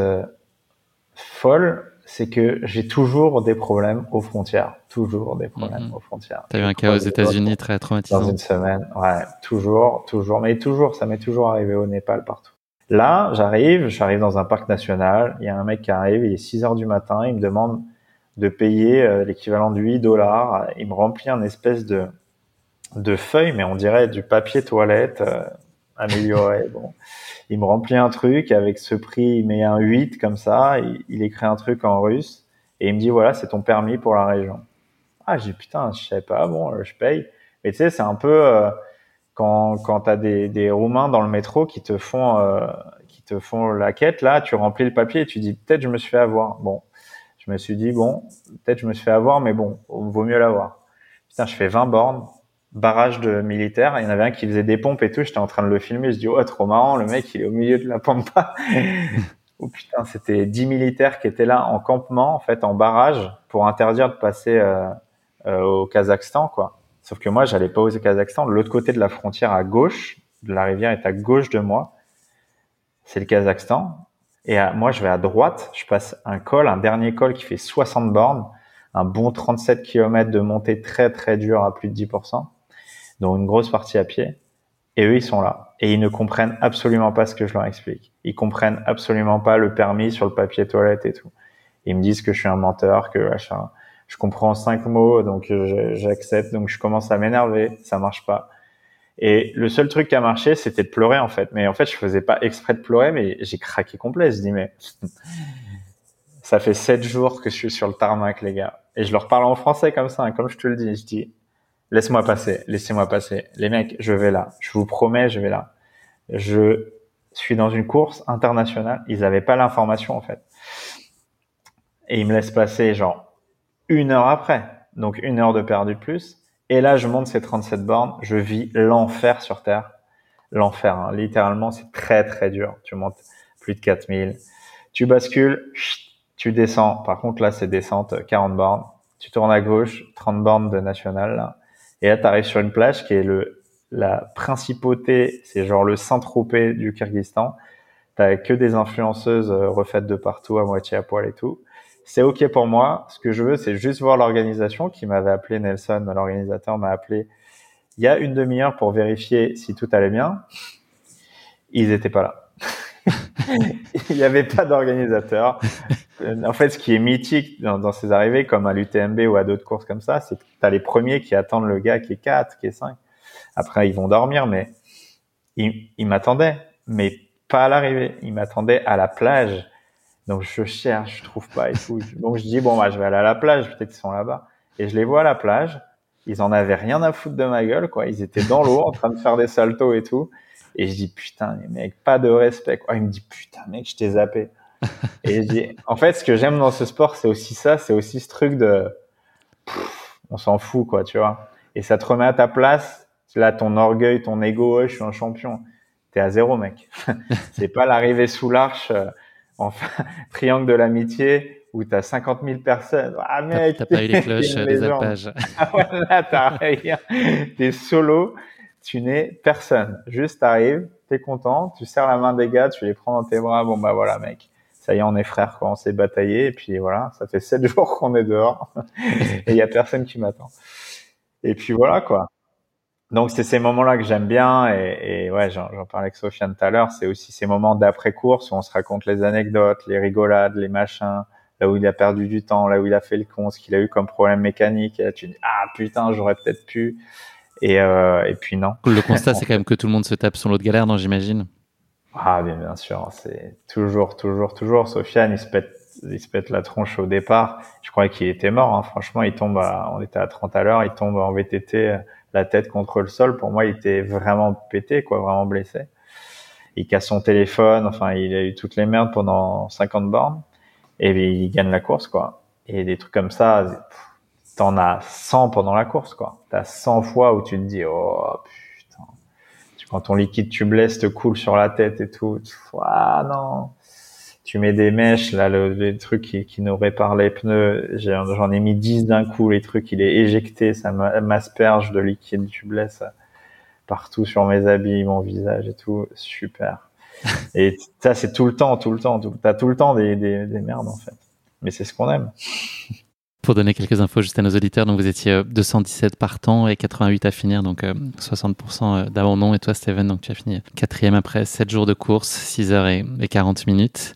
folle c'est que j'ai toujours des problèmes aux frontières. Toujours des problèmes mhm. aux frontières. T'as eu un cas aux États-Unis très traumatisant. Dans une semaine, ouais, toujours, toujours, mais toujours, ça m'est toujours arrivé au Népal partout. Là, j'arrive, j'arrive dans un parc national, il y a un mec qui arrive, il est 6 heures du matin, il me demande de payer euh, l'équivalent de 8 dollars, il me remplit un espèce de, de feuille, mais on dirait du papier toilette euh, amélioré, bon il me remplit un truc avec ce prix, il met un 8 comme ça, il, écrit un truc en russe et il me dit voilà, c'est ton permis pour la région. Ah, j'ai putain, je sais pas, bon, euh, je paye. Mais tu sais, c'est un peu euh, quand quand t'as des des Roumains dans le métro qui te font euh, qui te font la quête là, tu remplis le papier et tu dis peut-être je me suis fait avoir. Bon, je me suis dit bon, peut-être je me suis fait avoir, mais bon, vaut mieux l'avoir. Putain, je fais 20 bornes, barrage de militaires. Il y en avait un qui faisait des pompes et tout. J'étais en train de le filmer. Je dis, oh, trop marrant. Le mec, il est au milieu de la pampa. <laughs> oh putain, c'était 10 militaires qui étaient là en campement, en fait, en barrage pour interdire de passer euh, euh, au Kazakhstan, quoi. Sauf que moi, j'allais pas au Kazakhstan. L'autre côté de la frontière, à gauche, de la rivière est à gauche de moi. C'est le Kazakhstan. Et moi, je vais à droite. Je passe un col, un dernier col qui fait 60 bornes, un bon 37 km de montée très très dur à plus de 10% donc une grosse partie à pied. Et eux, ils sont là. Et ils ne comprennent absolument pas ce que je leur explique. Ils comprennent absolument pas le permis sur le papier toilette et tout. Ils me disent que je suis un menteur, que je comprends cinq mots, donc j'accepte. Donc je commence à m'énerver. Ça marche pas. Et le seul truc qui a marché, c'était de pleurer en fait. Mais en fait, je faisais pas exprès de pleurer, mais j'ai craqué complet. Je dis mais <laughs> ça fait sept jours que je suis sur le tarmac, les gars. Et je leur parle en français comme ça, hein, comme je te le dis. Je dis laisse-moi passer, laissez-moi passer. Les mecs, je vais là. Je vous promets, je vais là. Je suis dans une course internationale. Ils n'avaient pas l'information, en fait. Et ils me laissent passer, genre, une heure après. Donc, une heure de perdu plus. Et là, je monte ces 37 bornes. Je vis l'enfer sur Terre. L'enfer, hein. littéralement, c'est très, très dur. Tu montes plus de 4000. Tu bascules, tu descends. Par contre, là, c'est descente 40 bornes. Tu tournes à gauche, 30 bornes de national, là. Et là, tu arrives sur une plage qui est le, la principauté, c'est genre le Saint-Tropez du Kyrgyzstan. T'as que des influenceuses euh, refaites de partout, à moitié à poil et tout. C'est ok pour moi. Ce que je veux, c'est juste voir l'organisation qui m'avait appelé Nelson, l'organisateur m'a appelé il y a une demi-heure pour vérifier si tout allait bien. Ils étaient pas là. <laughs> il n'y avait pas d'organisateur. En fait, ce qui est mythique dans, ces arrivées, comme à l'UTMB ou à d'autres courses comme ça, c'est que tu as les premiers qui attendent le gars qui est 4, qui est 5. Après, ils vont dormir, mais ils, m'attendaient, mais pas à l'arrivée. Ils m'attendaient à la plage. Donc, je cherche, je trouve pas et tout. <laughs> Donc, je dis, bon, bah, je vais aller à la plage, peut-être qu'ils sont là-bas. Et je les vois à la plage. Ils en avaient rien à foutre de ma gueule, quoi. Ils étaient dans l'eau, en train de faire des saltos et tout. Et je dis, putain, mec, pas de respect. Quoi. Il me dit, putain, mec, je t'ai zappé. Et je dis, en fait, ce que j'aime dans ce sport, c'est aussi ça, c'est aussi ce truc de, on s'en fout, quoi, tu vois. Et ça te remet à ta place. Là, ton orgueil, ton ego, je suis un champion. T'es à zéro, mec. <laughs> c'est pas l'arrivée sous l'arche, euh, enfin, <laughs> triangle de l'amitié, où t'as 50 000 personnes. Ah, mec. T'as pas eu les cloches, <laughs> les alpages. ah, voilà, t'as rien. T'es solo tu n'es personne. Juste t'arrives, t'es content, tu serres la main des gars, tu les prends dans tes bras, bon bah voilà mec, ça y est on est frères quoi, on s'est bataillé et puis voilà, ça fait sept <laughs> jours qu'on est dehors <laughs> et il y a personne qui m'attend. Et puis voilà quoi. Donc c'est ces moments-là que j'aime bien et, et ouais j'en parlais avec Sofiane tout à l'heure, c'est aussi ces moments d'après course où on se raconte les anecdotes, les rigolades, les machins, là où il a perdu du temps, là où il a fait le con, ce qu'il a eu comme problème mécanique. Et là, tu dis ah putain j'aurais peut-être pu. Et, euh, et puis non. Le constat, <laughs> c'est quand même que tout le monde se tape sur l'autre galère, non, j'imagine Ah, bien, bien sûr. C'est toujours, toujours, toujours. Sofiane, il se pète, il se pète la tronche au départ. Je croyais qu'il était mort. Hein. Franchement, il tombe, à, on était à 30 à l'heure, il tombe en VTT, la tête contre le sol. Pour moi, il était vraiment pété, quoi, vraiment blessé. Il casse son téléphone. Enfin, il a eu toutes les merdes pendant 50 bornes. et il gagne la course, quoi. Et des trucs comme ça, t'en as 100 pendant la course, quoi. T'as 100 fois où tu te dis, oh putain, quand ton liquide tubeless te coule sur la tête et tout, ah non, tu mets des mèches, là, le, les trucs qui, qui nous réparent les pneus, j'en ai, mis 10 d'un coup, les trucs, il est éjecté, ça m'asperge de liquide tubeless partout sur mes habits, mon visage et tout, super. <laughs> Et ça, c'est tout le temps, tout le temps. T'as tout le temps des, des, des merdes, en fait. Mais c'est ce qu'on aime. <laughs> Pour donner quelques infos juste à nos auditeurs, donc vous étiez 217 partants et 88 à finir, donc 60% euh, euh, d'abandon. Et toi, Steven, donc tu as fini quatrième après 7 jours de course, 6 heures et, 40 minutes.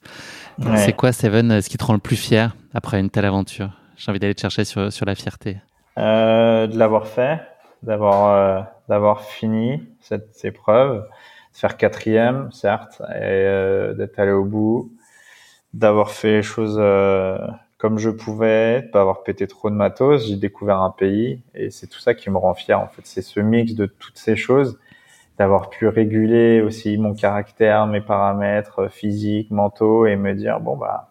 C'est quoi, Steven, ce qui te rend le plus fier après une telle aventure? J'ai envie d'aller te chercher sur, sur la fierté. Euh, de l'avoir fait, d'avoir euh, d'avoir fini cette épreuve faire quatrième, certes, et euh, d'être allé au bout, d'avoir fait les choses euh, comme je pouvais, pas avoir pété trop de matos. J'ai découvert un pays et c'est tout ça qui me rend fier. En fait, c'est ce mix de toutes ces choses, d'avoir pu réguler aussi mon caractère, mes paramètres physiques, mentaux et me dire bon bah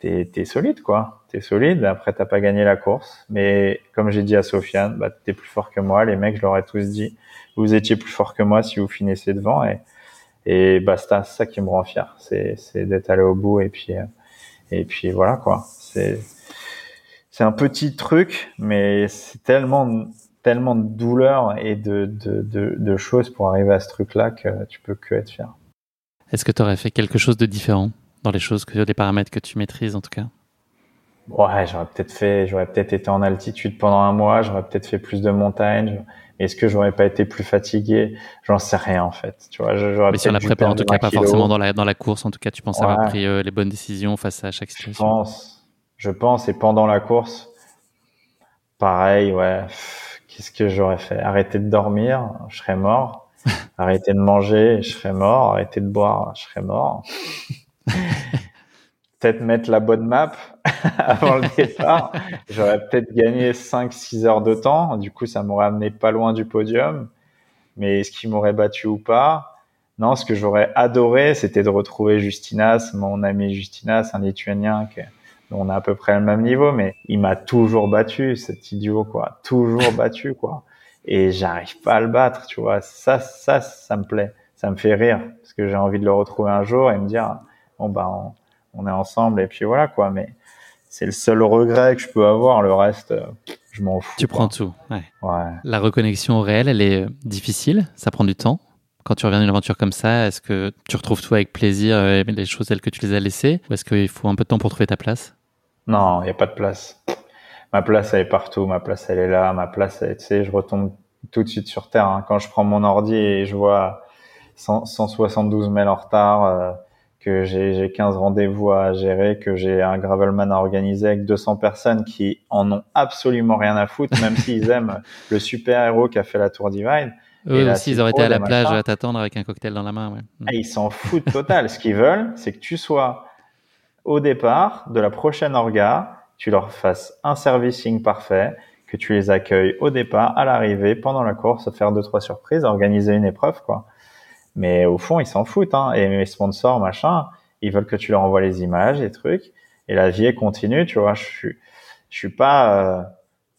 t'es es solide quoi, t'es solide. Après t'as pas gagné la course, mais comme j'ai dit à Sofiane, bah t'es plus fort que moi. Les mecs, je leur ai tous dit vous étiez plus fort que moi si vous finissez devant et et bah c'est ça qui me rend fier c'est d'être allé au bout et puis et puis voilà quoi c'est c'est un petit truc mais c'est tellement tellement de douleur et de, de, de, de choses pour arriver à ce truc là que tu peux que être fier est-ce que tu aurais fait quelque chose de différent dans les choses que les paramètres que tu maîtrises en tout cas? Ouais j'aurais peut-être fait j'aurais peut-être été en altitude pendant un mois j'aurais peut-être fait plus de montagnes est-ce que j'aurais pas été plus fatigué? J'en sais rien en fait. Tu vois, j'aurais Mais sur la prépa, en tout cas, pas forcément dans la dans la course. En tout cas, tu penses avoir pris euh, les bonnes décisions face à chaque situation. Je pense, je pense. Et pendant la course, pareil, ouais. Qu'est-ce que j'aurais fait? Arrêter de dormir, je serais mort. <laughs> Arrêter de manger, je serais mort. Arrêter de boire, je serais mort. <laughs> peut-être mettre la bonne map <laughs> avant le départ. J'aurais peut-être gagné 5-6 heures de temps. Du coup, ça m'aurait amené pas loin du podium. Mais est-ce qu'il m'aurait battu ou pas? Non, ce que j'aurais adoré, c'était de retrouver Justinas, mon ami Justinas, un Lituanien dont on a à peu près le même niveau, mais il m'a toujours battu, cet idiot, quoi. Toujours <laughs> battu, quoi. Et j'arrive pas à le battre, tu vois. Ça, ça, ça me plaît. Ça me fait rire. Parce que j'ai envie de le retrouver un jour et me dire, bon, bah, on, on est ensemble et puis voilà quoi. Mais c'est le seul regret que je peux avoir. Le reste, euh, je m'en fous. Tu prends tout. Ouais. La reconnexion au réel, elle est euh, difficile. Ça prend du temps. Quand tu reviens d'une aventure comme ça, est-ce que tu retrouves tout avec plaisir euh, les choses telles que tu les as laissées? Ou est-ce qu'il faut un peu de temps pour trouver ta place? Non, il n'y a pas de place. Ma place, elle est partout. Ma place, elle est là. Ma place, tu sais, je retombe tout de suite sur Terre. Hein. Quand je prends mon ordi et je vois 172 mails en retard, que j'ai 15 rendez-vous à gérer, que j'ai un gravelman à organiser avec 200 personnes qui en ont absolument rien à foutre, même s'ils <laughs> aiment le super-héros qui a fait la Tour Divine. Eux aussi, ils auraient été à la plage à t'attendre avec un cocktail dans la main. Ouais. Ah, ils s'en foutent total. Ce qu'ils veulent, c'est que tu sois au départ de la prochaine orga, tu leur fasses un servicing parfait, que tu les accueilles au départ, à l'arrivée, pendant la course, faire deux trois surprises, organiser une épreuve, quoi. Mais au fond, ils s'en foutent. Hein. Et mes sponsors, machin, ils veulent que tu leur envoies les images, les trucs. Et la vie est continue, tu vois. Je suis, je suis pas euh,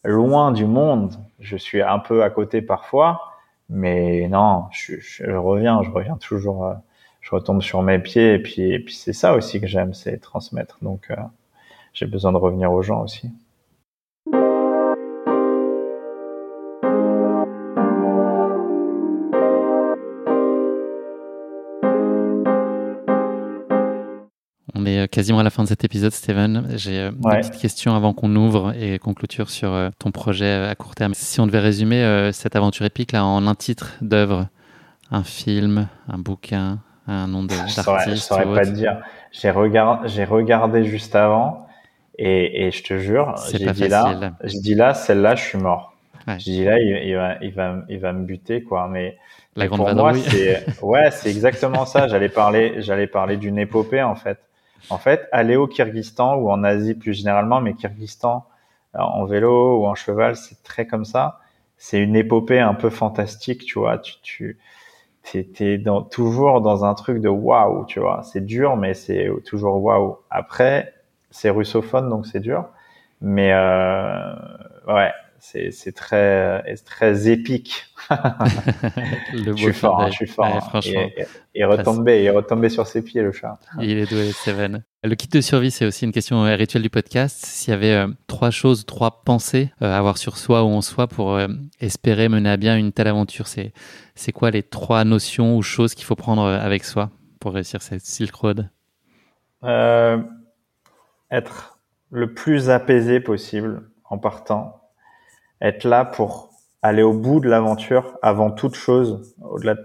loin du monde. Je suis un peu à côté parfois, mais non, je, je, reviens, je reviens toujours. Euh, je retombe sur mes pieds. Et puis, et puis c'est ça aussi que j'aime, c'est transmettre. Donc, euh, j'ai besoin de revenir aux gens aussi. quasiment à la fin de cet épisode, Steven. J'ai euh, une petite question avant qu'on ouvre et qu'on clôture sur euh, ton projet euh, à court terme. Si on devait résumer cette aventure épique là en un titre d'œuvre, un film, un bouquin, un nom d'artiste. Je saurais, saurais pas te dire. J'ai regardé, j'ai regardé juste avant et, et je te jure, j'ai dit là, dis là, celle-là, je suis mort. Ouais. Je dis là, il, va, il va, il va me buter quoi. Mais la grande pour moi, c'est <laughs> ouais, c'est exactement ça. J'allais parler, j'allais parler d'une épopée en fait. En fait, aller au Kyrgyzstan ou en Asie plus généralement, mais Kyrgyzstan en vélo ou en cheval, c'est très comme ça. C'est une épopée un peu fantastique, tu vois. Tu, tu es, dans, toujours dans un truc de waouh, tu vois. C'est dur, mais c'est toujours waouh. Après, c'est russophone, donc c'est dur. Mais euh, ouais, c'est c'est très très épique. <laughs> le je suis fort, hein, je suis fort. franchement. Et, retomber, et retomber sur ses pieds, le chat. Il est doué, Steven. Le kit de survie, c'est aussi une question euh, rituelle du podcast. S'il y avait euh, trois choses, trois pensées euh, à avoir sur soi ou en soi pour espérer mener à bien une telle aventure, c'est c'est quoi les trois notions ou choses qu'il faut prendre avec soi pour réussir cette Silk Road Être le plus apaisé possible en partant être là pour aller au bout de l'aventure avant toute chose, au-delà de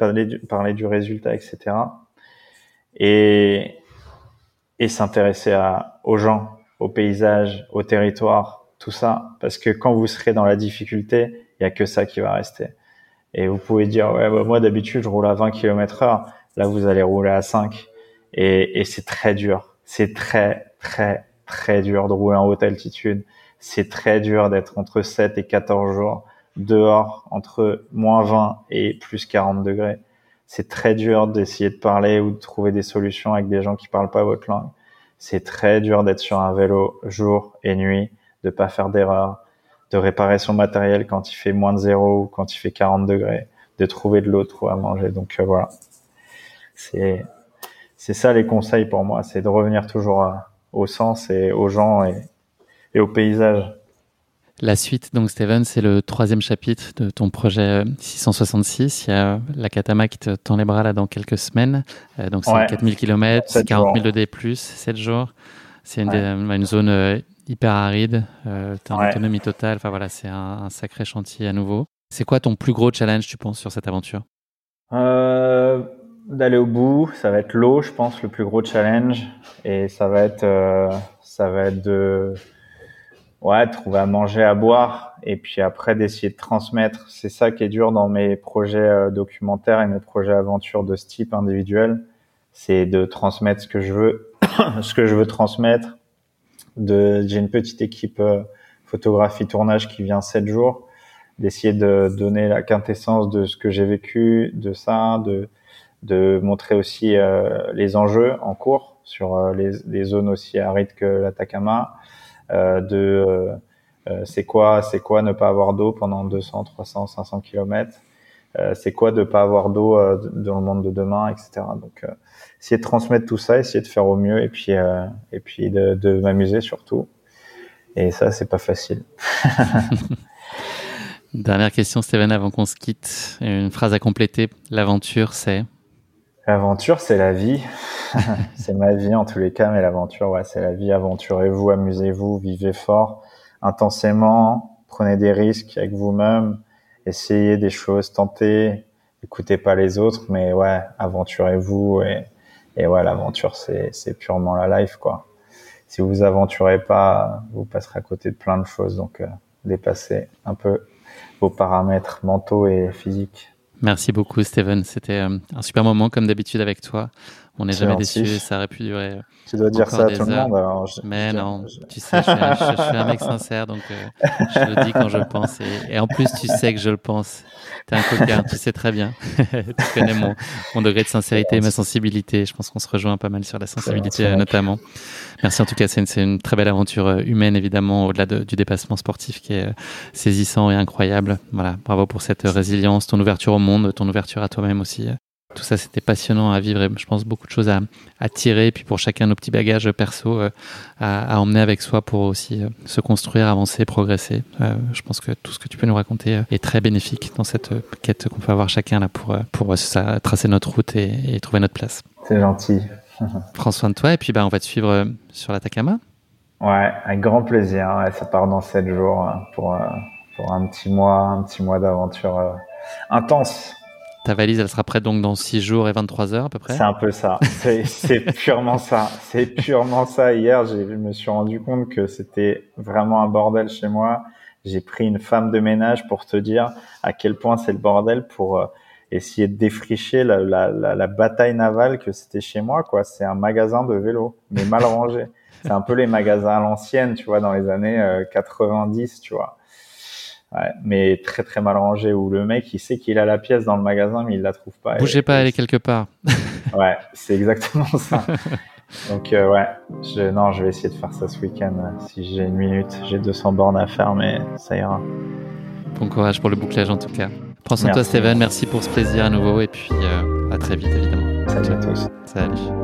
parler du, résultat, etc. Et, et s'intéresser aux gens, aux paysages, au territoire, tout ça. Parce que quand vous serez dans la difficulté, il y a que ça qui va rester. Et vous pouvez dire, ouais, bah, moi d'habitude, je roule à 20 km heure. Là, vous allez rouler à 5. Et, et c'est très dur. C'est très, très, très dur de rouler en haute altitude c'est très dur d'être entre 7 et 14 jours dehors entre moins 20 et plus 40 degrés. C'est très dur d'essayer de parler ou de trouver des solutions avec des gens qui parlent pas votre langue. C'est très dur d'être sur un vélo jour et nuit, de pas faire d'erreur, de réparer son matériel quand il fait moins de zéro ou quand il fait 40 degrés, de trouver de l'eau, à manger. Donc euh, voilà. C'est c'est ça les conseils pour moi, c'est de revenir toujours au sens et aux gens et, et au paysage. La suite, donc Steven, c'est le troisième chapitre de ton projet 666. Il y a la Katama qui te tend les bras là dans quelques semaines. Euh, donc c'est 4000 km, 40 000 de D+, 7 jours. C'est une, une, zone euh, hyper aride. Euh, tu as une autonomie totale. Enfin voilà, c'est un, sacré chantier à nouveau. C'est quoi ton plus gros challenge, tu penses, sur cette aventure? Euh, D'aller au bout. Ça va être l'eau, je pense, le plus gros challenge. Et ça va être, ça va être de ouais, trouver à manger, à boire, et puis après d'essayer de transmettre. C'est ça qui est dur dans mes projets euh, documentaires et mes projets aventures de ce type individuel, c'est de transmettre ce que je veux, <coughs> ce que je veux transmettre. De, j'ai une petite équipe euh, photographie tournage qui vient sept jours, d'essayer de donner la quintessence de ce que j'ai vécu, de ça, de de montrer aussi euh, les enjeux en cours sur les, les, zones aussi arides que l'Atacama, de euh, euh, c'est quoi c'est quoi ne pas avoir d'eau pendant 200, 300, 500 kilomètres. c'est quoi de pas avoir d'eau dans le monde de demain, etc. Donc, essayer de transmettre tout ça, essayer de faire au mieux, et puis et puis de, de m'amuser surtout. Et ça, c'est pas facile. <laughs> Dernière question, Steven, avant qu'on se quitte. Une phrase à compléter. L'aventure, c'est? L'aventure, c'est la vie. <laughs> c'est ma vie en tous les cas, mais l'aventure, ouais, c'est la vie. Aventurez-vous, amusez-vous, vivez fort, intensément, prenez des risques avec vous-même, essayez des choses, tentez, écoutez pas les autres, mais ouais, aventurez-vous et, et ouais, l'aventure, c'est, purement la life, quoi. Si vous aventurez pas, vous passerez à côté de plein de choses, donc euh, dépassez un peu vos paramètres mentaux et physiques. Merci beaucoup, Steven. C'était euh, un super moment, comme d'habitude, avec toi. On n'est jamais déçu. Ça aurait pu durer. Tu dois dire ça à tout le monde. Mais non, tu sais, je suis, un, je, suis, un, mec sincère, donc euh, je le dis quand je le pense. Et, en plus, tu sais que je le pense. T'es un coquin, tu sais très bien. <laughs> tu connais mon, mon, degré de sincérité, ma sensibilité. Je pense qu'on se rejoint pas mal sur la sensibilité, euh, notamment. Merci en tout cas. C'est une, une, très belle aventure euh, humaine, évidemment, au-delà du dépassement sportif qui est saisissant et incroyable. Voilà, bravo pour cette résilience, ton ouverture au monde, ton ouverture à toi-même aussi. Tout ça, c'était passionnant à vivre et je pense beaucoup de choses à, à tirer. Et puis pour chacun nos petits bagages perso euh, à, à, emmener avec soi pour aussi euh, se construire, avancer, progresser. Euh, je pense que tout ce que tu peux nous raconter est très bénéfique dans cette quête qu'on peut avoir chacun là pour, pour ça, tracer notre route et, et trouver notre place. C'est gentil. Prends soin de toi et puis bah, on va te suivre sur l'Atacama. Ouais, avec grand plaisir. Ça part dans 7 jours pour, pour un petit mois, un petit mois d'aventure intense. Ta valise, elle sera prête donc dans 6 jours et 23 heures à peu près C'est un peu ça. C'est <laughs> purement ça. C'est purement ça. Hier, je me suis rendu compte que c'était vraiment un bordel chez moi. J'ai pris une femme de ménage pour te dire à quel point c'est le bordel pour euh, essayer de défricher la, la, la, la bataille navale que c'était chez moi. quoi. C'est un magasin de vélo, mais mal rangé. c'est un peu les magasins à l'ancienne, tu vois, dans les années 90, euh, tu vois. Ouais, mais très très mal rangé où le mec il sait qu'il a la pièce dans le magasin mais il la trouve pas. Bougez pas, elle est quelque part. <laughs> ouais, c'est exactement ça. <laughs> Donc euh, ouais, je, non, je vais essayer de faire ça ce week-end. Si j'ai une minute, j'ai 200 bornes à faire, mais ça ira. Bon courage pour le bouclage en tout cas. Prends soin de toi Steven, merci pour ce plaisir à nouveau et puis euh, à très vite évidemment. Salut à tous. Salut.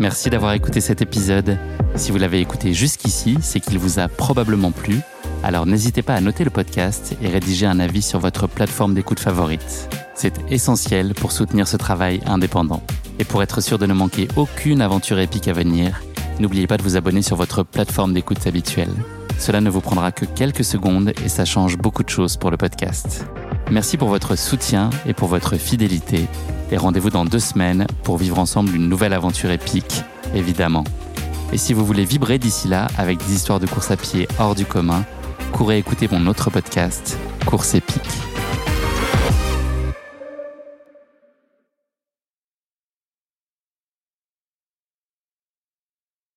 Merci d'avoir écouté cet épisode. Si vous l'avez écouté jusqu'ici, c'est qu'il vous a probablement plu. Alors n'hésitez pas à noter le podcast et rédiger un avis sur votre plateforme d'écoute favorite. C'est essentiel pour soutenir ce travail indépendant. Et pour être sûr de ne manquer aucune aventure épique à venir, n'oubliez pas de vous abonner sur votre plateforme d'écoute habituelle. Cela ne vous prendra que quelques secondes et ça change beaucoup de choses pour le podcast. Merci pour votre soutien et pour votre fidélité. Et rendez-vous dans deux semaines pour vivre ensemble une nouvelle aventure épique, évidemment. Et si vous voulez vibrer d'ici là avec des histoires de course à pied hors du commun, courez écouter mon autre podcast, Course épique.